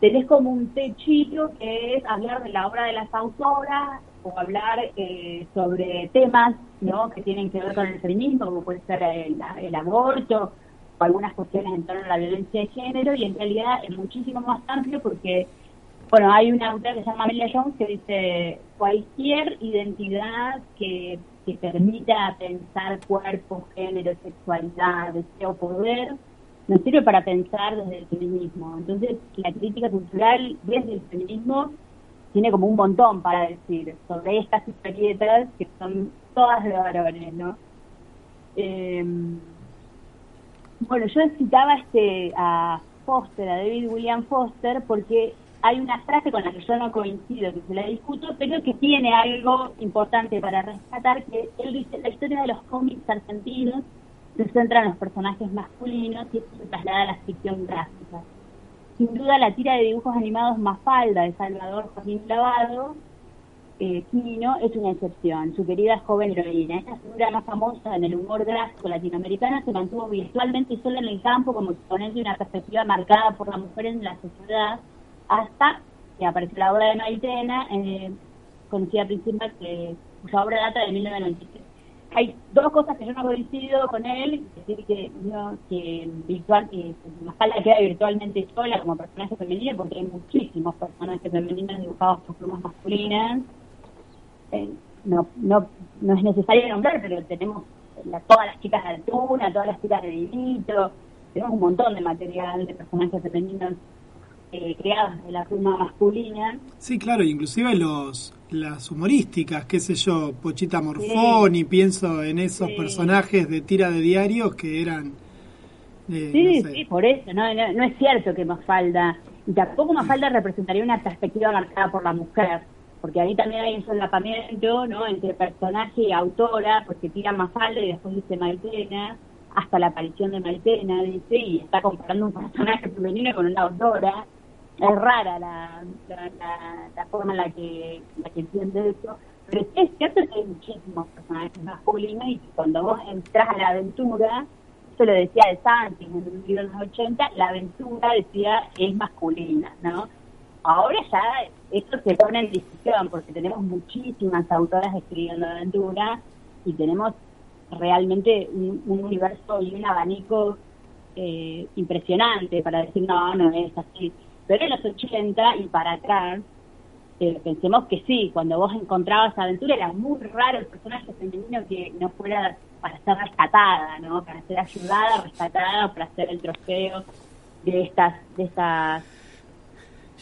tenés como un techito que es hablar de la obra de las autoras o hablar eh, sobre temas ¿no? que tienen que ver con el feminismo, como puede ser el, el aborto o algunas cuestiones en torno a la violencia de género, y en realidad es muchísimo más amplio porque bueno, hay una autora que se llama Amelia Jones que dice cualquier identidad que, que permita pensar cuerpo, género, sexualidad, deseo, poder, nos sirve para pensar desde el feminismo. Entonces, la crítica cultural desde el feminismo tiene como un montón para decir sobre estas historietas que son todas de varones, ¿no? Eh, bueno, yo citaba este a Foster, a David William Foster, porque hay una frase con la que yo no coincido, que se la discuto, pero que tiene algo importante para rescatar, que él dice, la historia de los cómics argentinos se centra en los personajes masculinos y esto se traslada a la ficción gráfica. Sin duda la tira de dibujos animados Mafalda de Salvador Joaquín Lavado, eh, Quino, es una excepción. Su querida joven heroína, esta figura más famosa en el humor gráfico latinoamericano, se mantuvo virtualmente sola en el campo como exponente de una perspectiva marcada por la mujer en la sociedad, hasta que apareció la obra de Maitena, eh, conocida principalmente, cuya obra data de 1993 hay dos cosas que yo no coincido con él, decir que no, que virtual que Mafalda queda virtualmente sola como personaje femenino porque hay muchísimos personajes femeninos dibujados por plumas masculinas. Eh, no, no, no es necesario nombrar, pero tenemos la- todas las chicas de Altuna, todas las chicas de Divito, tenemos un montón de material de personajes femeninos eh, creados de la pluma masculina. Sí, claro, inclusive los las humorísticas, qué sé yo, Pochita Morfón y pienso en esos personajes de tira de diarios que eran eh, Sí, no sé, sí, por eso, no, no, no es cierto que Mafalda, y tampoco Mafalda representaría una perspectiva marcada por la mujer, porque ahí también hay un solapamiento, ¿no?, entre personaje y autora, porque tira Mafalda y después dice Maitena, hasta la aparición de Maitena, dice, y está comparando un personaje femenino con una autora, es rara la, la, la- forma en la que, la que entiende eso, pero sí es cierto que hay muchísimos personajes masculinos y cuando vos entras a la aventura, eso lo decía de Santis en un libro de los 80, la aventura decía es masculina, ¿no? Ahora ya esto se pone en discusión porque tenemos muchísimas autoras escribiendo aventura y tenemos realmente un, un universo y un abanico eh, impresionante para decir no, no es así. Pero en los 80 y para atrás, eh, pensemos que sí, cuando vos encontrabas aventura era muy raro el personaje femenino que no fuera para ser rescatada, ¿no? Para ser ayudada, rescatada, para ser el trofeo de estas, de estas.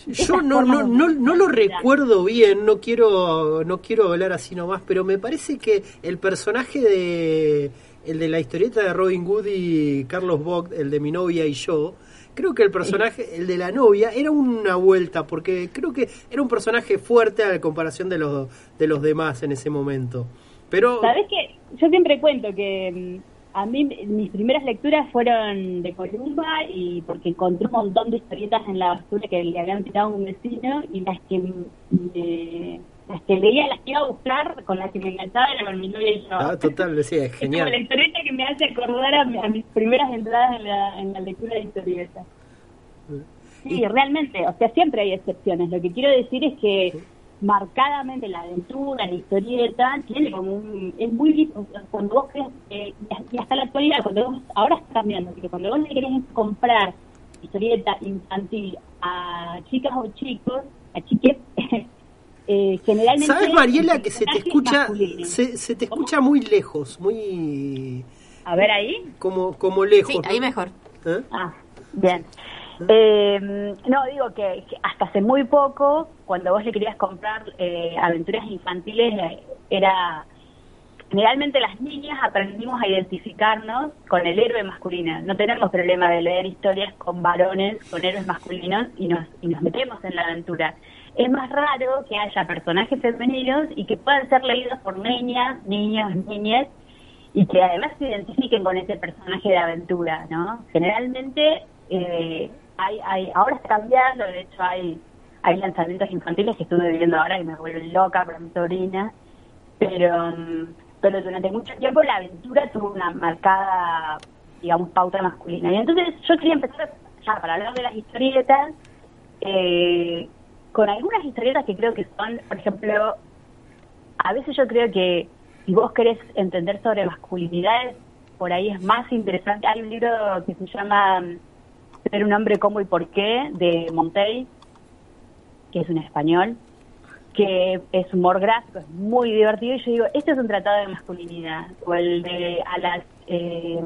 Yo no, no, no, no lo recuerdo bien, no quiero, no quiero hablar así nomás, pero me parece que el personaje de el de la historieta de Robin Hood y Carlos Vogt, el de mi novia y yo, creo que el personaje, el de la novia, era una vuelta, porque creo que era un personaje fuerte a comparación de los de los demás en ese momento. Pero ¿Sabés qué? Yo siempre cuento que mm, a mí mis primeras lecturas fueron de Columba y porque encontré un montón de historietas en la basura que le habían tirado a un vecino y las que me- las que leía, las que iba a buscar, con las que me enganchaba era con mi novia y yo. Ah, total, decía, es Es como la genial. historieta que me hace acordar a, a mis primeras entradas en la, en la lectura de historietas. Sí, realmente, o sea, siempre hay excepciones. Lo que quiero decir es que marcadamente la aventura, la historieta, tiene como un... Es muy... Cuando vos crees... eh, y hasta la actualidad, cuando vos... Ahora está cambiando, porque cuando vos le querés comprar historieta infantil a chicas o chicos, a chiques, eh, generalmente... ¿Sabes, Mariela, el que se te escucha se, se te escucha muy lejos, muy A ver ahí. como como lejos. Sí, ¿no? ahí mejor. ¿Eh? Ah, bien. Eh, no, digo que, que hasta hace muy poco, cuando vos le querías comprar eh, aventuras infantiles, eh, era... Generalmente las niñas aprendimos a identificarnos con el héroe masculino. No tenemos problema de leer historias con varones, con héroes masculinos y nos, y nos metemos en la aventura. Es más raro que haya personajes femeninos y que puedan ser leídos por niñas, niños, niñas y que además se identifiquen con ese personaje de aventura, ¿no? Generalmente eh, hay, hay, ahora está cambiando, de hecho hay, hay lanzamientos infantiles que estuve viendo ahora y me vuelven loca por mi sobrina, pero, mm, pero durante mucho tiempo la aventura tuvo una marcada, digamos, pauta masculina. Y entonces yo quería empezar ya para hablar de las historietas, eh, con algunas historietas que creo que son, por ejemplo, a veces yo creo que si vos querés entender sobre masculinidades, por ahí es más interesante. Hay un libro que se llama mm, Ser un hombre, cómo y por qué, de Montey, que es un español, que es humor gráfico, es muy divertido. Y yo digo, este es un tratado de masculinidad. O el de a las, eh,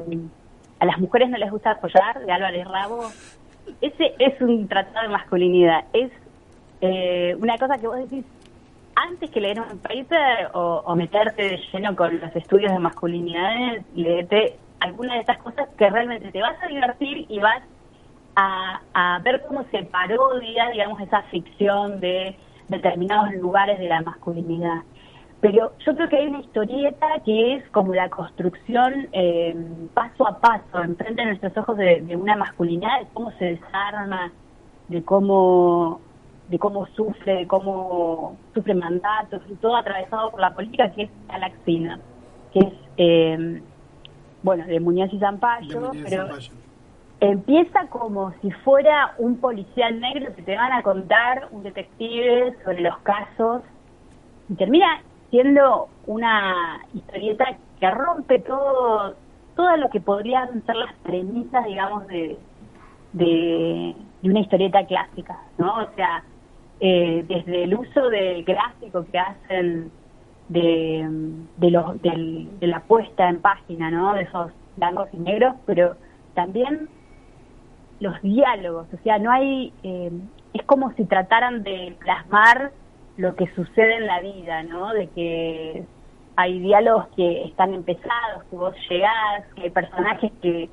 a las mujeres no les gusta apoyar, de Álvarez Rabo. Ese es un tratado de masculinidad. Es eh, una cosa que vos decís, antes que leer un paper o, meterte de lleno con los estudios de masculinidades, leete alguna de estas cosas que realmente te vas a divertir y vas a, a ver cómo se parodia, digamos, esa ficción de determinados lugares de la masculinidad. Pero yo creo que hay una historieta que es como la construcción eh, paso a paso, enfrente de nuestros ojos de, de una masculinidad, de cómo se desarma, de cómo de cómo sufre, de cómo sufre mandatos, y todo atravesado por la política, que es Galaxina, que es, eh, bueno, de Muñoz y Zampayo, pero empieza como si fuera un policial negro que te van a contar, un detective sobre los casos, y termina siendo una historieta que rompe todo todo lo que podrían ser las premisas, digamos, de, de, de una historieta clásica, ¿no? O sea, eh, desde el uso del gráfico que hacen de, de, los, del- de la puesta en página, ¿no? De esos blancos y negros, pero también los diálogos, o sea, no hay, eh, es como si trataran de plasmar lo que sucede en la vida, ¿no? De que hay diálogos que están empezados, que vos llegás, que hay personajes que,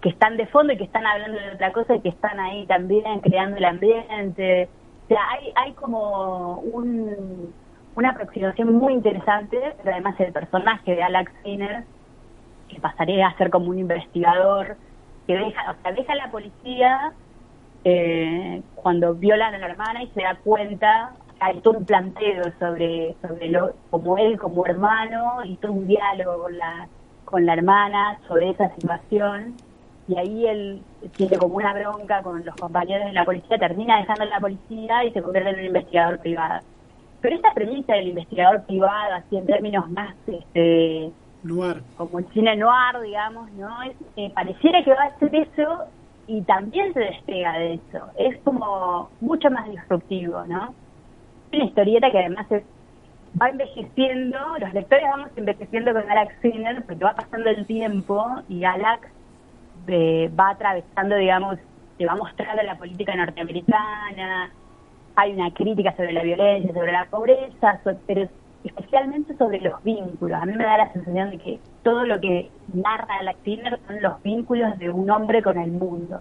que están de fondo y que están hablando de otra cosa y que están ahí también creando el ambiente. O sea, hay, hay como un, una aproximación muy interesante, pero además el personaje de Alex Sinner, que pasaría a ser como un investigador, que deja, o sea, deja a la policía eh, cuando violan a la hermana y se da cuenta, hay todo un planteo sobre, sobre lo, como él como hermano y todo un diálogo con la, con la hermana sobre esa situación y ahí él tiene como una bronca con los compañeros de la policía, termina dejando la policía y se convierte en un investigador privado. Pero esta premisa del investigador privado, así en términos más este, Noir. como el cine noir, digamos, ¿no? Es, eh, pareciera que va a ser eso y también se despega de eso. Es como mucho más disruptivo, ¿no? Una historieta que además es- va envejeciendo, los lectores vamos envejeciendo con Alex Sinner porque va pasando el tiempo y Alex eh, va atravesando, digamos, te va mostrando la política norteamericana, hay una crítica sobre la violencia, sobre la pobreza, pero especialmente sobre los vínculos. A mí me da la sensación de que todo lo que narra Alex Sinner son los vínculos de un hombre con el mundo.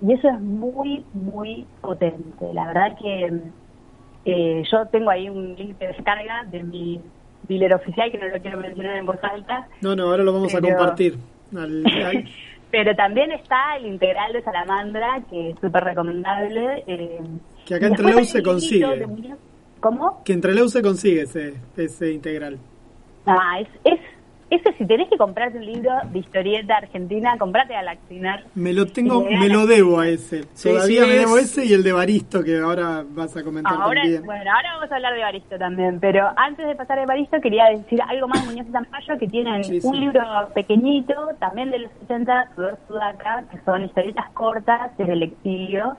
Y eso es muy, muy potente. La verdad que eh, yo tengo ahí un link de descarga de mi dealer oficial, que no lo quiero mencionar en voz alta, No, no, ahora lo vamos a compartir. Al- al- pero también está el integral de Salamandra, que es súper recomendable. eh, que acá Leu hay se consigue. ¿Cómo? Que entre Leu se consigue ese, ese integral. Ah, es, es, ese si tenés que comprarte un libro de historieta argentina, comprate a Laxinar. Me lo tengo, me lo debo a ese. Sí, Todavía sí, me debo ese y el de Baristo que ahora vas a comentar Ahora, también. bueno, ahora vamos a hablar de Baristo también, pero antes de pasar de Baristo quería decir algo más de Muñoz y Zampayo, que tienen sí. un libro pequeñito, también de los 80, Sudor Sudaca, que son historietas cortas desde el exilio.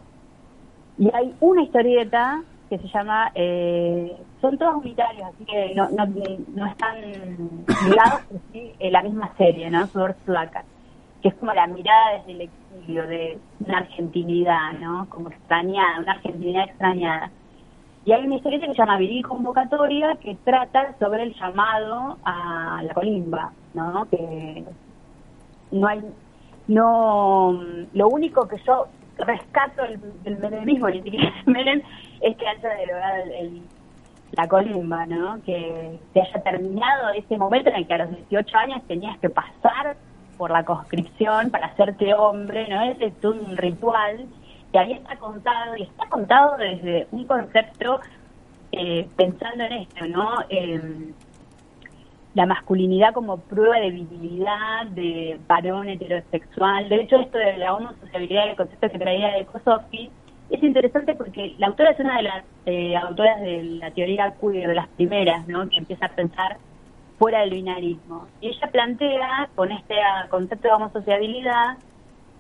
Y hay una historieta que se llama, eh, son todos unitarios, así que no, no, no están ligados, en la misma serie, ¿no? Sudor Sudaca, que es como la mirada desde el exilio, de una argentinidad, ¿no? Como extrañada, una argentinidad extrañada. Y hay una historieta que se llama Viril Convocatoria que trata sobre el llamado a la colimba, ¿no? Que no hay, no, lo único que yo rescato del, del menemismo, siquiera del Menem, es que haya derogado el, el, la colimba, ¿no? Que se haya terminado ese momento en el que a los 18 años tenías que pasar por la conscripción para hacerte hombre, ¿no? Es un ritual que ahí está contado, y está contado desde un concepto eh, pensando en esto, ¿no? En la masculinidad como prueba de virilidad de varón heterosexual. De hecho, esto de la homosexualidad, el concepto que traía de Kosofsky, es interesante porque la autora es una de las eh, autoras de la teoría queer, de las primeras, ¿no? que empieza a pensar fuera del binarismo. Y ella plantea, con este concepto de homosociabilidad,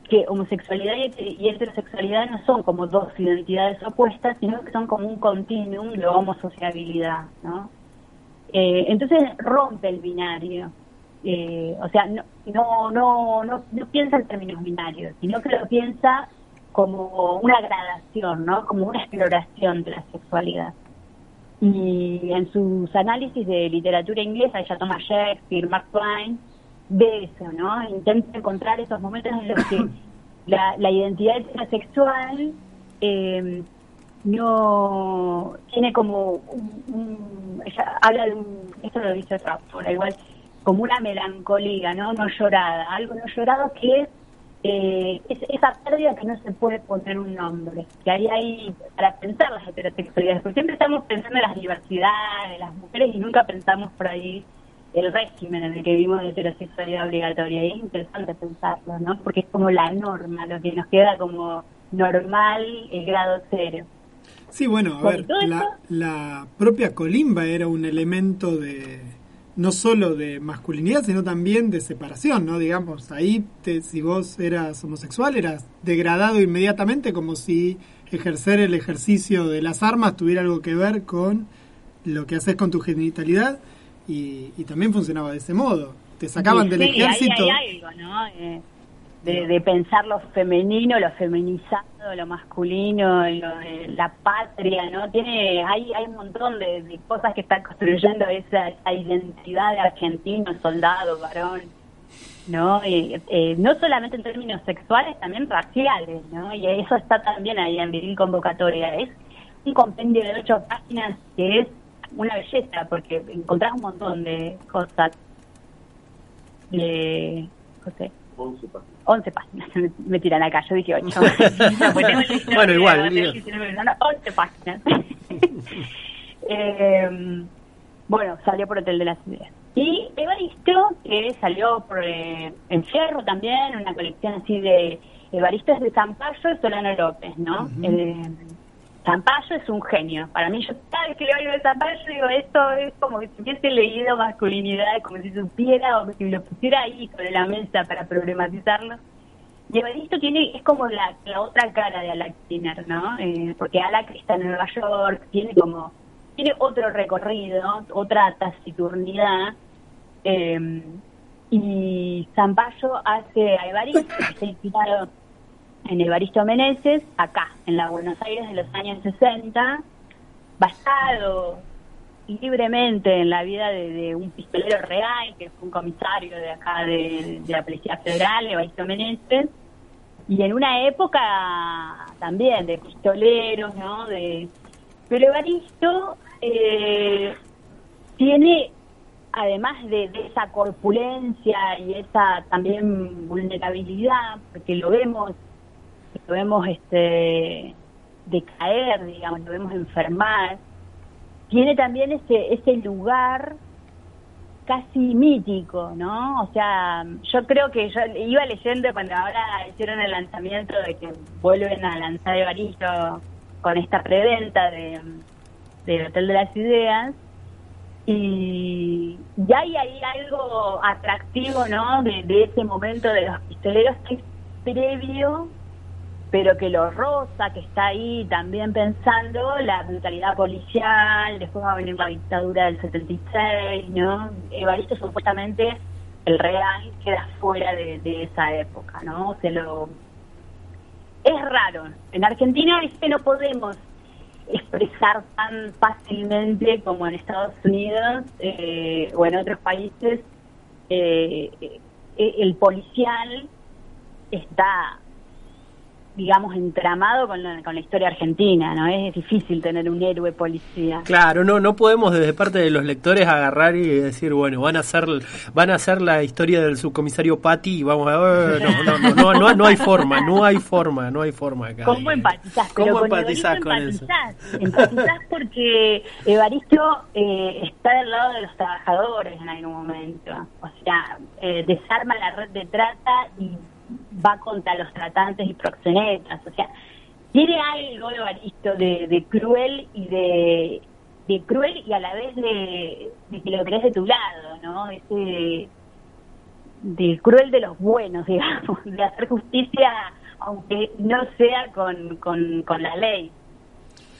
que homosexualidad y heterosexualidad no son como dos identidades opuestas, sino que son como un continuum de homosociabilidad, ¿no? Eh, entonces rompe el binario. Eh, o sea, no, no, no, no, no piensa en términos binarios, sino que lo piensa como una gradación, ¿no? Como una exploración de la sexualidad. Y en sus análisis de literatura inglesa, ella toma Shakespeare, Mark Twain, ve eso, ¿no? Intenta encontrar esos momentos en los que la, la identidad heterosexual eh, no tiene como un, un- ella habla de un, esto lo dice otra igual, como una melancolía, ¿no? No llorada, algo no llorado que es, eh, es esa pérdida que no se puede poner un nombre, que ahí hay para pensar las heterosexualidades, porque siempre estamos pensando en las diversidades de las mujeres y nunca pensamos por ahí el régimen en el que vivimos de heterosexualidad obligatoria. Y es interesante pensarlo, ¿no? Porque es como la norma, lo que nos queda como normal, el grado cero. Sí, bueno, a ver, la, la propia colimba era un elemento de no solo de masculinidad, sino también de separación, ¿no? Digamos, ahí te, si vos eras homosexual eras degradado inmediatamente como si ejercer el ejercicio de las armas tuviera algo que ver con lo que haces con tu genitalidad y, y también funcionaba de ese modo. Te sacaban Sí, del sí, ahí ejército. hay algo, ¿no? Eh, de, de pensar lo femenino, lo feminizado, lo masculino, lo de la patria, ¿no? Tiene, hay, hay un montón de, de cosas que están construyendo esa, esa identidad de argentino, soldado, varón, ¿no? Eh, eh, no solamente en términos sexuales, también raciales, ¿no? Y eso está también ahí en Viril Convocatoria. Es un compendio de ocho páginas que es una belleza, porque encontrás un montón de cosas de José. 11 páginas. 11 páginas, me, tiran acá, yo dije 8. Bueno, igual, digo. 11 páginas. Eh, bueno, salió por Hotel de las Ideas. Y Evaristo, que salió por, eh, en Fierro también, una colección así de Evaristo es de Zampayo y Solano López, ¿no? Eh, Zampayo es un genio. Para mí, yo cada vez que leo algo de Zampayo, digo, esto es como que si hubiese leído masculinidad, como si supiera o si lo pusiera ahí sobre la mesa para problematizarlo. Y Evaristo tiene, es como la, la otra cara de Skinner, ¿no? Eh, porque Alec está en Nueva York, tiene como, tiene otro recorrido, otra taciturnidad. eh, y Zampayo hace a Evaristo, que está inspirado en Evaristo Meneses, acá, en la Buenos Aires de los años 60, basado libremente en la vida de, de un pistolero real, que fue un comisario de acá de, de la Policía Federal, Evaristo Meneses, y en una época también de pistoleros, ¿no? De, pero Evaristo eh, tiene, además de, de esa corpulencia y esa también vulnerabilidad, porque lo vemos, lo vemos este decaer, digamos, lo vemos enfermar, tiene también ese, ese lugar casi mítico, ¿no? O sea, yo creo que yo iba leyendo cuando ahora hicieron el lanzamiento de que vuelven a lanzar Evaristo con esta preventa de, del Hotel de las Ideas y ya hay ahí algo atractivo, ¿no? De, de ese momento de los pistoleros que es previo pero que lo rosa, que está ahí también pensando la brutalidad policial, después va a venir la dictadura del 76, ¿no? Evaristo supuestamente, el real, queda fuera de, esa época, ¿no? Se lo... Es raro. En Argentina es que no podemos expresar tan fácilmente como en Estados Unidos eh, o en otros países eh, eh, el policial está digamos, entramado con la, con la historia argentina, ¿no? Es difícil tener un héroe policía. Claro, no no podemos desde parte de los lectores agarrar y decir, bueno, van a hacer van a hacer la historia del subcomisario Patti y vamos a ver, no, no, no, no, no, no hay forma, no hay forma, no hay forma acá. ¿Cómo empatizás? ¿Cómo Pero con empatizás eso? empatizás. Empatizás porque Evaristo eh, está del lado de los trabajadores en algún momento. O sea, eh, desarma la red de trata y va contra los tratantes y proxenetas. O sea, tiene algo Evaristo de, de cruel y de, cruel y a la vez de, de que lo querés de tu lado, ¿no? Ese de cruel de los buenos, digamos, de hacer justicia aunque no sea con, con, con la ley.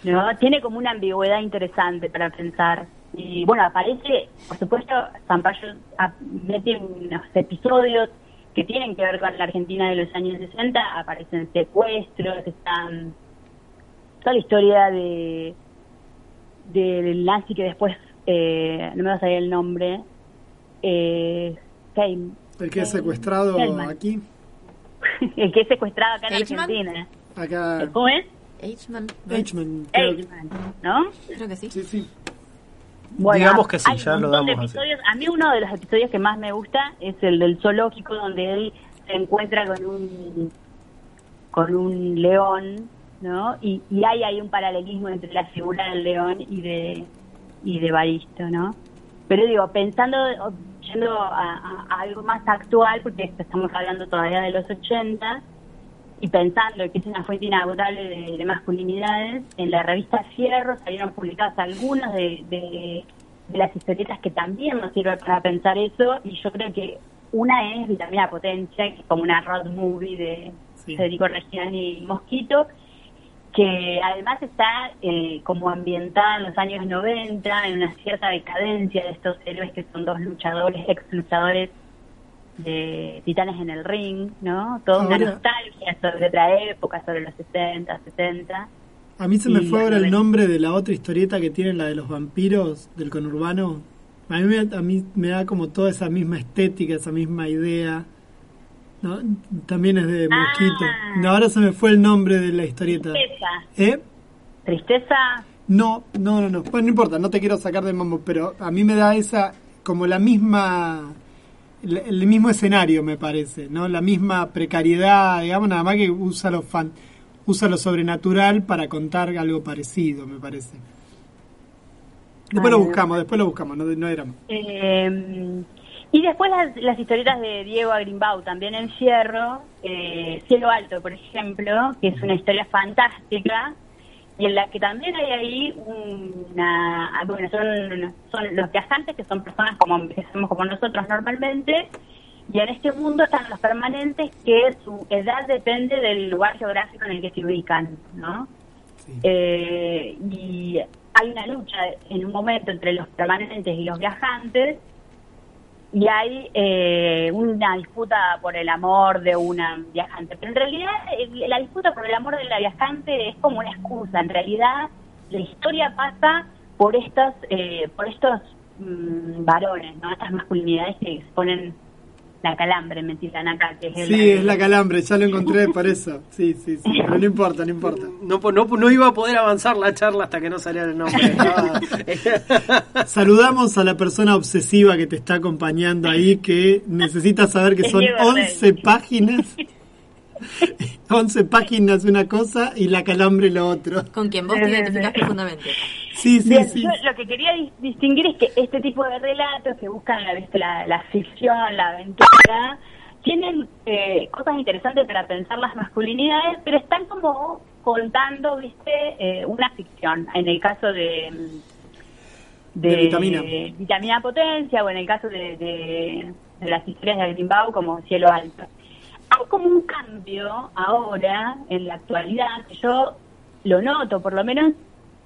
¿no? Tiene como una ambigüedad interesante para pensar. Y bueno, aparece, por supuesto, Zampayo ah, mete unos episodios que tienen que ver con la Argentina de los años 60, aparecen secuestros, están toda la historia de del nazi que después, eh, no me va a salir el nombre, eh, El que es secuestrado Hellman. aquí. el que es secuestrado acá en. Argentina. Acá. ¿Cómo es? Creo que- Eichmann, ¿no? Creo que sí. Sí, sí. Bueno, Digamos que sí, hay ya un lo damos así. episodios. A mí uno de los episodios que más me gusta es el del zoológico donde él se encuentra con un con un león, ¿no? Y, y hay ahí un paralelismo entre la figura del león y de y de Baristo, ¿no? Pero digo, pensando, yendo a, a- a algo más actual, porque estamos hablando todavía de los 80, y pensando que es una fuente inagotable de, de masculinidades, en la revista Fierro salieron publicadas algunas de, de- de las historietas que también nos sirven para pensar eso, y yo creo que una es Vitamina Potencia, que es como una road movie de Federico Reggiani y Mosquito, que además está eh, como ambientada en los años 90, en una cierta decadencia de estos héroes que son dos luchadores, ex luchadores de Titanes en el Ring, ¿no? Toda una Ahora- nostalgia sobre otra época, sobre los 60, 70. A mí se me fue ahora el nombre de la otra historieta que tienen, la de los vampiros del conurbano. A mí, me, a mí me da como toda esa misma estética, esa misma idea. ¿no? También es de Mosquito. No, ahora se me fue el nombre de la historieta. Tristeza. ¿Eh? Tristeza. No, no, no, no. Bueno, no importa, no te quiero sacar de mambo, pero a mí me da esa, como la misma, el, el mismo escenario, me parece, ¿no? La misma precariedad, digamos, nada más que usa lo, fan, usa lo sobrenatural para contar algo parecido, me parece. Después lo buscamos, después lo buscamos, no, no era más. Eh, y después las, las historietas de Diego Agrimbau, también en Fierro, eh, Cielo Alto, por ejemplo, que es una historia fantástica y en la que también hay ahí una... Bueno, son, son los viajantes que son personas como, somos como nosotros normalmente y en este mundo están los permanentes que su edad depende del lugar geográfico en el que se ubican, ¿no? Eh, y hay una lucha en un momento entre los permanentes y los viajantes y hay eh, una disputa por el amor de una viajante. Pero en realidad eh, la disputa por el amor de la viajante es como una excusa. En realidad la historia pasa por estos, eh, por estos mm, varones, ¿no? Estas masculinidades que exponen la calambre, me tiran acá, que es el- Sí, es la calambre, ya lo encontré por eso. Sí, sí, sí, pero no importa, no importa. No, no, no iba a poder avanzar la charla hasta que no saliera el nombre. Saludamos a la persona obsesiva que te está acompañando ahí, que necesita saber que son Diego 11 páginas. 11 páginas una cosa y la calambre lo otro. Con quien vos te identificás profundamente. Sí, sí, Bien, sí. yo lo que quería dis- distinguir es que este tipo de relatos que buscan la, la, la ficción, la aventura, tienen eh, cosas interesantes para pensar las masculinidades, pero están como contando, viste, eh, una ficción. En el caso de, de, De Vitamina. Vitamina Potencia o en el caso de, de- de las historias de Grimbau como Cielo Alto. Hay como un cambio ahora, en la actualidad, que yo lo noto por lo menos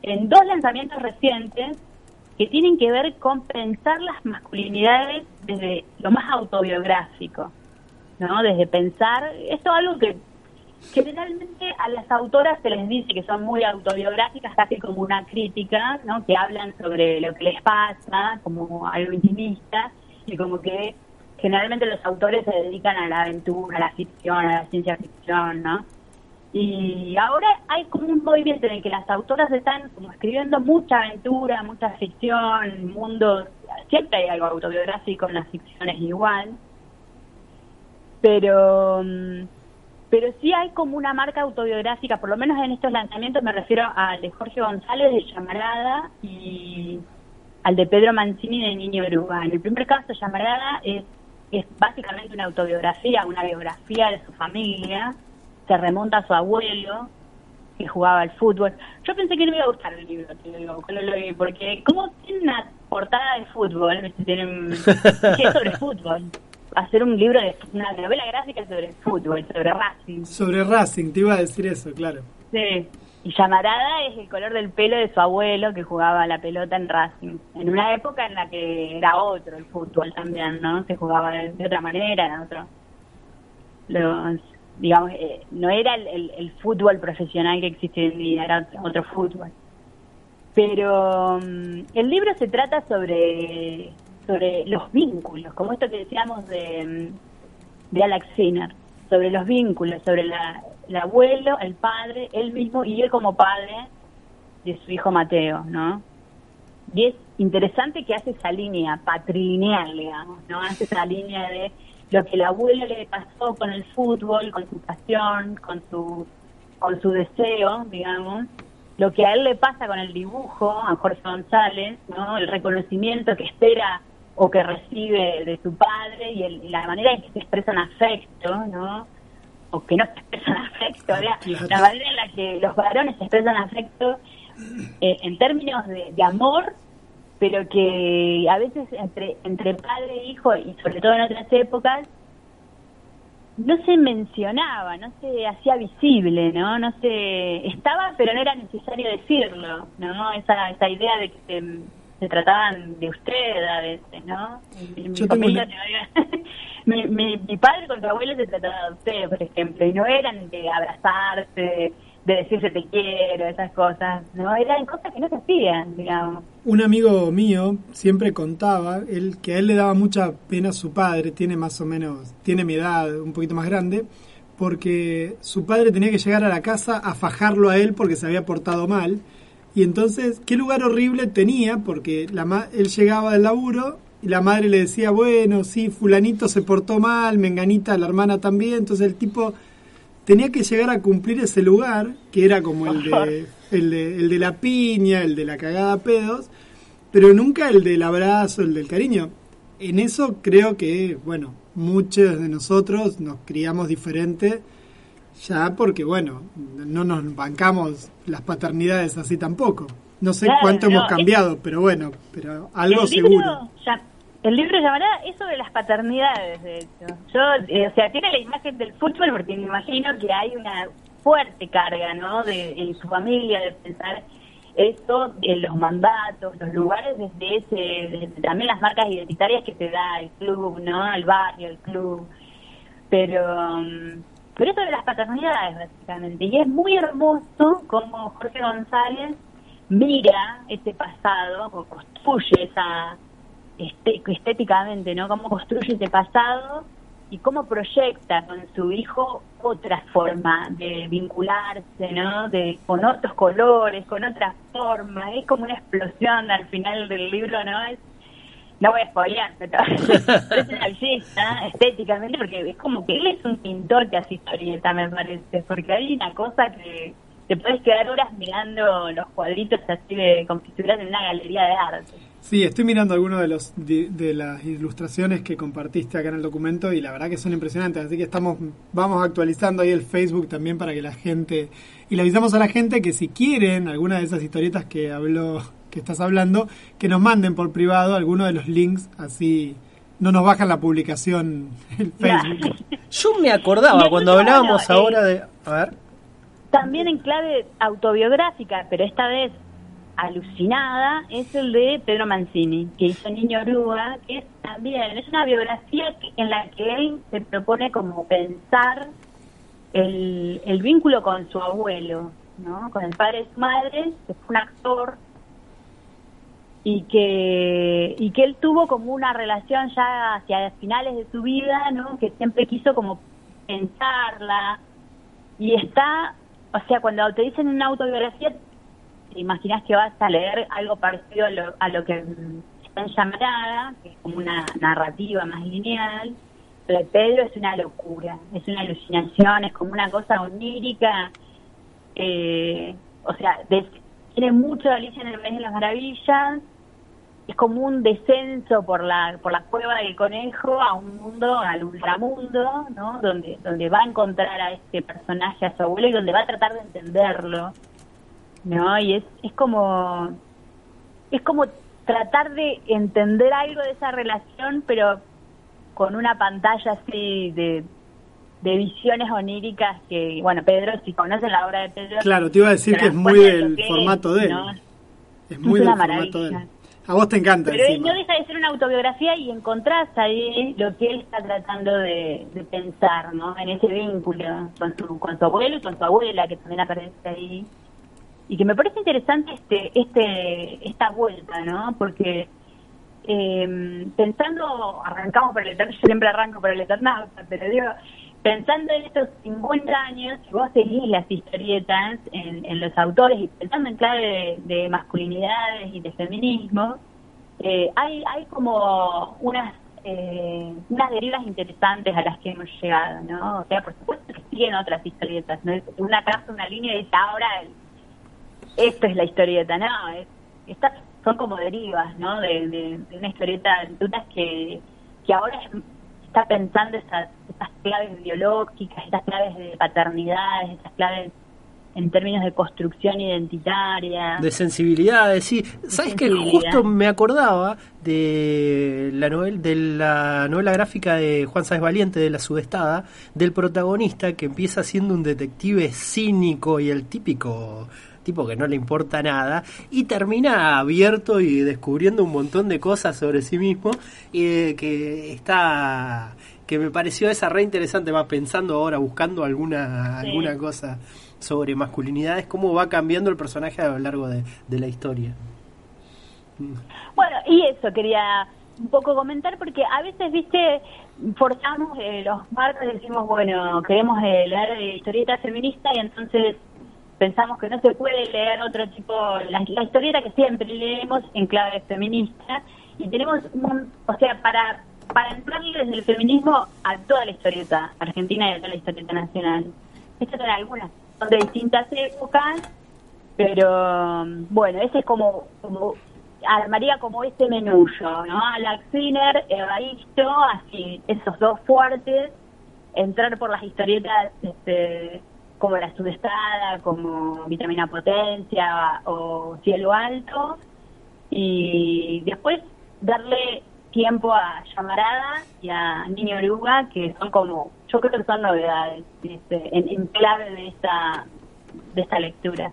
en dos lanzamientos recientes que tienen que ver con pensar las masculinidades desde lo más autobiográfico, ¿no? Desde pensar, esto es algo que generalmente a las autoras se les dice que son muy autobiográficas, casi como una crítica, ¿no? Que hablan sobre lo que les pasa, como algo intimista, y como que generalmente los autores se dedican a la aventura, a la ficción, a la ciencia ficción, ¿no? Y ahora hay como un movimiento en el que las autoras están como escribiendo mucha aventura, mucha ficción, mundos, siempre hay algo autobiográfico en las ficciones igual, pero mm, pero sí hay como una marca autobiográfica, por lo menos en estos lanzamientos me refiero al de Jorge González de Llamarada y al de Pedro Mancini de Niño Oruga. En el primer caso, Llamarada es, es básicamente una autobiografía, una biografía de su familia, se remonta a su abuelo que jugaba al fútbol. Yo pensé que no me iba a gustar el libro, te digo, cuando lo vi, porque como tiene una portada de fútbol, tienen, que es sobre fútbol, hacer un libro de una novela gráfica sobre fútbol, sobre Racing. Sobre Racing, te iba a decir eso, claro. Sí. Y llamarada es el color del pelo de su abuelo que jugaba la pelota en Racing. En una época en la que era otro el fútbol también, ¿no? Se jugaba de, de otra manera, era otro. Los, digamos, eh, no era el, el- fútbol profesional que existe en día, era otro fútbol. Pero mm, el libro se trata sobre, sobre los vínculos, como esto que decíamos de, mm, de Alex Sinner, sobre los vínculos, sobre la, el abuelo, el padre, él mismo y él como padre de su hijo Mateo, ¿no? Y es interesante que hace esa línea patrilineal, digamos, ¿no? Hace esa línea de lo que el abuelo le pasó con el fútbol, con su pasión, con su, con su deseo, digamos, lo que a él le pasa con el dibujo, a Jorge González, ¿no? El reconocimiento que espera o que recibe de su padre y, el- y la manera en que se expresan afecto, ¿no? O que no se expresan afecto, la manera en la que los varones expresan afecto eh, en términos de, de amor, pero que a veces entre, entre padre e hijo, y sobre todo en otras épocas, no se mencionaba, no se hacía visible, ¿no? No se estaba, pero no era necesario decirlo, ¿no? Esa, esa idea de que se, se trataban de usted a veces, ¿no? Mi, mi familia una- mi, mi, mi padre con su abuelo se trataba de usted, por ejemplo, y no eran de abrazarse, de decirse te quiero, esas cosas, ¿no? Eran cosas que no se hacían, digamos. Un amigo mío siempre contaba él, que a él le daba mucha pena su padre, tiene más o menos, tiene mi edad, un poquito más grande, porque su padre tenía que llegar a la casa a fajarlo a él porque se había portado mal. Y entonces, qué lugar horrible tenía, porque la ma- él llegaba del laburo y la madre le decía, bueno, sí, fulanito se portó mal, menganita, la hermana también. Entonces el tipo tenía que llegar a cumplir ese lugar, que era como el de, el de, el de la piña, el de la cagada a pedos, pero nunca el del abrazo, el del cariño. En eso creo que, bueno, muchos de nosotros nos criamos diferente, ya porque, bueno, no nos bancamos las paternidades así tampoco. No sé Claro, cuánto no, hemos es- cambiado, pero bueno, pero algo el libro, seguro. ya- el libro llamará es sobre las paternidades, de hecho. Yo, eh, o sea, tiene la imagen del fútbol porque me imagino que hay una fuerte carga, ¿no? De, en su familia de pensar eso, en los mandatos, los lugares desde ese, desde también las marcas identitarias que te da el club, ¿no? El barrio, el club. Pero, mm, pero eso de las paternidades, básicamente. Y es muy hermoso como Jorge González mira ese pasado, construye esa estéticamente, ¿no? Cómo construye ese pasado y cómo proyecta con su hijo otra forma de vincularse, ¿no? De, con otros colores, con otra forma. Es como una explosión al final del libro, ¿no? Es, no voy a spoilear, pero es una belleza estéticamente porque es como que él es un pintor que hace historieta, me parece, porque hay una cosa que te puedes quedar horas mirando los cuadritos así de estuvieras en una galería de arte. Sí, estoy mirando algunas de, los, de, de las ilustraciones que compartiste acá en el documento y la verdad que son impresionantes, así que estamos vamos actualizando ahí el Facebook también para que la gente y le avisamos a la gente que si quieren alguna de esas historietas que habló que estás hablando, que nos manden por privado alguno de los links, así no nos bajan la publicación el Facebook. Yo me acordaba cuando hablábamos ahora de... A ver. También en clave autobiográfica, pero esta vez alucinada, es el de Pedro Mancini, que hizo Niño Oruga, que es también, es una biografía en la que él se propone como pensar el, el vínculo con su abuelo, ¿no? Con el padre de su madre, que fue un actor, y que y que él tuvo como una relación ya hacia finales de su vida, ¿no? Que siempre quiso como pensarla y está o sea, cuando te dicen una autobiografía, te imaginas que vas a leer algo parecido a lo, a lo que está en Llamarada, que es como una narrativa más lineal, pero Pedro es una locura, es una alucinación, es como una cosa onírica, eh, o sea, tiene mucho de Alicia en el País de las Maravillas, es como un descenso por la por la cueva del conejo a un mundo, al ultramundo, ¿no? Donde donde va a encontrar a este personaje, a su abuelo, y donde va a tratar de entenderlo, ¿no? Y es, es como es como tratar de entender algo de esa relación, pero con una pantalla así de, de visiones oníricas que, bueno, Pedro, si conocen la obra de Pedro... Claro, te iba a decir que es muy de del formato de él. ¿no? Es muy Es del formato de él. A vos te encanta Pero encima. no deja de ser una autobiografía y encontrás ahí lo que él está tratando de, de pensar, ¿no? En ese vínculo con su, con su abuelo y con su abuela, que también aparece ahí. Y que me parece interesante este, este, esta vuelta, ¿no? Porque eh, pensando, arrancamos por el Eternauta, siempre arranco por el Eternauta, pero digo, pensando en estos 50 años, si vos seguís las historietas en, en los autores y pensando en clave de, de masculinidades y de feminismo, eh, hay, hay como unas eh, unas derivas interesantes a las que hemos llegado, ¿no? O sea, por supuesto que siguen otras historietas, ¿no? Una casa, una línea y ahora el- esto es la historieta, no, es, estas son como derivas, ¿no? De, de- de una historieta de aventuras que, que ahora es- está pensando esas, esas claves biológicas, estas claves de paternidad, estas claves en términos de construcción identitaria. De sensibilidades, sí. ¿Sabes que. Justo me acordaba de la, novela, de la novela gráfica de Juan Sáez Valiente, de La Sudestada, del protagonista que empieza siendo un detective cínico y el típico tipo que no le importa nada y termina abierto y descubriendo un montón de cosas sobre sí mismo y que está que me pareció esa re interesante va pensando ahora buscando alguna Sí. alguna cosa sobre masculinidades cómo va cambiando el personaje a lo largo de, de la historia Bueno, y eso quería un poco comentar porque a veces, viste, forzamos eh, los marcos y decimos, bueno, queremos eh, leer eh, historieta feminista y entonces pensamos que no se puede leer otro tipo, la, historieta que siempre leemos en clave feminista y tenemos, un, o sea, para para entrarle desde el feminismo a toda la historieta argentina y a toda la historieta nacional. Estas son algunas, son de distintas épocas, pero bueno, ese es como, como armaría como ese menullo, ¿no? Alex Sinner, Evaristo, así, esos dos fuertes, entrar por las historietas este, como La Sudestada, como Vitamina Potencia o Cielo Alto, y después darle tiempo a Llamarada y a Niño Oruga, que son como, yo creo que son novedades este, en, en clave de esta, de esta lectura.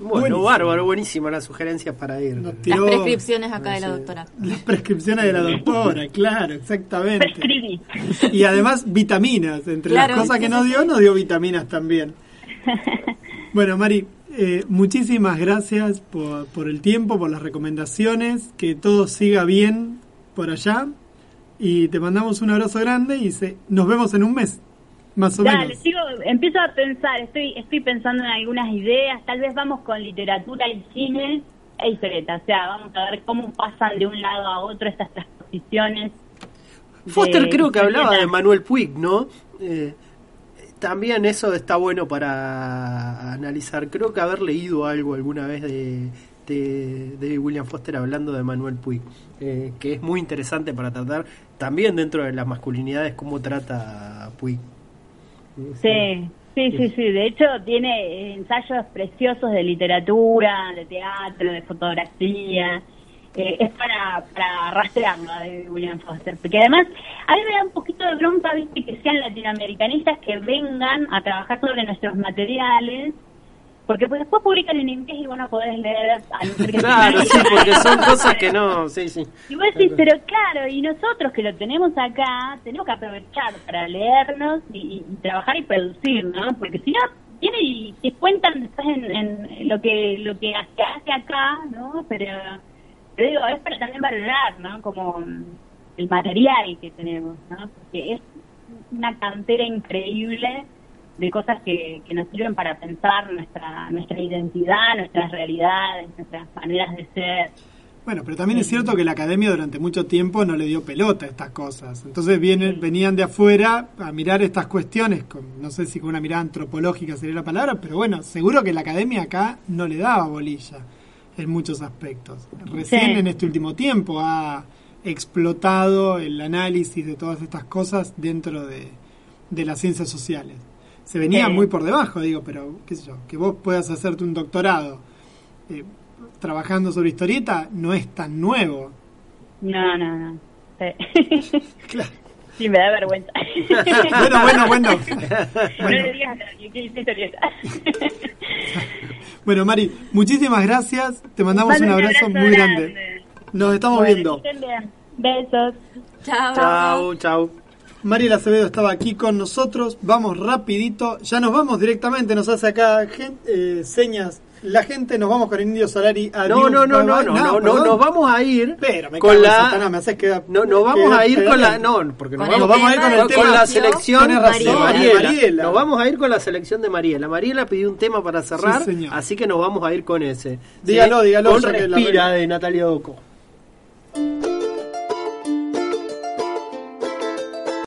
Bueno Buenísimo. bárbaro buenísima la sugerencia para ir Las tiró- prescripciones acá de la doctora. Las prescripciones de la doctora, claro, exactamente. Prescribí. Y además vitaminas, entre Claro, las cosas que nos dio, nos dio vitaminas también. Bueno, Mari, eh, muchísimas gracias por, por el tiempo, por las recomendaciones, que todo siga bien por allá y te mandamos un abrazo grande y se, nos vemos en un mes, más o Dale, menos. sigo, empiezo a pensar, estoy, estoy pensando en algunas ideas, tal vez vamos con literatura y cine e historieta, o sea, vamos a ver cómo pasan de un lado a otro estas transposiciones. Foster de creo que hablaba de. Manuel Puig, ¿no? Eh, también eso está bueno para analizar. Creo que haber leído algo alguna vez de, de, de William Foster hablando de Manuel Puig, eh, que es muy interesante para tratar también dentro de las masculinidades cómo trata Puig. Sí, sí, sí, sí. De hecho, tiene ensayos preciosos de literatura, de teatro, de fotografía. Eh, es para, para rastrearlo de William Foster. Porque además, a mí me da un poquito de bronca, viste, que sean latinoamericanistas que vengan a trabajar sobre nuestros materiales. Porque pues después publican en inglés y vos no podés leer a no ser que Claro, sí, porque son cosas que no, sí, sí. y vos decís, pero claro, y nosotros que lo tenemos acá, tenemos que aprovechar para leernos y, y trabajar y producir, ¿no? Porque si no, vienen y te cuentan después en, en lo que lo que se hace acá, ¿no? Pero, pero digo, es para también valorar, ¿no? Como mm, el material que tenemos, ¿no? Porque es una cantera increíble de cosas que, que nos sirven para pensar nuestra, nuestra identidad, nuestras realidades, nuestras maneras de ser. Bueno, pero también es cierto que la academia durante mucho tiempo no le dio pelota a estas cosas. Entonces vienen, venían de afuera a mirar estas cuestiones, con, no sé si con una mirada antropológica sería la palabra, pero bueno, seguro que la academia acá no le daba bolilla en muchos aspectos. Recién Sí. en este último tiempo ha explotado el análisis de todas estas cosas dentro de, de las ciencias sociales. Se venía muy por debajo, digo, pero qué sé yo, que vos puedas hacerte un doctorado eh, trabajando sobre historieta no es tan nuevo. No, no, no. Sí. Sí, me da vergüenza. Bueno, bueno, bueno. No le digas a nadie que hice historieta. Bueno, Mari, muchísimas gracias. Te mandamos Mando un un abrazo abrazo muy grande. grande. Nos estamos Bueno, viendo. Besos. Chao. Chau, chau. Mariela Acevedo estaba aquí con nosotros. Vamos rapidito. Ya nos vamos directamente. Nos hace acá eh, señas. La gente, nos vamos con Indio Solari. No, Adiós, no, no, no, no, no, no, nos vamos a ir Pero me con la Satanás, me haces quedar- no, nos vamos quedar a ir con la no, porque nos Con vamos, a ir con el con, tema. la selección de Mariela. Mariela. Nos vamos a ir con la selección de Mariela. Mariela pidió un tema para cerrar, Sí, señor. así que nos vamos a ir con ese. Dígalo, dígalo, Con la Respira regla- de Natalia Oco.